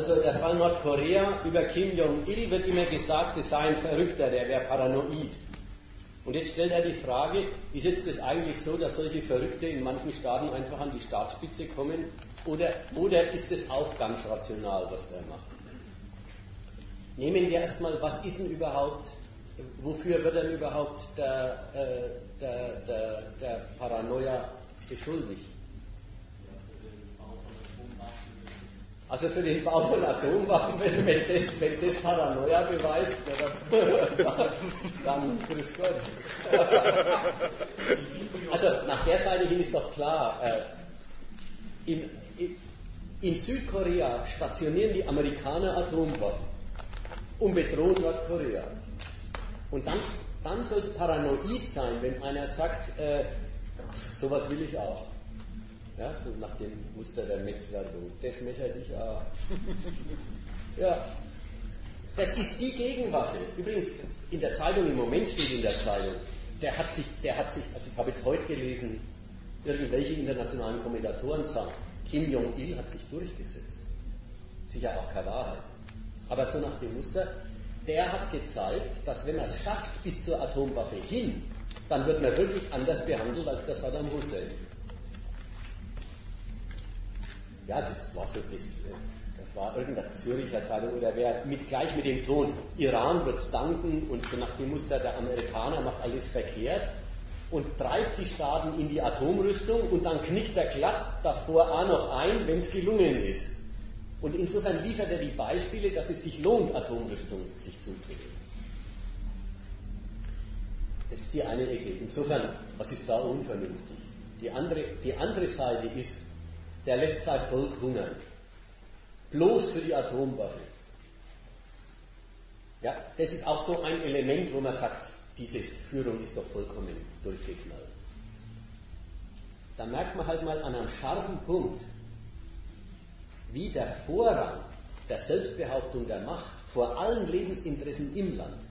Also der Fall Nordkorea über Kim Jong-il wird immer gesagt, es sei ein Verrückter, der wäre paranoid. Und jetzt stellt er die Frage, ist jetzt das eigentlich so, dass solche Verrückte in manchen Staaten einfach an die Staatsspitze kommen? Oder, oder ist es auch ganz rational, was der macht? Nehmen wir erstmal, was ist denn überhaupt, wofür wird denn überhaupt der, äh, der, der, der Paranoia beschuldigt? Also für den Bau von Atomwaffen, wenn, wenn, das, wenn das Paranoia beweist, dann, grüß Gott. Also nach der Seite hin ist doch klar, äh, in, in Südkorea stationieren die Amerikaner Atomwaffen und bedrohen Nordkorea. Und dann, dann soll es paranoid sein, wenn einer sagt, äh, sowas will ich auch. Ja, so nach dem Muster der Netzwertung. Das möchte ich auch. Ja, das ist die Gegenwaffe. Übrigens, in der Zeitung, im Moment steht in der Zeitung, der hat sich, der hat sich, also ich habe jetzt heute gelesen, irgendwelche internationalen Kommentatoren sagen, Kim Jong-il hat sich durchgesetzt. Sicher auch keine Wahrheit. Aber so nach dem Muster, der hat gezeigt, dass wenn er es schafft bis zur Atomwaffe hin, dann wird man wirklich anders behandelt als der Saddam Hussein. Ja, das war so, das, äh, das war irgendeine Züricher Zeitung oder wer mit, gleich mit dem Ton, Iran wird es danken und so nach dem Muster, der Amerikaner macht alles verkehrt und treibt die Staaten in die Atomrüstung und dann knickt er glatt davor auch noch ein, wenn es gelungen ist. Und insofern liefert er die Beispiele, dass es sich lohnt, Atomrüstung sich zuzulegen. Das ist die eine Ecke. Insofern, was ist da unvernünftig? Die andere, die andere Seite ist, der lässt sein Volk hungern. Bloß für die Atomwaffe. Ja, das ist auch so ein Element, wo man sagt, diese Führung ist doch vollkommen durchgeknallt. Da merkt man halt mal an einem scharfen Punkt, wie der Vorrang der Selbstbehauptung der Macht vor allen Lebensinteressen im Land,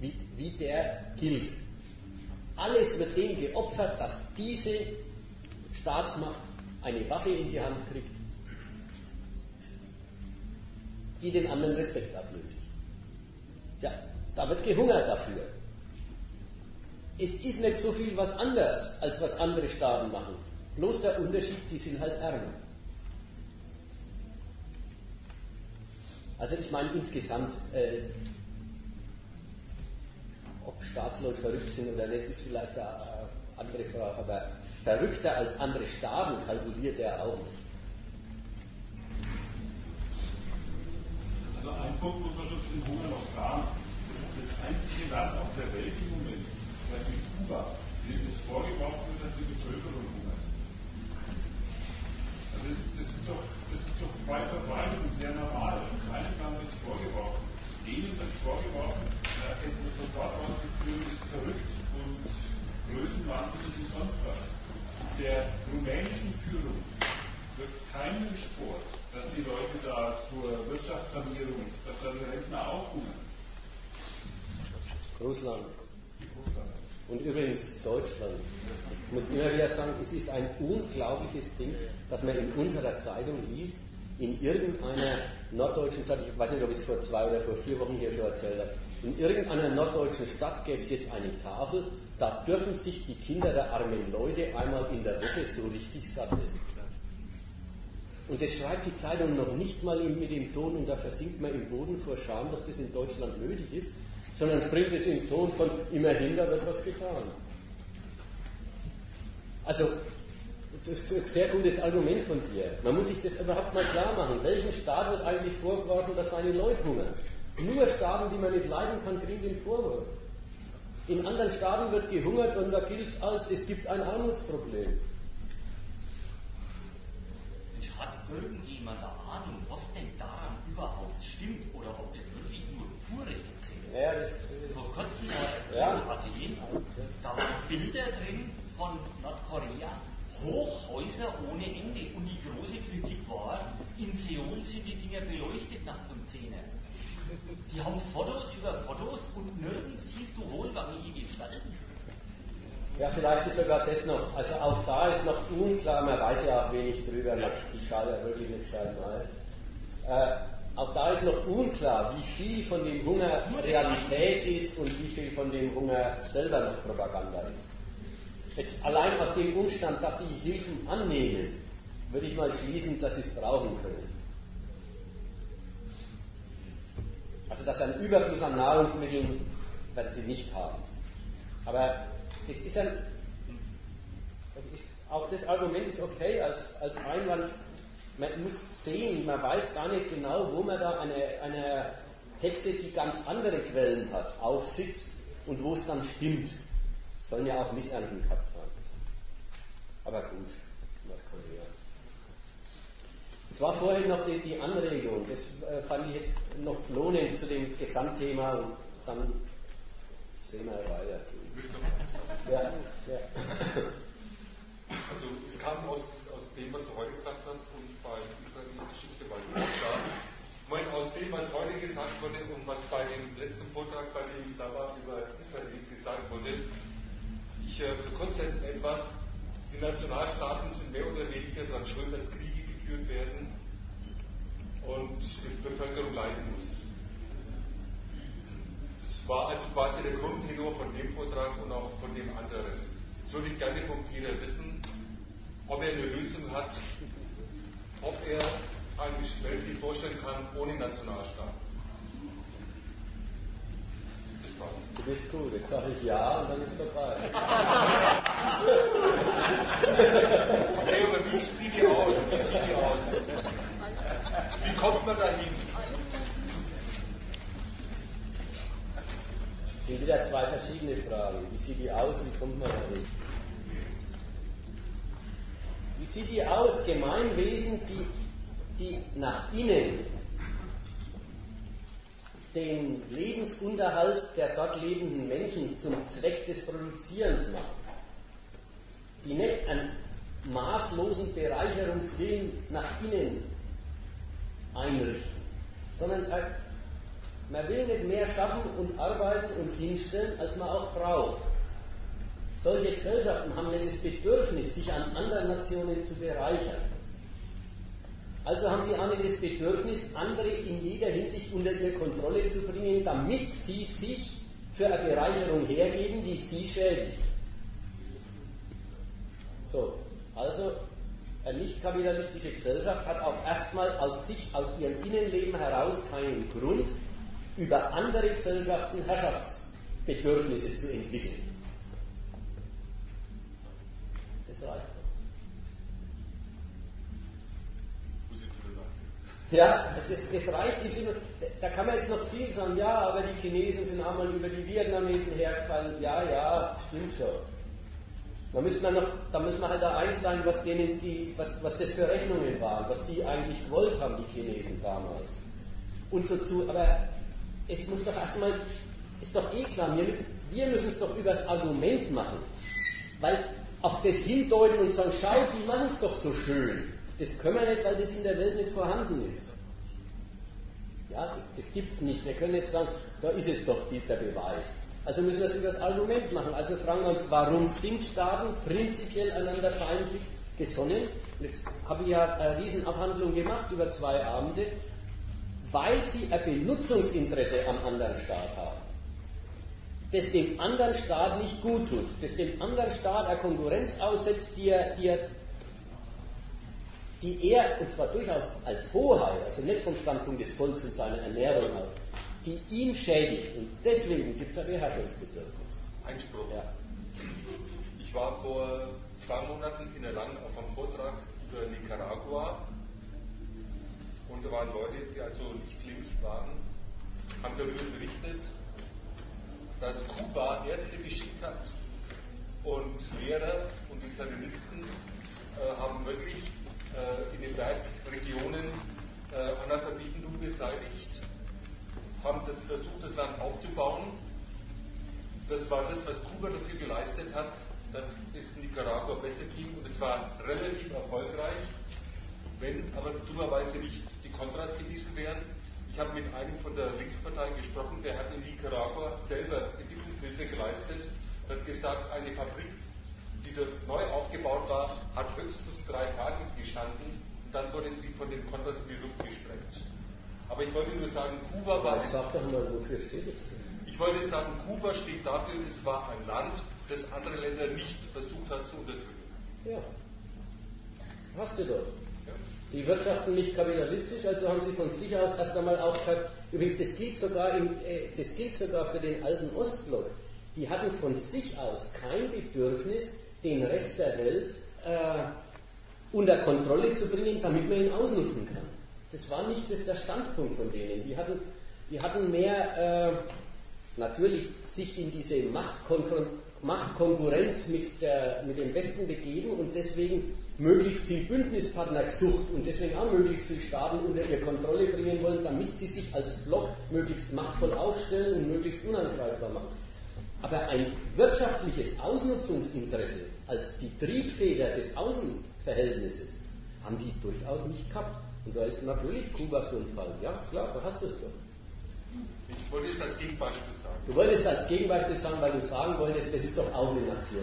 wie, wie der gilt. Alles wird dem geopfert, dass diese Staatsmacht eine Waffe in die Hand kriegt, die den anderen Respekt ablötigt. Ja, da wird gehungert dafür. Es ist nicht so viel was anders, als was andere Staaten machen. Bloß der Unterschied, die sind halt ärmer. Also ich meine insgesamt, äh, ob Staatsleute verrückt sind oder nicht, ist vielleicht eine andere Frage, aber verrückter als andere Staaten kalkuliert er auch nicht.
Also ein Punkt muss man schon den Hunger noch sagen. Das ist das einzige Land auf der Welt im Moment, wie Kuba, dem es vorgeworfen wird, dass die Bevölkerung hungert. Also das, das, ist doch, das ist doch weit verbreitet und sehr normal. Keinem Land wird vorgeworfen. Denen wird vorgeworfen, da erkennt man sofort aus, die Führung ist verrückt und größenwahnsinnig und sonst was. Der rumänischen Führung wird keinem gesport, dass die Leute da zur Wirtschaftssanierung, dass da die Rentner auch hungern.
Russland. Und übrigens Deutschland. Ich muss immer wieder sagen, es ist ein unglaubliches Ding, dass man in unserer Zeitung liest, in irgendeiner norddeutschen Stadt, ich weiß nicht, ob ich es vor zwei oder vor vier Wochen hier schon erzählt habe, in irgendeiner norddeutschen Stadt gäbe es jetzt eine Tafel, da dürfen sich die Kinder der armen Leute einmal in der Woche so richtig satt essen. Und das schreibt die Zeitung noch nicht mal mit dem Ton und da versinkt man im Boden vor Scham, dass das in Deutschland nötig ist, sondern springt es im Ton von immerhin, da wird was getan. Also, das ist ein sehr gutes Argument von dir. Man muss sich das überhaupt mal klar machen. Welchem Staat wird eigentlich vorgeworfen, dass seine Leute hungern? Nur Staaten, die man nicht leiden kann, kriegen den Vorwurf. In anderen Staaten wird gehungert und da gilt es als, es gibt ein Armutsproblem.
Hat irgendjemand eine Ahnung, was denn daran überhaupt stimmt oder ob das wirklich nur pure Hetze ist?
Ja, das,
Vor kurzem war
Ja.
in Athen, da waren Bilder drin von Nordkorea, Hochhäuser ohne Ende. Und die große Kritik war, in Seoul sind die Dinger beleuchtet nachts um 10 Uhr. Die haben Fotos über Fotos und nirgends siehst du wohlwangige Gestalten.
Ja, vielleicht ist sogar das noch, also auch da ist noch unklar, man weiß ja auch wenig drüber, ich schaue ja wirklich nicht gescheit mal. Äh, auch da ist noch unklar, wie viel von dem Hunger Realität ist und wie viel von dem Hunger selber noch Propaganda ist. Jetzt allein aus dem Umstand, dass sie Hilfen annehmen, würde ich mal schließen, dass sie es brauchen können. Also dass einen Überfluss an Nahrungsmitteln werden sie nicht haben. Aber es ist ein, ist, auch das Argument ist okay als, als Einwand. man muss sehen, man weiß gar nicht genau, wo man da eine, eine Hetze, die ganz andere Quellen hat, aufsitzt und wo es dann stimmt. Sollen ja auch Missernten gehabt haben. Aber gut, Nordkorea. Es war vorhin noch die, die Anregung, das äh, fand ich jetzt noch lohnend zu dem Gesamtthema und dann sehen wir weiter.
Also es kam aus, aus dem, was du heute gesagt hast und bei Israel-Geschichte bei Vortrag, mein, aus dem, was heute gesagt wurde und was bei dem letzten Vortrag, bei dem ich da war, über Israel gesagt wurde, ich äh, verkürze jetzt etwas, die Nationalstaaten sind mehr oder weniger daran schuld, dass Kriege geführt werden und die Bevölkerung leiden muss. Das war also quasi der Grundtenor von dem Vortrag und auch von dem anderen. Jetzt würde ich gerne von Peter wissen, ob er eine Lösung hat, ob er eine Welt sich vorstellen kann ohne Nationalstaat.
Das war's. Du bist gut, jetzt sage ich ja und dann ist vorbei.
okay, aber wie sieht die aus? Wie sieht die aus? Wie kommt man dahin?
Sind wieder zwei verschiedene Fragen. Wie sieht die aus? Wie kommt man dahin? Wie sieht die aus? Gemeinwesen, die, die nach innen den Lebensunterhalt der dort lebenden Menschen zum Zweck des Produzierens machen. Die nicht einen maßlosen Bereicherungswillen nach innen einrichten, sondern man will nicht mehr schaffen und arbeiten und hinstellen, als man auch braucht. Solche Gesellschaften haben nicht das Bedürfnis, sich an anderen Nationen zu bereichern. Also haben sie auch nicht das Bedürfnis, andere in jeder Hinsicht unter ihre Kontrolle zu bringen, damit sie sich für eine Bereicherung hergeben, die sie schädigt. So, also eine nicht kapitalistische Gesellschaft hat auch erstmal aus sich, aus ihrem Innenleben heraus keinen Grund, über andere Gesellschaften Herrschaftsbedürfnisse zu entwickeln. Das reicht doch. Ja, es, ist, es reicht im Sinne, da kann man jetzt noch viel sagen, ja, aber die Chinesen sind einmal über die Vietnamesen hergefallen. Ja, ja, stimmt schon. Da müssen wir noch, da müssen wir halt da einsteigen, was denen die, was, was das für Rechnungen waren, was die eigentlich gewollt haben, die Chinesen damals. Und so zu, aber es muss doch erstmal, ist doch eh klar, wir müssen, wir müssen es doch übers Argument machen. Weil auf das hindeuten und sagen, schau, die machen es doch so schön. Das können wir nicht, weil das in der Welt nicht vorhanden ist. Ja, das, das gibt es nicht. Wir können jetzt sagen, da ist es doch die, der Beweis. Also müssen wir es über das Argument machen. Also fragen wir uns, warum sind Staaten prinzipiell einander feindlich gesonnen? Jetzt habe ich ja eine Riesenabhandlung gemacht über zwei Abende, weil sie ein Benutzungsinteresse am anderen Staat haben das dem anderen Staat nicht gut tut, das dem anderen Staat eine Konkurrenz aussetzt, die er, die er, die er und zwar durchaus als Hoheit, also nicht vom Standpunkt des Volkes und seiner Ernährung aus, die ihn schädigt. Und deswegen gibt es ein Beherrschungsbedürfnis.
Einspruch. Ja. Ich war vor zwei Monaten in Erlangen auf einem Vortrag über Nicaragua da waren Leute, die also nicht links waren, haben darüber berichtet, dass Kuba Ärzte geschickt hat und Lehrer und die Salinisten äh, haben wirklich äh, in den Bergregionen äh, Analphabetentum beseitigt, haben das versucht, das Land aufzubauen. Das war das, was Kuba dafür geleistet hat, dass es Nicaragua besser ging und es war relativ erfolgreich, wenn aber dummerweise nicht die Kontras gewesen wären ich habe mit einem von der Linkspartei gesprochen, der hat in Nicaragua selber Entwicklungshilfe geleistet und hat gesagt, eine Fabrik, die dort neu aufgebaut war, hat höchstens drei Tage gestanden und dann wurde sie von den Kontras in die Luft gesprengt. Aber ich wollte nur sagen, Kuba war.
Sag doch mal, wofür steht es?
Ich wollte sagen, Kuba steht dafür, es war ein Land, das andere Länder nicht versucht hat zu unterdrücken.
Ja. Hast du doch. Die wirtschaften nicht kapitalistisch, also haben sie von sich aus erst einmal auch, übrigens das gilt sogar, im, äh, das gilt sogar für den alten Ostblock, die hatten von sich aus kein Bedürfnis, den Rest der Welt äh, unter Kontrolle zu bringen, damit man ihn ausnutzen kann. Das war nicht der Standpunkt von denen. Die hatten, die hatten mehr äh, natürlich sich in diese Machtkonkurrenz mit, der, mit dem Westen begeben und deswegen möglichst viel Bündnispartner gesucht und deswegen auch möglichst viele Staaten unter ihre Kontrolle bringen wollen, damit sie sich als Block möglichst machtvoll aufstellen und möglichst unangreifbar machen. Aber ein wirtschaftliches Ausnutzungsinteresse als die Triebfeder des Außenverhältnisses haben die durchaus nicht gehabt. Und da ist natürlich Kuba so ein Fall. Ja, klar, da hast du es doch.
Ich wollte es als Gegenbeispiel sagen.
Du wolltest es als Gegenbeispiel sagen, weil du sagen wolltest, das ist doch auch eine Nation.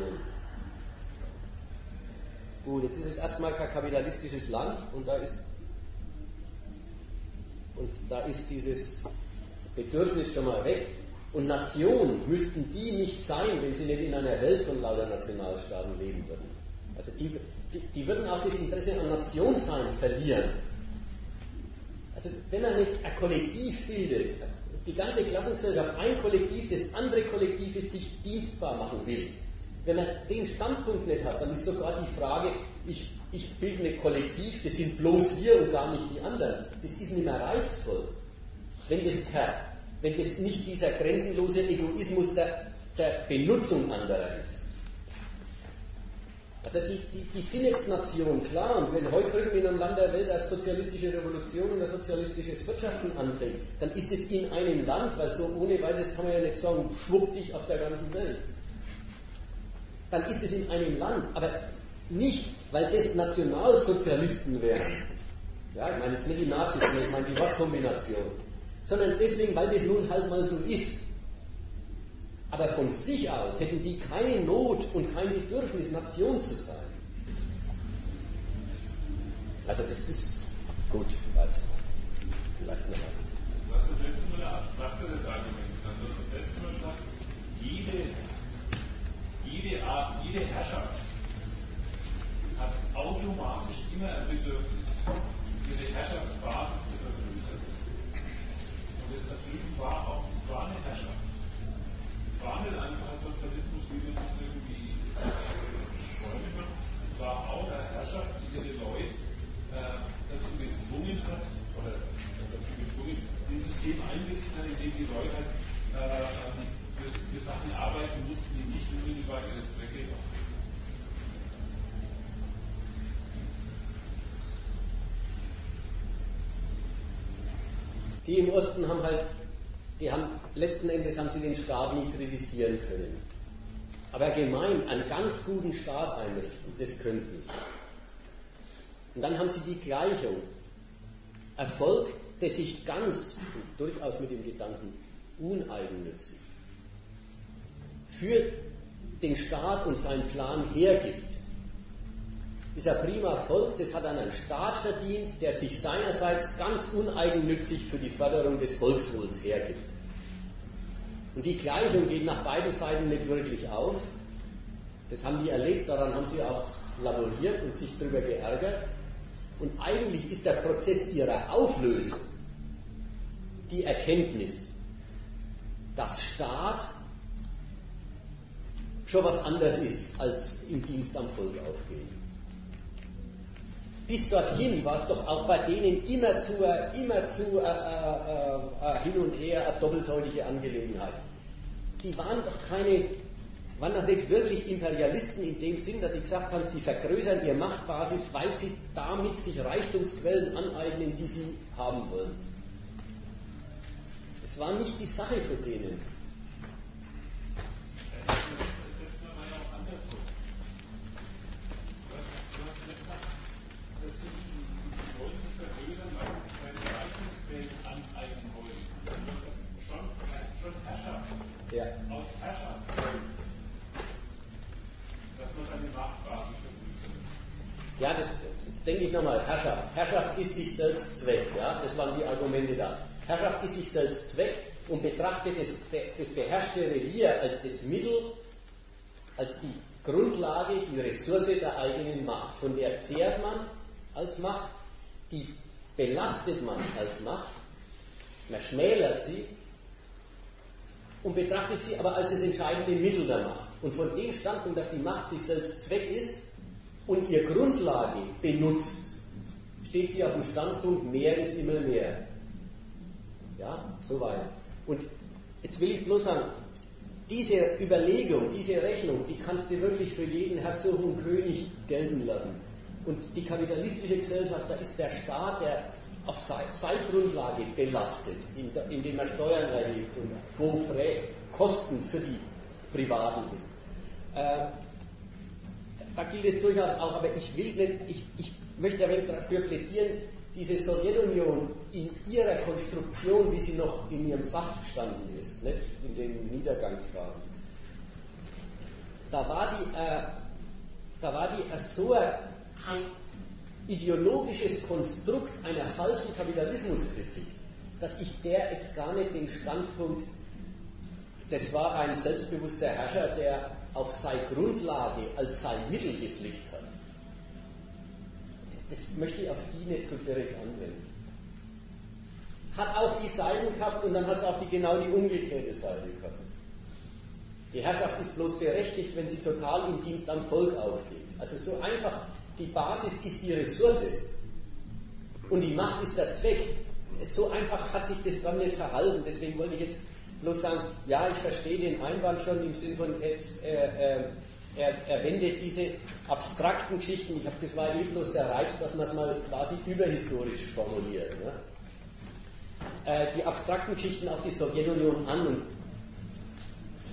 Gut, jetzt ist es erstmal kein kapitalistisches Land und da ist und da ist dieses Bedürfnis schon mal weg. Und Nationen müssten die nicht sein, wenn sie nicht in einer Welt von lauter Nationalstaaten leben würden. Also die, die, die würden auch das Interesse an Nation sein verlieren. Also wenn man nicht ein Kollektiv bildet, die ganze Klassengesellschaft, ein Kollektiv, das andere Kollektive sich dienstbar machen will, wenn man den Standpunkt nicht hat, dann ist sogar die Frage, ich, ich bilde ein Kollektiv, das sind bloß wir und gar nicht die anderen. Das ist nicht mehr reizvoll. Wenn das, wenn das nicht dieser grenzenlose Egoismus der, der Benutzung anderer ist. Also die, die, die sind jetzt Nation, klar, und wenn heute irgendwie in einem Land der Welt eine sozialistische Revolution ein sozialistisches Wirtschaften anfängt, dann ist es in einem Land, weil so ohne weiteres kann man ja nicht sagen, schwupp dich auf der ganzen Welt dann ist es in einem Land, aber nicht, weil das Nationalsozialisten wären. Ja, ich meine jetzt nicht die Nazis, sondern ich meine die Wortkombination. Sondern deswegen, weil das nun halt mal so ist. Aber von sich aus hätten die keine Not und kein Bedürfnis, Nation zu sein. Also das ist gut, also vielleicht noch
einmal. Du hast das letzte Mal eine abstrakteres Argument. Also das letzte Mal gesagt, jede jede jede Herrschaft hat automatisch immer ein Bedürfnis, ihre Herrschaftsbasis zu vergrößern. Und das da drüben war auch, es war eine Herrschaft. Es war nicht einfach ein Sozialismus, wie man es irgendwie träumen kann. Es war auch eine Herrschaft, die ihre Leute äh, dazu gezwungen hat, oder dazu gezwungen, ein System einrichten hat, in dem die Leute halt, äh, für, für Sachen arbeiten mussten, unmittelbar ihre Zwecke
Die im Osten haben halt, die haben, letzten Endes haben sie den Staat nie kritisieren können. Aber gemein, einen ganz guten Staat einrichten, das könnten sie. Und dann haben sie die Gleichung. Erfolg, der sich ganz, durchaus mit dem Gedanken, uneigennützig für den Staat und seinen Plan hergibt, ist ein prima Volk, das hat einen Staat verdient, der sich seinerseits ganz uneigennützig für die Förderung des Volkswohls hergibt. Und die Gleichung geht nach beiden Seiten nicht wirklich auf. Das haben die erlebt, daran haben sie auch laboriert und sich darüber geärgert. Und eigentlich ist der Prozess ihrer Auflösung die Erkenntnis, dass Staat schon was anderes ist, als im Dienst am Volk aufgehen. Bis dorthin war es doch auch bei denen immerzu, immerzu äh, äh, äh, hin und her eine doppeldeutige Angelegenheit. Die waren doch keine, waren doch nicht wirklich Imperialisten in dem Sinn, dass sie gesagt haben, sie vergrößern ihre Machtbasis, weil sie damit sich Reichtumsquellen aneignen, die sie haben wollen. Es war nicht die Sache für denen. Ja, das, jetzt denke ich nochmal, Herrschaft. Herrschaft ist sich selbst Zweck. Ja? Das waren die Argumente da. Herrschaft ist sich selbst Zweck und betrachtet das, das beherrschte Revier als das Mittel, als die Grundlage, die Ressource der eigenen Macht. Von der zehrt man als Macht, die belastet man als Macht, man schmälert sie und betrachtet sie aber als das entscheidende Mittel der Macht. Und von dem Standpunkt, dass die Macht sich selbst Zweck ist, und ihr Grundlage benutzt, steht sie auf dem Standpunkt, mehr ist immer mehr. Ja, soweit. Und jetzt will ich bloß sagen, diese Überlegung, diese Rechnung, die kannst du wirklich für jeden Herzog und König gelten lassen. Und die kapitalistische Gesellschaft, da ist der Staat, der auf Zeitgrundlage belastet, indem er Steuern erhebt und Faux Kosten für die Privaten ist. Da gilt es durchaus auch, aber ich will nicht, ich, ich möchte wenig dafür plädieren, diese Sowjetunion in ihrer Konstruktion, wie sie noch in ihrem Saft gestanden ist, nicht? In den Niedergangsphasen, da war die, äh, da war die äh, so ein ideologisches Konstrukt einer falschen Kapitalismuskritik, dass ich der jetzt gar nicht den Standpunkt, das war ein selbstbewusster Herrscher, der auf sei Grundlage als sei Mittel geblickt hat. Das möchte ich auf die nicht so direkt anwenden. Hat auch die Seiten gehabt und dann hat es auch die, genau die umgekehrte Seite gehabt. Die Herrschaft ist bloß berechtigt, wenn sie total im Dienst am Volk aufgeht. Also so einfach, die Basis ist die Ressource und die Macht ist der Zweck. So einfach hat sich das dann nicht verhalten. Deswegen wollte ich jetzt bloß sagen, ja, ich verstehe den Einwand schon im Sinn von, äh, äh, er, er wendet diese abstrakten Geschichten, ich habe das war eh bloß der Reiz, dass man es mal quasi überhistorisch formuliert. Ne? Äh, die abstrakten Geschichten auf die Sowjetunion an und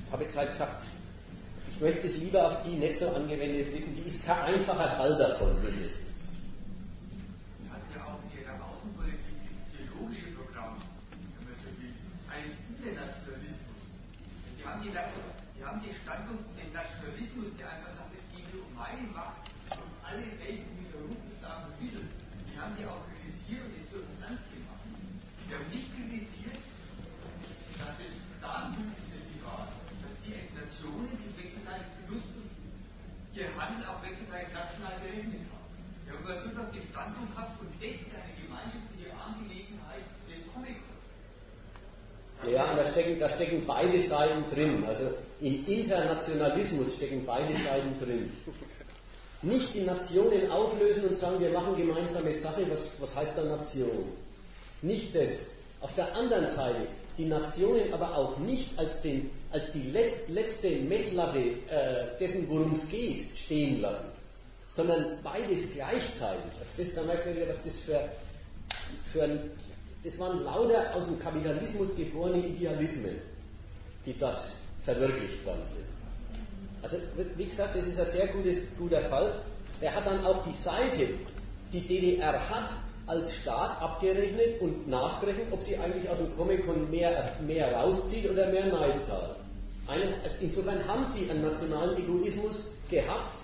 ich habe jetzt halt gesagt, ich möchte es lieber auf die nicht so angewendet wissen, die ist kein einfacher Fall davon mindestens. Ja, stecken, da stecken beide Seiten drin. Also im Internationalismus stecken beide Seiten drin. Nicht die Nationen auflösen und sagen, wir machen gemeinsame Sache, was, was heißt da Nation? Nicht das. Auf der anderen Seite, die Nationen aber auch nicht als, den, als die letzt, letzte Messlatte äh, dessen, worum es geht, stehen lassen, sondern beides gleichzeitig. Also das, da merkt man wieder, was das für, für ein das waren lauter aus dem Kapitalismus geborene Idealismen, die dort verwirklicht worden sind. Also, wie gesagt, das ist ein sehr gutes, guter Fall. Der hat dann auch die Seite, die DDR hat, als Staat abgerechnet und nachgerechnet, ob sie eigentlich aus dem Comic-Con mehr, mehr rauszieht oder mehr Neid zahlt. Eine, also insofern haben sie einen nationalen Egoismus gehabt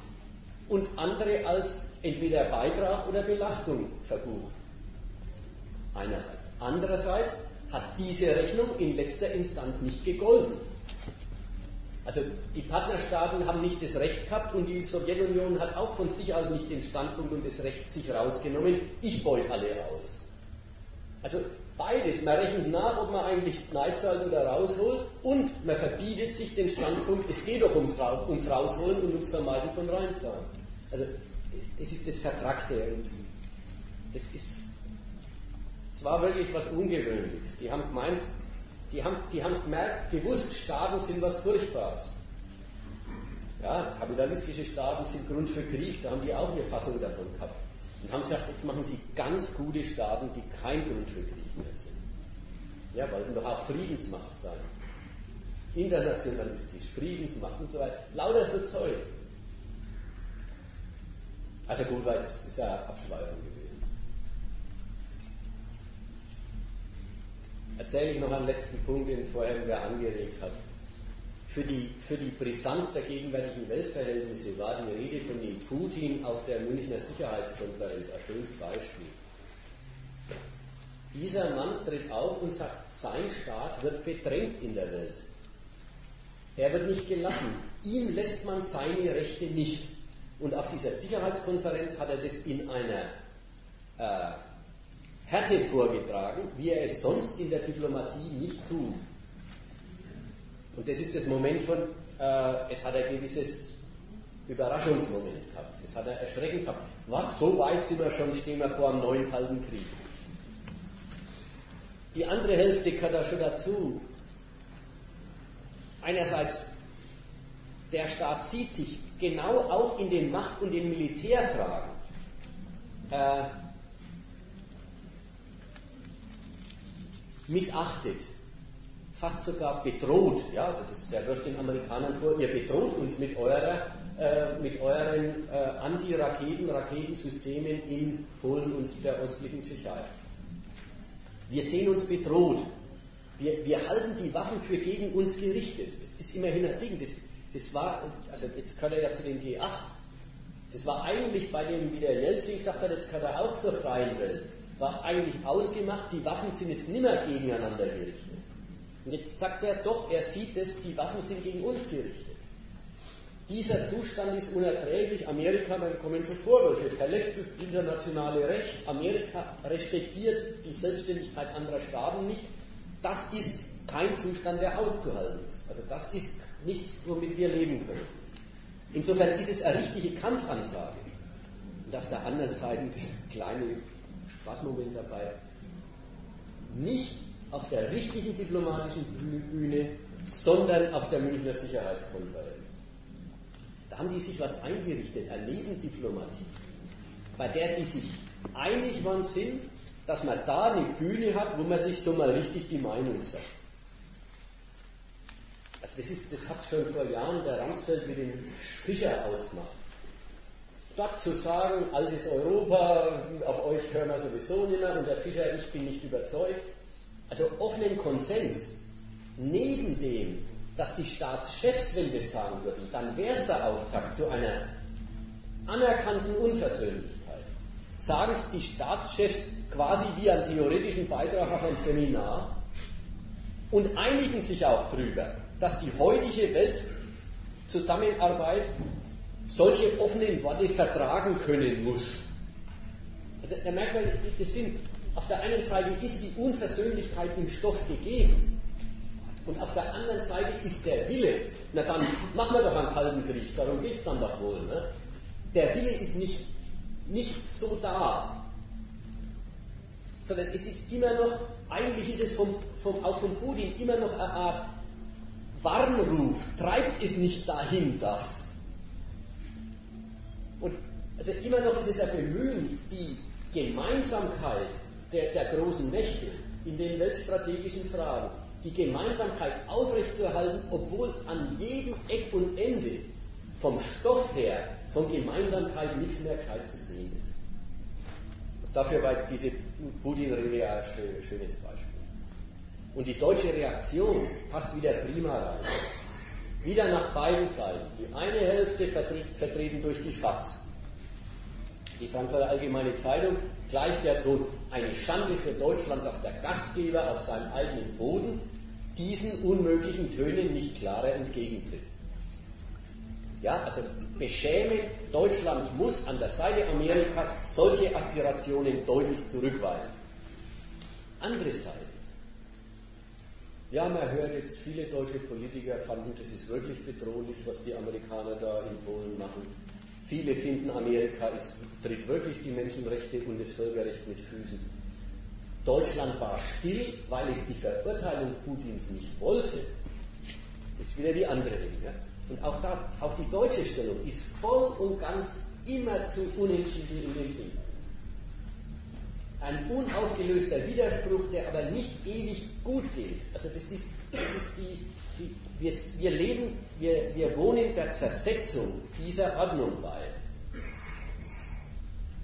und andere als entweder Beitrag oder Belastung verbucht. Einerseits. Andererseits hat diese Rechnung in letzter Instanz nicht gegolten. Also die Partnerstaaten haben nicht das Recht gehabt und die Sowjetunion hat auch von sich aus nicht den Standpunkt und das Recht sich rausgenommen, ich beute alle raus. Also beides, man rechnet nach, ob man eigentlich Neid zahlt oder rausholt und man verbietet sich den Standpunkt, es geht doch ums, ums Rausholen und ums Vermeiden von Reinzahlen. Also es ist das Vertrackte und das ist war wirklich was Ungewöhnliches. Die haben gemeint, die haben, die haben gemerkt, gewusst, Staaten sind was Furchtbares. Ja, kapitalistische Staaten sind Grund für Krieg, da haben die auch eine Fassung davon gehabt. Und haben gesagt, jetzt machen sie ganz gute Staaten, die kein Grund für Krieg mehr sind. Ja, wollten doch auch Friedensmacht sein. Internationalistisch, Friedensmacht und so weiter. Lauter so Zeug. Also gut, weil es ist ja Abschweifung erzähle ich noch einen letzten Punkt, den vorher wer angeregt hat. Für die, für die Brisanz der gegenwärtigen Weltverhältnisse war die Rede von dem Putin auf der Münchner Sicherheitskonferenz ein schönes Beispiel. Dieser Mann tritt auf und sagt, sein Staat wird bedrängt in der Welt. Er wird nicht gelassen. Ihm lässt man seine Rechte nicht. Und auf dieser Sicherheitskonferenz hat er das in einer äh, Härte vorgetragen, wie er es sonst in der Diplomatie nicht tut. Und das ist das Moment von, äh, es hat ein gewisses Überraschungsmoment gehabt. Das hat er erschreckend gehabt. Was, so weit sind wir schon, stehen wir vor einem neuen Kalten Krieg. Die andere Hälfte gehört da schon dazu. Einerseits, der Staat sieht sich genau auch in den Macht- und den Militärfragen äh, missachtet, fast sogar bedroht. Ja, also das, der wirft den Amerikanern vor, ihr bedroht uns mit, eurer, äh, mit euren äh, Anti-Raketen, Raketensystemen in Polen und der östlichen Tschechei. Wir sehen uns bedroht. Wir, wir halten die Waffen für gegen uns gerichtet. Das ist immerhin ein Ding. Das, das war, also jetzt gehört er ja zu dem G8. Das war eigentlich bei dem, wie der Jelzin gesagt hat, jetzt gehört er auch zur freien Welt. War eigentlich ausgemacht, die Waffen sind jetzt nimmer gegeneinander gerichtet. Und jetzt sagt er doch, er sieht es, die Waffen sind gegen uns gerichtet. Dieser Zustand ist unerträglich. Amerika, dann kommen so Vorwürfe, verletzt das internationale Recht. Amerika respektiert die Selbstständigkeit anderer Staaten nicht. Das ist kein Zustand, der auszuhalten ist. Also das ist nichts, womit wir leben können. Insofern ist es eine richtige Kampfansage. Und auf der anderen Seite das kleine Spaßmoment dabei. Nicht auf der richtigen diplomatischen Bühne, sondern auf der Münchner Sicherheitskonferenz. Da haben die sich was eingerichtet, eine Nebendiplomatie, bei der die sich einig waren sind, dass man da eine Bühne hat, wo man sich so mal richtig die Meinung sagt. Also das, ist, das hat schon vor Jahren der Ramsfeld mit dem Fischer ausgemacht. Dort zu sagen, altes Europa, auf euch hören wir sowieso nicht mehr und der Fischer, ich bin nicht überzeugt. Also offenen Konsens neben dem, dass die Staatschefs, wenn wir sagen würden, dann wäre es der Auftakt zu einer anerkannten Unversöhnlichkeit. Sagen es die Staatschefs quasi wie einen theoretischen Beitrag auf ein Seminar und einigen sich auch darüber, dass die heutige Weltzusammenarbeit solche offenen Worte vertragen können muss. Also, da merkt man, das sind, auf der einen Seite ist die Unversöhnlichkeit im Stoff gegeben, und auf der anderen Seite ist der Wille, na dann machen wir doch einen kalten Krieg, darum geht es dann doch wohl. Ne? Der Wille ist nicht, nicht so da, sondern es ist immer noch, eigentlich ist es vom, vom, auch von Putin immer noch eine Art Warnruf, treibt es nicht dahin das. Und also immer noch ist es ein Bemühen, die Gemeinsamkeit der, der großen Mächte in den weltstrategischen Fragen die Gemeinsamkeit aufrechtzuerhalten, obwohl an jedem Eck und Ende vom Stoff her von Gemeinsamkeit nichts mehr gescheit zu sehen ist. Also dafür war jetzt diese Putin-Rede ein schönes Beispiel. Und die deutsche Reaktion passt wieder prima rein. Wieder nach beiden Seiten. Die eine Hälfte vertreten durch die FAZ, die Frankfurter Allgemeine Zeitung, gleich der Ton, eine Schande für Deutschland, dass der Gastgeber auf seinem eigenen Boden diesen unmöglichen Tönen nicht klarer entgegentritt. Ja, also beschämend, Deutschland muss an der Seite Amerikas solche Aspirationen deutlich zurückweisen. Andere Seite. Ja, man hört jetzt, viele deutsche Politiker fanden, das ist wirklich bedrohlich, was die Amerikaner da in Polen machen. Viele finden, Amerika ist, tritt wirklich die Menschenrechte und das Völkerrecht mit Füßen. Deutschland war still, weil es die Verurteilung Putins nicht wollte. Das ist wieder die andere Ecke. Und auch, da, auch die deutsche Stellung ist voll und ganz immer zu unentschieden in dem Ding. Ein unaufgelöster Widerspruch, der aber nicht ewig gut geht. Also das ist, das ist die, die wir, wir leben, wir, wir wohnen der Zersetzung dieser Ordnung bei.